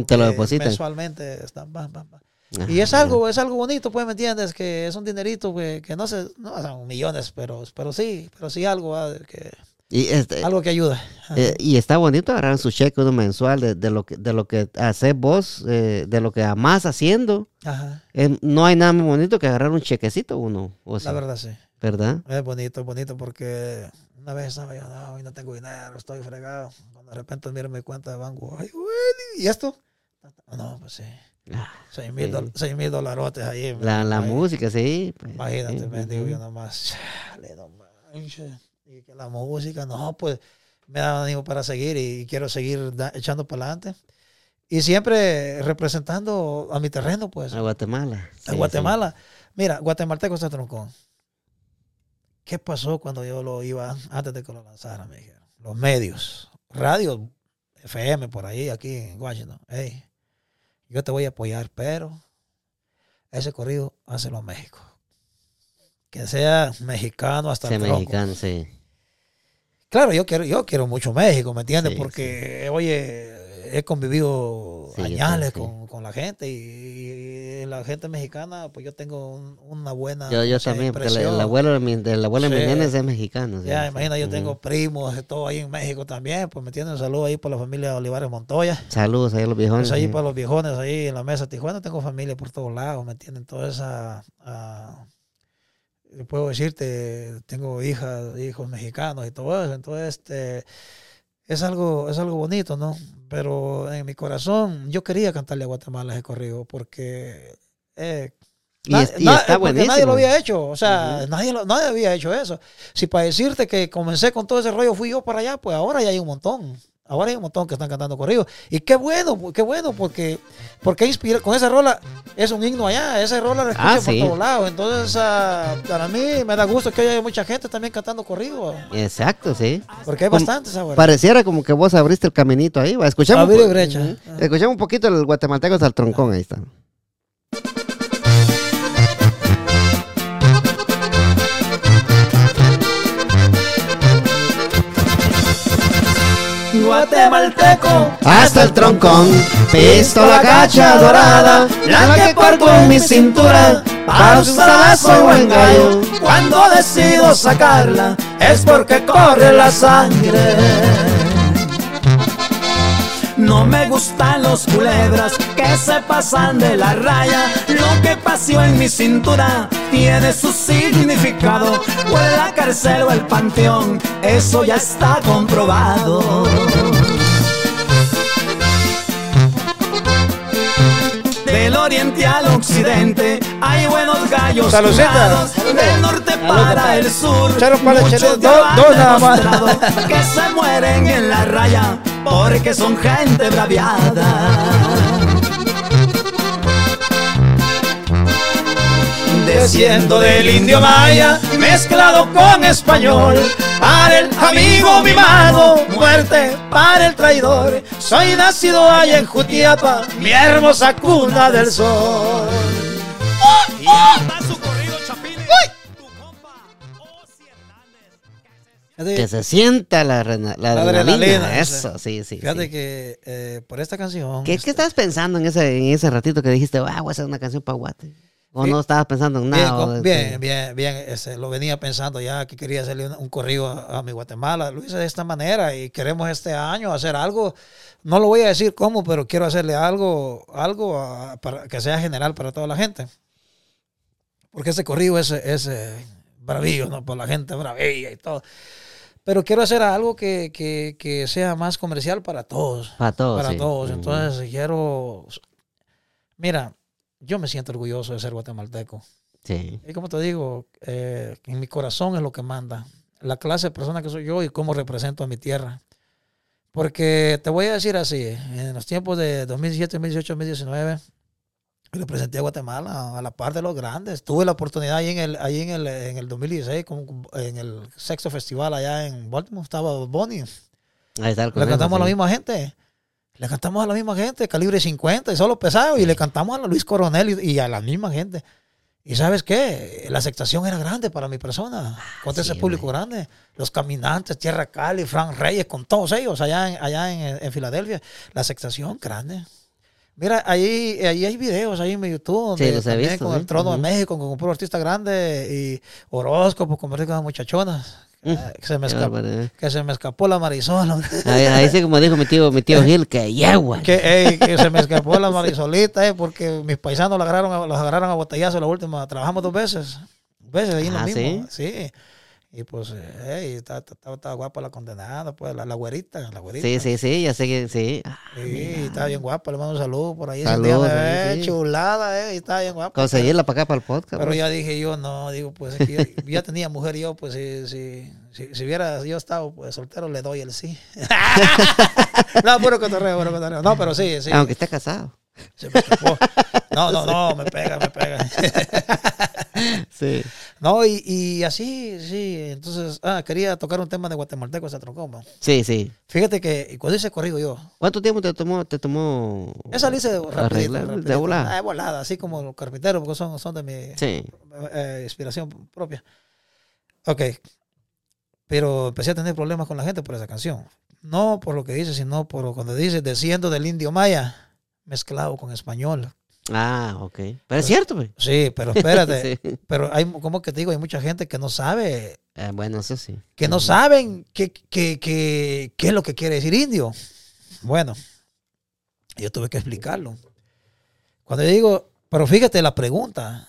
te lo depositan. mensualmente están, bam, bam, bam. Y es algo, es algo bonito, pues, ¿me entiendes? Que es un dinerito que, que no se, no son millones, pero, pero sí, pero sí algo, que, Y, este, algo que ayuda. Eh, y está bonito agarrar su cheque uno mensual de, de lo que de lo que haces vos, eh, de lo que amás haciendo. Ajá. Eh, no hay nada más bonito que agarrar un chequecito uno. O sea, La verdad, sí. ¿Verdad? Es bonito, es bonito porque una vez estaba yo, no, hoy no tengo dinero, estoy fregado. Cuando de repente miro mi cuenta de banco, ay, güey, ¿y esto? No, pues sí. Ah, Seis mil, Sí. dol- seis mil dolarotes ahí. La, música, sí. pues, Imagínate, sí, me digo yo nomás, chale, no manches. Y que la música, no, pues me da ánimo para seguir y quiero seguir da- echando para adelante. Y siempre representando a mi terreno, pues, A Guatemala. a Guatemala. Mira, guatemalteco está troncón. ¿Qué pasó cuando yo lo iba antes de que lo lanzara? Me dijeron. Los medios, radio, FM por ahí, aquí en Washington. Hey, yo te voy a apoyar, pero ese corrido, hácelo a México. Que sea mexicano hasta Sí, el tronco. mexicano, sí. Claro, yo quiero, yo quiero mucho México, ¿me entiendes? Sí, Porque, oye, he convivido Sí, añales con, con la gente y, y la gente mexicana, pues yo tengo un- una buena Yo, yo ¿cómo se llama? también, porque el, abuelo de mi, de mi Sí. nene es mexicano. sí, Ya, sí. imagina, yo tengo primos, todo ahí en México también, pues me tienen un saludo ahí por la familia Olivares Montoya. Saludos ahí a los viejones. Pues ahí sí. para los viejones, ahí en la mesa de Tijuana, tengo familia por todos lados, ¿me entienden? Toda esa... ah, puedo decirte, tengo hijas, hijos mexicanos y todo eso, entonces este, es, algo, es algo bonito, ¿no? Pero en mi corazón yo quería cantarle a Guatemala ese corrido porque... eh, Y, na- es- y na- está buenísimo. Nadie lo había hecho, o sea, nadie, lo- nadie había hecho eso. Si para decirte que comencé con todo ese rollo fui yo para allá, pues ahora ya hay un montón. Ahora hay un montón que están cantando corridos. Y qué bueno, qué bueno, porque, porque inspira, con esa rola es un himno allá, esa rola la escucha Ah, por sí. todos lados. Entonces, ah, para mí me da gusto que haya mucha gente también cantando corridos, Exacto, sí. porque hay Como- bastantes ahora. Pareciera como que vos abriste el caminito ahí. va. Escuchamos, Abrir brecha. Ujú. Ah. Escuchamos un poquito el guatemalteco hasta el troncón. Ahí está. Guatemalteco, Hasta el troncón, pistola cacha dorada, la que porto en mi cintura, para usarla soy buen gallo. Cuando decido sacarla es porque corre la sangre. No me gustan los culebras que se pasan de la raya. Lo que pasó en mi cintura tiene su significado. O en la cárcel o el panteón, eso ya está comprobado. Oriente al occidente hay buenos gallos jugados. Del norte para el sur Echaron para muchos dos- nada más. que se mueren en la raya porque son gente braviada. Desciendo del indio maya, mezclado con español. Para el amigo mimado, muerte para el traidor. Soy nacido allá en Jutiapa, mi hermosa cuna del sol. Y anda su corrido, Chapines. Tu compa, Ozzy Hernández. Que se sienta la, rena- la La adrenalina. adrenalina, Eso, sí, sí. Fíjate sí. que eh, por esta canción. ¿Qué, este, qué estabas pensando en ese, en ese ratito que dijiste, ah, voy a hacer una canción para Guate? ¿O Sí. no estabas pensando en Bien, nada? o- bien, bien, bien, ese, lo venía pensando ya que quería hacerle un, un corrido a, a mi Guatemala. Lo hice de esta manera y queremos este año hacer algo. No lo voy a decir cómo, pero quiero hacerle algo, algo para que sea general para toda la gente. Porque ese corrido es, es bravío, ¿no? Por la gente bravilla y todo. Pero quiero hacer algo que, que, que sea más comercial para todos Para todos. para sí. todos. Entonces quiero, mira, yo me siento orgulloso de ser guatemalteco. Sí. Y como te digo, eh, en mi corazón es lo que manda. La clase de persona que soy yo y cómo represento a mi tierra. Porque te voy a decir así, en los tiempos de 2017, 2018, 2019, representé a Guatemala a la par de los grandes. Tuve la oportunidad ahí en el, ahí en el, en el 2016, con- en el sexto festival allá en Baltimore, estaba Bonnie. Ahí está el Le cantamos a la misma gente. Le cantamos a la misma gente, calibre 50 y solo pesado. Y le cantamos a la Luis Coronel y, y a la misma gente. Y sabes qué? La aceptación era grande para mi persona. Con ese sí, público grande. Los caminantes, Tierra Cali, Frank Reyes, con todos ellos allá en, allá en, en Filadelfia. La aceptación grande. Mira, ahí, ahí hay videos ahí en mi YouTube. Sí, donde los he visto, Con sí. el Trono Ujú. de México, con un puro artista grande y horóscopo, convertir con las muchachonas. Mm, Eh, que, se me escapó, barbaridad. que se me escapó la Marisol. Ahí, ahí sí, como dijo mi tío, mi tío Gil, que yegua. que, ey, que se me escapó la marisolita, eh, porque mis paisanos la agarraron, los agarraron a botellazo la última. Trabajamos dos veces. Dos veces ahí en lo Ah, mismo. ¿sí? Y pues, ey, está, está, está- está guapa la condenada, pues, la, la güerita, la güerita. Sí, sí, sí, ya sé que sí. Ah, Sí, está bien guapa, le mando un saludo por ahí. Saludos, sí, chulada, eh, y está bien guapa. Conseguirla para acá, para el podcast. Pero pues. ya dije yo, no, digo, pues es que yo, ya tenía mujer yo, pues si, si, si, si hubiera yo estado pues, soltero, le doy el sí. [LAUGHS] no, puro cotorreo, puro cotorreo. No, pero sí, sí. Aunque esté casado. Se me escapó. No, no, no, me pega, me pega. [LAUGHS] Sí. No, y, y así, sí. Entonces, ah, quería tocar un tema de guatemalteco ese troncoma. Sí, sí. Fíjate que cuando hice corrido yo, ¿Cuánto tiempo te tomó? Te tomó esa la hice de rapidito? De volada. Ah, de volada, así como los carpinteros, porque son, son de mi Sí. eh, inspiración propia. Ok. Pero empecé a tener problemas con la gente por esa canción. No por lo que dice, sino por cuando dice desciendo del indio maya, mezclado con español. Ah, ok. Pero es cierto, pues. Sí, pero espérate. [LAUGHS] Sí. Pero hay, como que te digo, hay mucha gente que no sabe, Eh, bueno, eso sí. que no saben qué, qué, qué, qué es lo que quiere decir indio. Bueno, yo tuve que explicarlo. Cuando yo digo, pero fíjate la pregunta.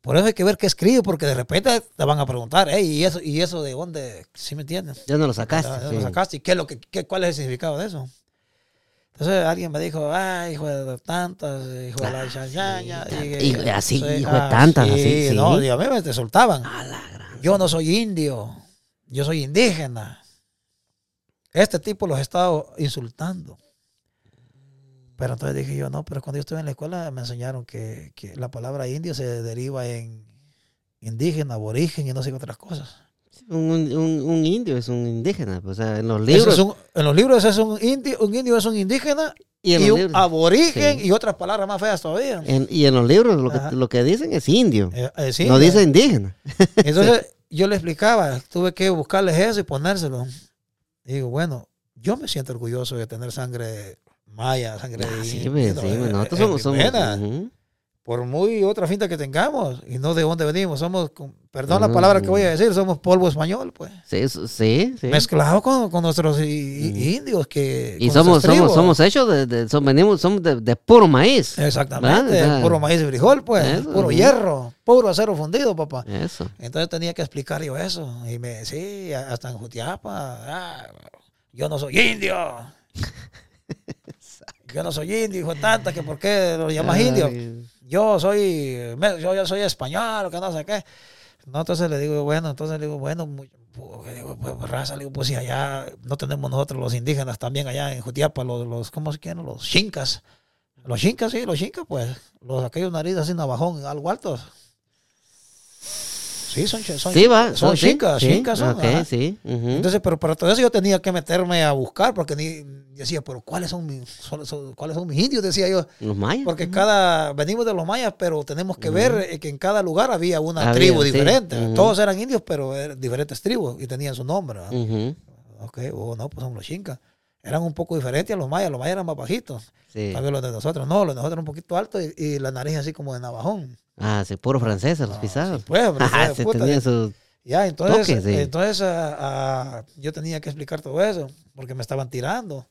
Por eso hay que ver qué escribe, porque de repente te van a preguntar, "Ey, ¿y eso, ¿y eso de dónde? ¿Sí me entiendes? Ya no lo sacaste. ¿De dónde sí. lo sacaste? ¿Y qué es lo que, qué- cuál es el significado de eso? Entonces alguien me dijo, ay, hijo de tantas, hijo de la chañaña. Y así, hijo de tantas, así, sí. No, y a mí me te soltaban. Yo no soy indio, yo soy indígena. Este tipo los he estado insultando. Pero entonces dije yo, no, pero cuando yo estuve en la escuela me enseñaron que, que la palabra indio se deriva en indígena, aborigen y no sé qué otras cosas. Un, un- un indio es un indígena. pues, O sea, en los libros. es un- en los libros es un indio, un indio es un indígena y, y, un libros aborigen sí. y otras palabras más feas todavía. en- y en los libros lo que, lo que dicen es indio. Eh, eh, sí, no eh, dice indígena. [LAUGHS] Entonces [LAUGHS] yo le explicaba, tuve que buscarles eso y ponérselo. Y digo, bueno, yo me siento orgulloso de tener sangre maya, sangre Ah, de sí, indio, pues, Eh, pues, nosotros somos. somos. Por muy otra finta que tengamos y no de dónde venimos, somos, perdón la Ujú. palabra que voy a decir, somos polvo español, pues. Sí, sí, sí. Mezclado con, con nuestros i- Ujú. indios que... Y somos, somos, somos hechos de, de- son- venimos, somos de, de puro maíz. Exactamente, puro maíz y frijol, pues, Eso, puro hierro, puro acero fundido, papá. Eso. Entonces tenía que explicar yo eso. Y me decía, hasta en Jutiapa, ah, yo no soy indio. [LAUGHS] yo no soy indio, hijo de tanta, que por qué lo llamas Ay, indio. Yo soy, yo, yo soy español, que no sé qué. No, entonces le digo, bueno, entonces le digo, bueno, pues, raza, le digo, pues si allá no tenemos nosotros los indígenas también allá en Jutiapa, los, los ¿cómo se quieren? Los chincas. Los chincas, sí, los chincas, pues, los aquellos narices así navajón, algo altos. Sí, son, son, Sí, va. son sí, chincas, sí, chincas son. Sí. Entonces, pero para todo eso yo tenía que meterme a buscar, porque ni decía, pero ¿cuáles son mis, son- son- ¿cuáles son mis indios? Decía yo. Los mayas. Porque cada, venimos de los mayas, pero tenemos que ver eh, que en cada lugar había una Había, tribu diferente. Todos eran indios, pero eran diferentes tribus y tenían su nombre. Ok, o no, pues son los chincas. Eran un poco diferentes a los mayas, los mayas eran más bajitos. Sí. También los de nosotros, no, los de nosotros eran un poquito altos y, y la nariz así como de navajón. Ah, sí, puro francés, los Ah, pisados. pues, pero [LAUGHS] Ah, sí, puta, tenía su... Ya, entonces, sí. entonces ah, ah, yo tenía que explicar todo eso, porque me estaban tirando.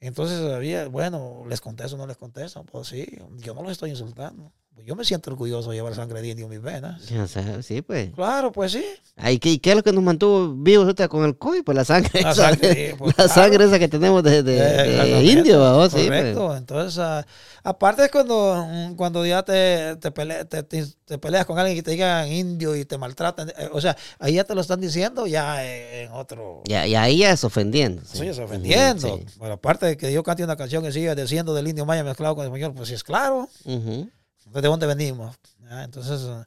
Entonces había, bueno, les contesto, no les contesto. Pues sí, yo no los estoy insultando. Yo me siento orgulloso de llevar sangre de indio en mis venas. O sea, sí, pues. Claro, pues sí. Ay, ¿qué, qué es lo que nos mantuvo vivos ahorita con el COVID? Pues la sangre. La esa, sangre, sí, pues, la claro. sangre esa que tenemos de, de- Eh, de indio, pues. Correcto. Entonces, ah, aparte es cuando, mm, cuando ya te, te, pele- te- peleas con alguien que te digan indio y te maltratan, eh, o sea, ahí ya te lo están diciendo ya en otro... Ya, y ahí ya es ofendiendo. Sí, es ofendiendo. Sí. Bueno, aparte de que yo cante una canción que siga diciendo del indio maya mezclado con el español, pues sí es claro. Ujú. ¿De dónde venimos? Ah, Entonces, eh,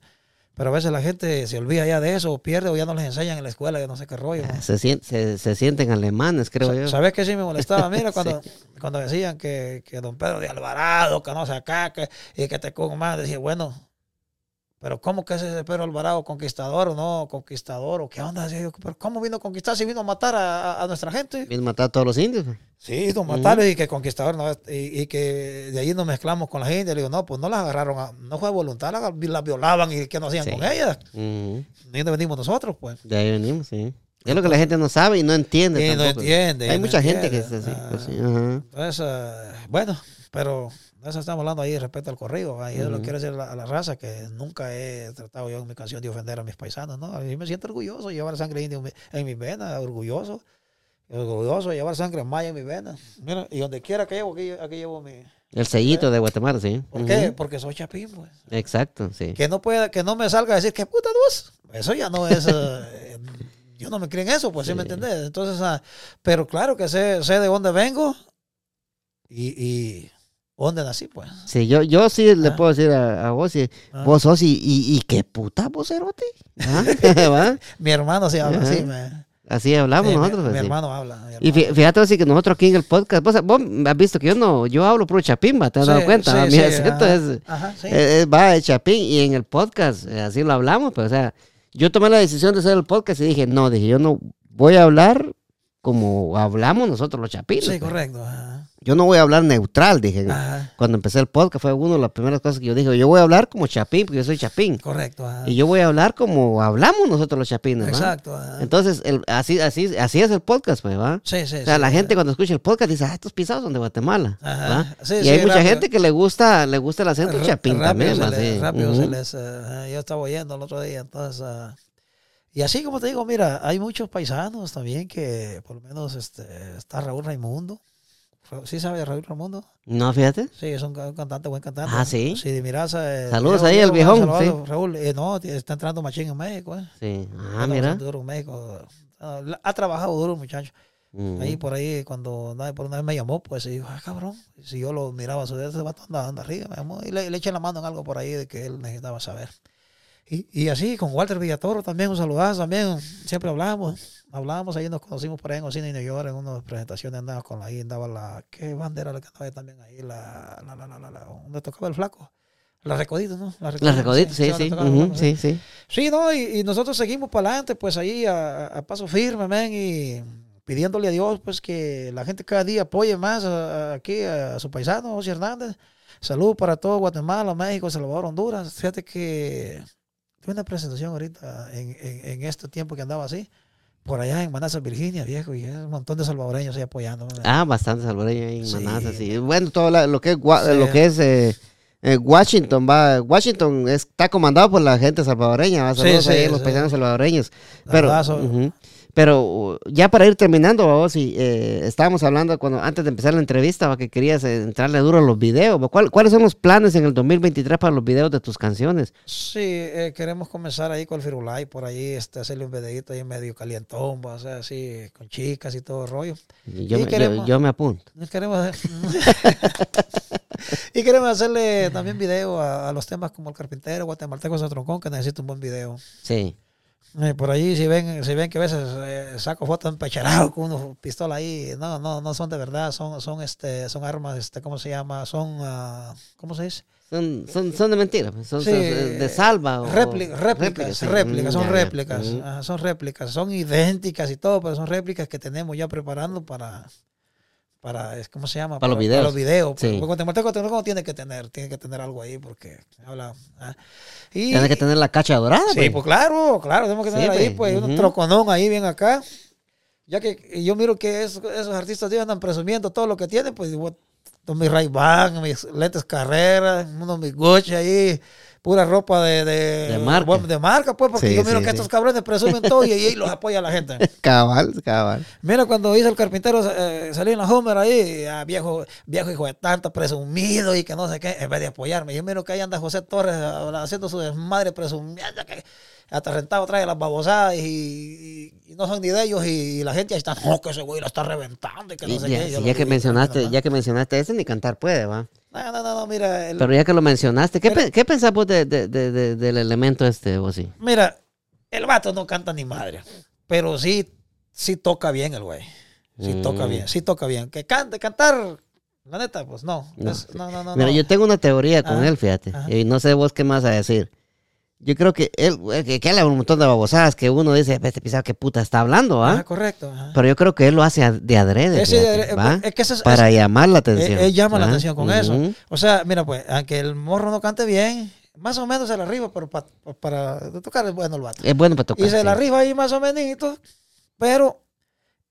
pero a veces la gente se olvida ya de eso, o pierde, o ya no les enseñan en la escuela, ya no sé qué rollo. Ah, Se, se, se sienten alemanes, creo yo. ¿Sabes qué sí me molestaba? Mira, [LAUGHS] cuando, cuando decían que, que don Pedro de Alvarado, que no sé acá, que, y que te con más, decía, bueno, pero ¿cómo que ese es Pedro Alvarado conquistador o no conquistador? ¿O qué onda? Pero ¿cómo vino a conquistar si vino a matar a, a- a nuestra gente? Vienen a matar a todos los indios. pues. Sí, don matarlos y que conquistador no y, y que de ahí nos mezclamos con la gente. Le digo, no, pues no las agarraron, a- no fue voluntad, las, las violaban y que no hacían Sí. con ellas. Ujú. ¿De dónde venimos nosotros, pues? De ahí venimos, sí. Es lo que la gente no sabe y no entiende. Y no entiende. Hay no mucha gente que es así. pues, sí, Ah. Entonces, eh, bueno, pero eso estamos hablando ahí respecto al corrido. Ahí es lo Ujú. que quiero decir a la, a la raza, que nunca he tratado yo en mi canción de ofender a mis paisanos, ¿no? A mí me siento orgulloso de llevar sangre india en mi- en mis venas, orgulloso. Orgulloso de llevar sangre maya en mis venas. Mira, y donde quiera que llevo, aquí, aquí llevo mi... El sellito de Guatemala, sí. ¿Por Ujú. qué? Porque soy chapín, pues. Exacto, sí. Que no pueda, que no me salga a decir que puta dos. Eso ya no es. [LAUGHS] eh, yo no me creo en eso, pues, ¿sí, me Sí. entendés? Entonces, ah, pero claro que sé, sé de dónde vengo y, y dónde nací, pues. Sí, yo, yo sí le Ah. puedo decir a, a vos, sí, Ah. vos sos y, y, y qué puta vocerote. ¿Ah? [LAUGHS] [LAUGHS] ¿Va? Mi hermano sí habla así, me- Así hablamos sí, nosotros. Mi, así. hermano habla. mi Y fíjate así que nosotros aquí en el podcast, vos, vos has visto que yo no, yo hablo puro chapimba, ¿te has Sí, dado cuenta? sí, Ah, Mi acento [LAUGHS] ajá. es, Ajá, va de chapín y en el podcast eh, así lo hablamos, pero o sea, yo tomé la decisión de hacer el podcast y dije, no, dije, yo no voy a hablar como hablamos nosotros los chapines. sí, pues. correcto. ajá. Yo no voy a hablar neutral, dije. Ajá. Cuando empecé el podcast fue una de las primeras cosas que yo dije, yo voy a hablar como chapín, porque yo soy chapín. Correcto. ajá. Y yo voy a hablar como hablamos nosotros los chapines. Exacto. ajá. Entonces, el- así, así, así es el podcast, pues, ¿va? sí, sí. O sea, sí, la gente cuando escucha el podcast dice, ah, estos pisados son de Guatemala. Ajá. y hay mucha rápido. gente que le gusta, le gusta el acento chapín rápido también, se les- Sí. rápido se Ujú. les, eh, yo estaba oyendo el otro día, entonces, ah, y así como te digo, mira, hay muchos paisanos también que, por lo menos, este, está Raúl Raimundo, Ra- ¿sí sabe de Raúl Raimundo? No, fíjate. Sí, es un, ca- un cantante, buen cantante. Ah, ¿sí? Sí, de Miraza. eh, Saludos ahí Diego, viejón, saludos, sí. Raúl, eh, no, está entrando machín en México, eh. Sí. Ah, mira. duro en México. Ah, Ha trabajado duro el muchacho. Ujú. Ahí por ahí, cuando por una vez me llamó, pues y dijo, ah, cabrón. Si yo lo miraba a su dedo, ese vato anda, anda arriba, me llamó y le, le eché la mano en algo por ahí de que él necesitaba saber. Y, y así, con Walter Villatoro también, un saludazo también, siempre hablamos. Hablábamos ahí, nos conocimos por ahí en Ocina y New York, en una presentación andaba con ahí, andaba la, ¿qué bandera la que andaba ahí también ahí? La, la, la, la, la, la- donde tocaba el flaco. La Recodito, ¿no? La Las recoditas, sí, sí. Sí, sí. Sí, no, y, y nosotros seguimos para adelante, pues ahí a, a paso firme, men, y pidiéndole a Dios, pues que la gente cada día apoye más a- a- aquí a, su paisano, José Hernández. Salud para todo Guatemala, México, Salvador, Honduras. Fíjate que tuve una presentación ahorita en, en- en este tiempo que andaba así, por allá en Manassas, Virginia, viejo, y hay un montón de salvadoreños ahí apoyando. Ah, bastante salvadoreño ahí en Sí. Manassas, sí. Bueno, todo la- lo que es, Gua- Sí. lo que es eh, eh, Washington, va. Washington está comandado por la gente salvadoreña, va. Sí, ahí los paisanos salvadoreños. Pero, Abrazo. Pero ya para ir terminando, vos, y, eh, estábamos hablando cuando antes de empezar la entrevista, va, que querías eh, entrarle duro a los videos. ¿Cuál- ¿Cuáles son los planes en el 2023 para los videos de tus canciones? Sí, eh, queremos comenzar ahí con el Firulai, por ahí, este, hacerle un videito ahí medio calientón, o sea, así, con chicas y todo el rollo. Yo, Y me, yo, queremos- yo me apunto. Y queremos, [LAUGHS] y queremos hacerle también video a, a los temas como el carpintero, guatemalteco, Troncón, que necesita un buen video. Sí. Eh, por allí, si ven, si ven que a veces eh, saco fotos empecherados [LAUGHS] con una pistola ahí, no, no, no son de verdad, son, son, este, son armas, este, ¿cómo se llama? Son, ah, ¿cómo se dice? Son, son, son de mentira, pues, son, Sí, son de salva. o- réplicas, sí. réplicas, son ya, réplicas, ajá, son réplicas, son idénticas y todo, pero son réplicas que tenemos ya preparando para, para ¿cómo se llama? Para los videos. Para los videos. Sí. Porque Guatemalteco Guatemalteco tiene que tener, tiene que tener algo ahí porque habla. ah. Y, Tienes que tener la cacha dorada. sí, pues. pues claro, claro, tenemos que Sí, tener ahí pues, pues un ujú. troconón ahí bien acá. Ya que yo miro que esos, esos artistas tíos andan presumiendo todo lo que tienen, pues digo, mis ray mis lentes carreras, unos mis Gucci ahí, pura ropa de, de, De marca. bueno, de marca, pues, porque Sí, yo miro sí, que sí. estos cabrones presumen todo y ahí los apoya la gente. [LAUGHS] Cabal, cabal. Mira, cuando hizo el carpintero, eh, salí en la Homer ahí, ah, viejo, viejo hijo de tanta, presumido y que no sé qué, en vez de apoyarme. Yo miro que ahí anda José Torres ah, haciendo su desmadre presumiendo que hasta rentado trae las babosadas y, y- y no son ni de ellos y, la gente ahí está, no, que ese güey la está reventando y que no Y sé ya, qué. ya lo que mencionaste, ya que mencionaste ese, ni cantar puede, va. No, no, no, no, mira, el- Pero ya que lo mencionaste, ¿qué, Mira- pe- ¿qué pensás vos de, de- de- de- del elemento este, vos sí? mira, el vato no canta ni madre, pero sí, sí toca bien el güey. Sí Mm. toca bien, sí toca bien. Que cante, cantar, la neta, pues no. No. Es- no, no, no, Mira, no. yo tengo una teoría con Ajá, él, fíjate. ajá. Y no sé vos qué más a decir. Yo creo que él, que, que habla un montón de babosadas que uno dice, este pisado qué puta está hablando, ¿ah? Ajá, correcto. ajá. Pero yo creo que él lo hace de adrede, Ese- fíjate, ¿va? es que ese es- Para es- llamar la eh, atención. él llama la atención con eso. O sea, mira, pues, aunque el morro no cante bien, más o menos se la arriba, pero pa- pa- para tocar es bueno el vato. Es bueno para tocar. Y se sí. la arriba ahí más o menos, pero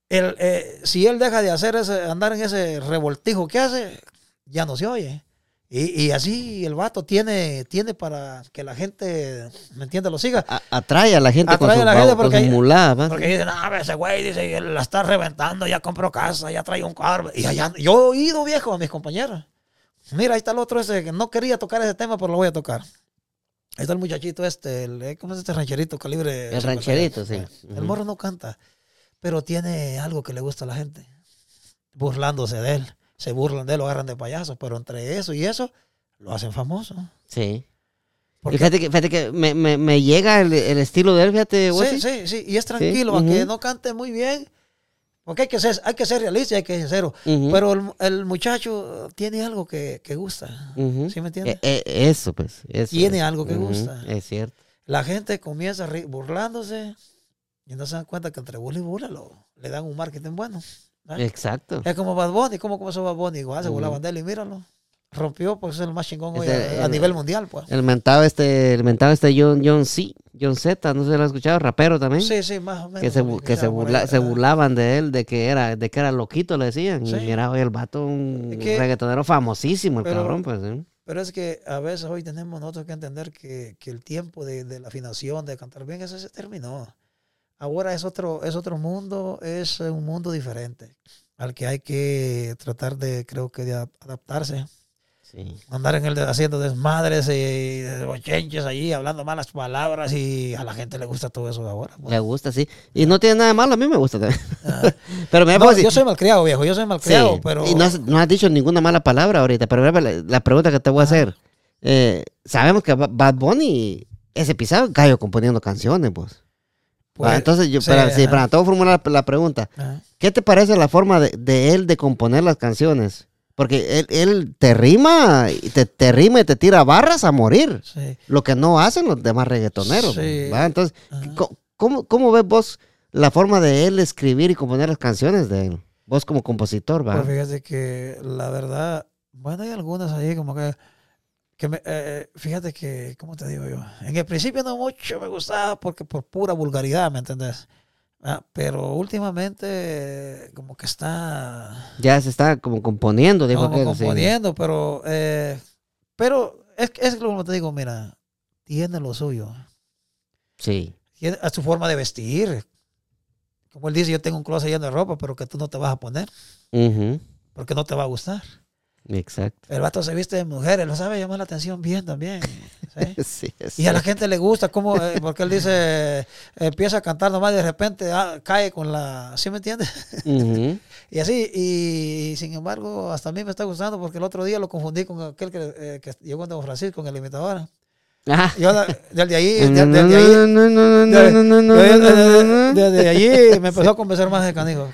el, eh, si él deja de hacer ese, andar en ese revoltijo que hace, ya no se oye. Y, y así el vato tiene, tiene para que la gente, ¿me entiende? Lo siga. A- atrae a la gente con Atrae su, a la gente babo- con porque su ¿va? Porque dicen, ah, ese güey dice, la está reventando, ya compró casa, ya trae un carro. Y allá, yo he oído, viejo, a mis compañeros. Mira, ahí está el otro ese que no quería tocar ese tema, pero lo voy a tocar. Ahí está el muchachito este, el, eh, ¿cómo es este rancherito calibre? El rancherito, sí. El Ujú. morro no canta, pero tiene algo que le gusta a la gente. Burlándose de él. Se burlan de él, lo agarran de payaso, pero entre eso y eso, lo hacen famoso. Sí. Porque- fíjate que, fíjate que me, me, me llega el, el estilo de él, fíjate, Sí, sí. sí, sí, y es tranquilo, aunque ujú. no cante muy bien, porque hay que ser, hay que ser realista y hay que ser sincero. Pero el, el muchacho tiene algo que, que gusta. ¿Sí me entiendes? Eh, eh, eso, pues. eso Tiene es. algo que gusta. Es cierto. La gente comienza burlándose y no se dan cuenta que entre burla y burla lo- le dan un marketing bueno. ¿Ah? Exacto. Es como Bad Bunny, ¿cómo comenzó Bad Bunny? Igual se Ujú. burlaban de él y míralo. Rompió, pues es el más chingón hoy a, a el- nivel mundial, pues. El mentado este, el mentado este John, John C, John Z, no sé si lo has escuchado, rapero también. Sí, sí, más o menos. que se, bu- porque que se, estaba por burla- ahí, se burlaban de él, de que era, de que era loquito, le decían. Sí. Y mira, hoy el vato, un Es que- reggaetonero famosísimo, el pero- cabrón, pues. ¿eh? Pero es que a veces hoy tenemos nosotros que entender que, que el tiempo de, de la afinación, de cantar bien, eso se terminó. Ahora es otro, es otro mundo, es un mundo diferente al que hay que tratar de, creo que, de adaptarse. Sí. Andar en el haciendo desmadres y bochenches allí, hablando malas palabras y a la gente le gusta todo eso de ahora. pues. Le gusta, sí. Y no tiene nada de malo, a mí me gusta también. Ah. [LAUGHS] pero me No, yo soy malcriado, viejo, yo soy malcriado, Sí, pero... Y no has, no has dicho ninguna mala palabra ahorita, pero la, la pregunta que te voy a hacer. eh, sabemos que Ba- Bad Bunny, ese pisado, gallo componiendo canciones, pues. Pues, Ah, entonces, yo, sí, para, sí, formular la, pregunta, Ajá. ¿qué te parece la forma de, de él de componer las canciones? Porque él, él te rima, y te, te rima y te tira barras a morir. Sí. Lo que no hacen los demás reggaetoneros. Entonces, ¿cómo, ¿cómo ves vos la forma de él escribir y componer las canciones de él? Vos como compositor, ¿va? Pues fíjate que la verdad, bueno, hay algunas ahí como que, que me, eh, fíjate que, ¿cómo te digo yo? En el principio no mucho me gustaba porque por pura vulgaridad, ¿me entendés? Ah, pero últimamente eh, como que está Ya se está como componiendo, dijo como aquel, sí. componiendo, pero, eh, pero es, es como te digo, mira, tiene lo suyo, Sí. tiene a su forma de vestir. Como él dice, yo tengo un closet lleno de ropa, pero que tú no te vas a poner, Ujú. porque no te va a gustar. Exacto. El vato se viste de mujer, él lo sabe llamar la atención bien también. ¿sí? Sí, Y a la gente le gusta, como, eh, porque él dice, empieza a cantar nomás y de repente ah, cae con la, ¿sí me entiendes? Y así, y, sin embargo, hasta a mí me está gustando porque el otro día lo confundí con aquel que, eh, que llegó en Don Francisco, con el imitador. Ah. Yo de- desde no. desde allí me empezó a convencer más de canijo.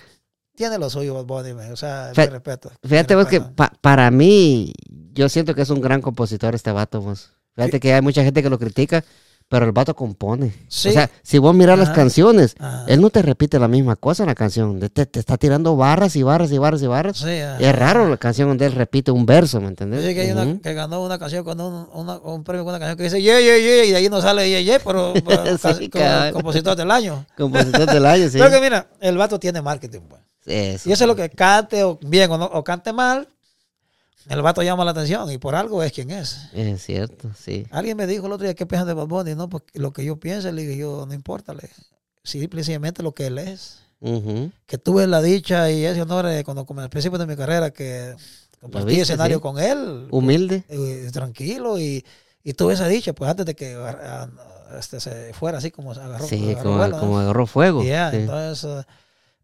Tiene lo suyo, Bad Bunny, man, o sea, Fe- mi respeto. Fíjate mi vos que pa- para mí, yo siento que es un gran compositor este vato, vos. Fíjate que hay mucha gente que lo critica, pero el vato compone. Sí. O sea, si vos miras las Ajá. canciones, Ajá. él no te repite la misma cosa en la canción. Te, te está tirando barras y barras y barras y barras. Sí, ajá. Es raro la canción donde él repite un verso, ¿me entendés? Dice que hay una que ganó una canción con un, una- un premio con una canción que dice ye, ye, ye, y de ahí no sale ye, ye, pero, [LAUGHS] pero Sí, como compositor del año. Compositor del año, [LAUGHS] sí. Pero que mira, el vato tiene marketing, pues. Eso. Y eso es lo que cante o bien o, no, o cante mal, el vato llama la atención y por algo es quien es. Es cierto, sí. Alguien me dijo el otro día qué piensan de Bad Bunny, no, porque lo que yo pienso, le digo yo, no importa, le, simplemente lo que él es. Que tuve la dicha y ese honor eh, cuando como al principio de mi carrera que compartí viste, escenario sí. con él. Humilde. eh, tranquilo y, y tuve esa dicha, pues antes de que ah, este, se fuera así como agarró. Sí, agarró como, vuelo, ¿no? como agarró fuego. Yeah, sí. entonces,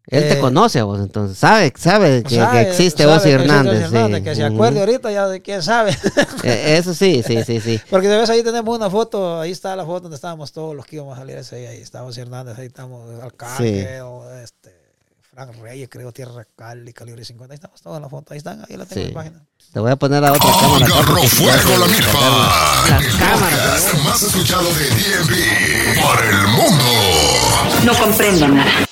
Él te eh, conoce a vos, entonces. Sabe, sabe que, existe sabe que existe Hernández. Hernández, sí. Que se acuerde ahorita ya de quién sabe. [LAUGHS] Eh, Eso sí, sí, sí, sí. Porque de vez ahí tenemos una foto, ahí está la foto donde estábamos todos los que íbamos a salir ese día, ahí estaba Ozzy Hernández, ahí estamos Alcalde, o este, Frank Reyes, creo, Tierra Cali, Calibre 50, ahí estamos todos en la foto, ahí están, ahí la tengo Sí. en la página. Te voy a poner a otra cámara no, fuego la milpa. La El más escuchado de DMV para el mundo. No comprendo nada.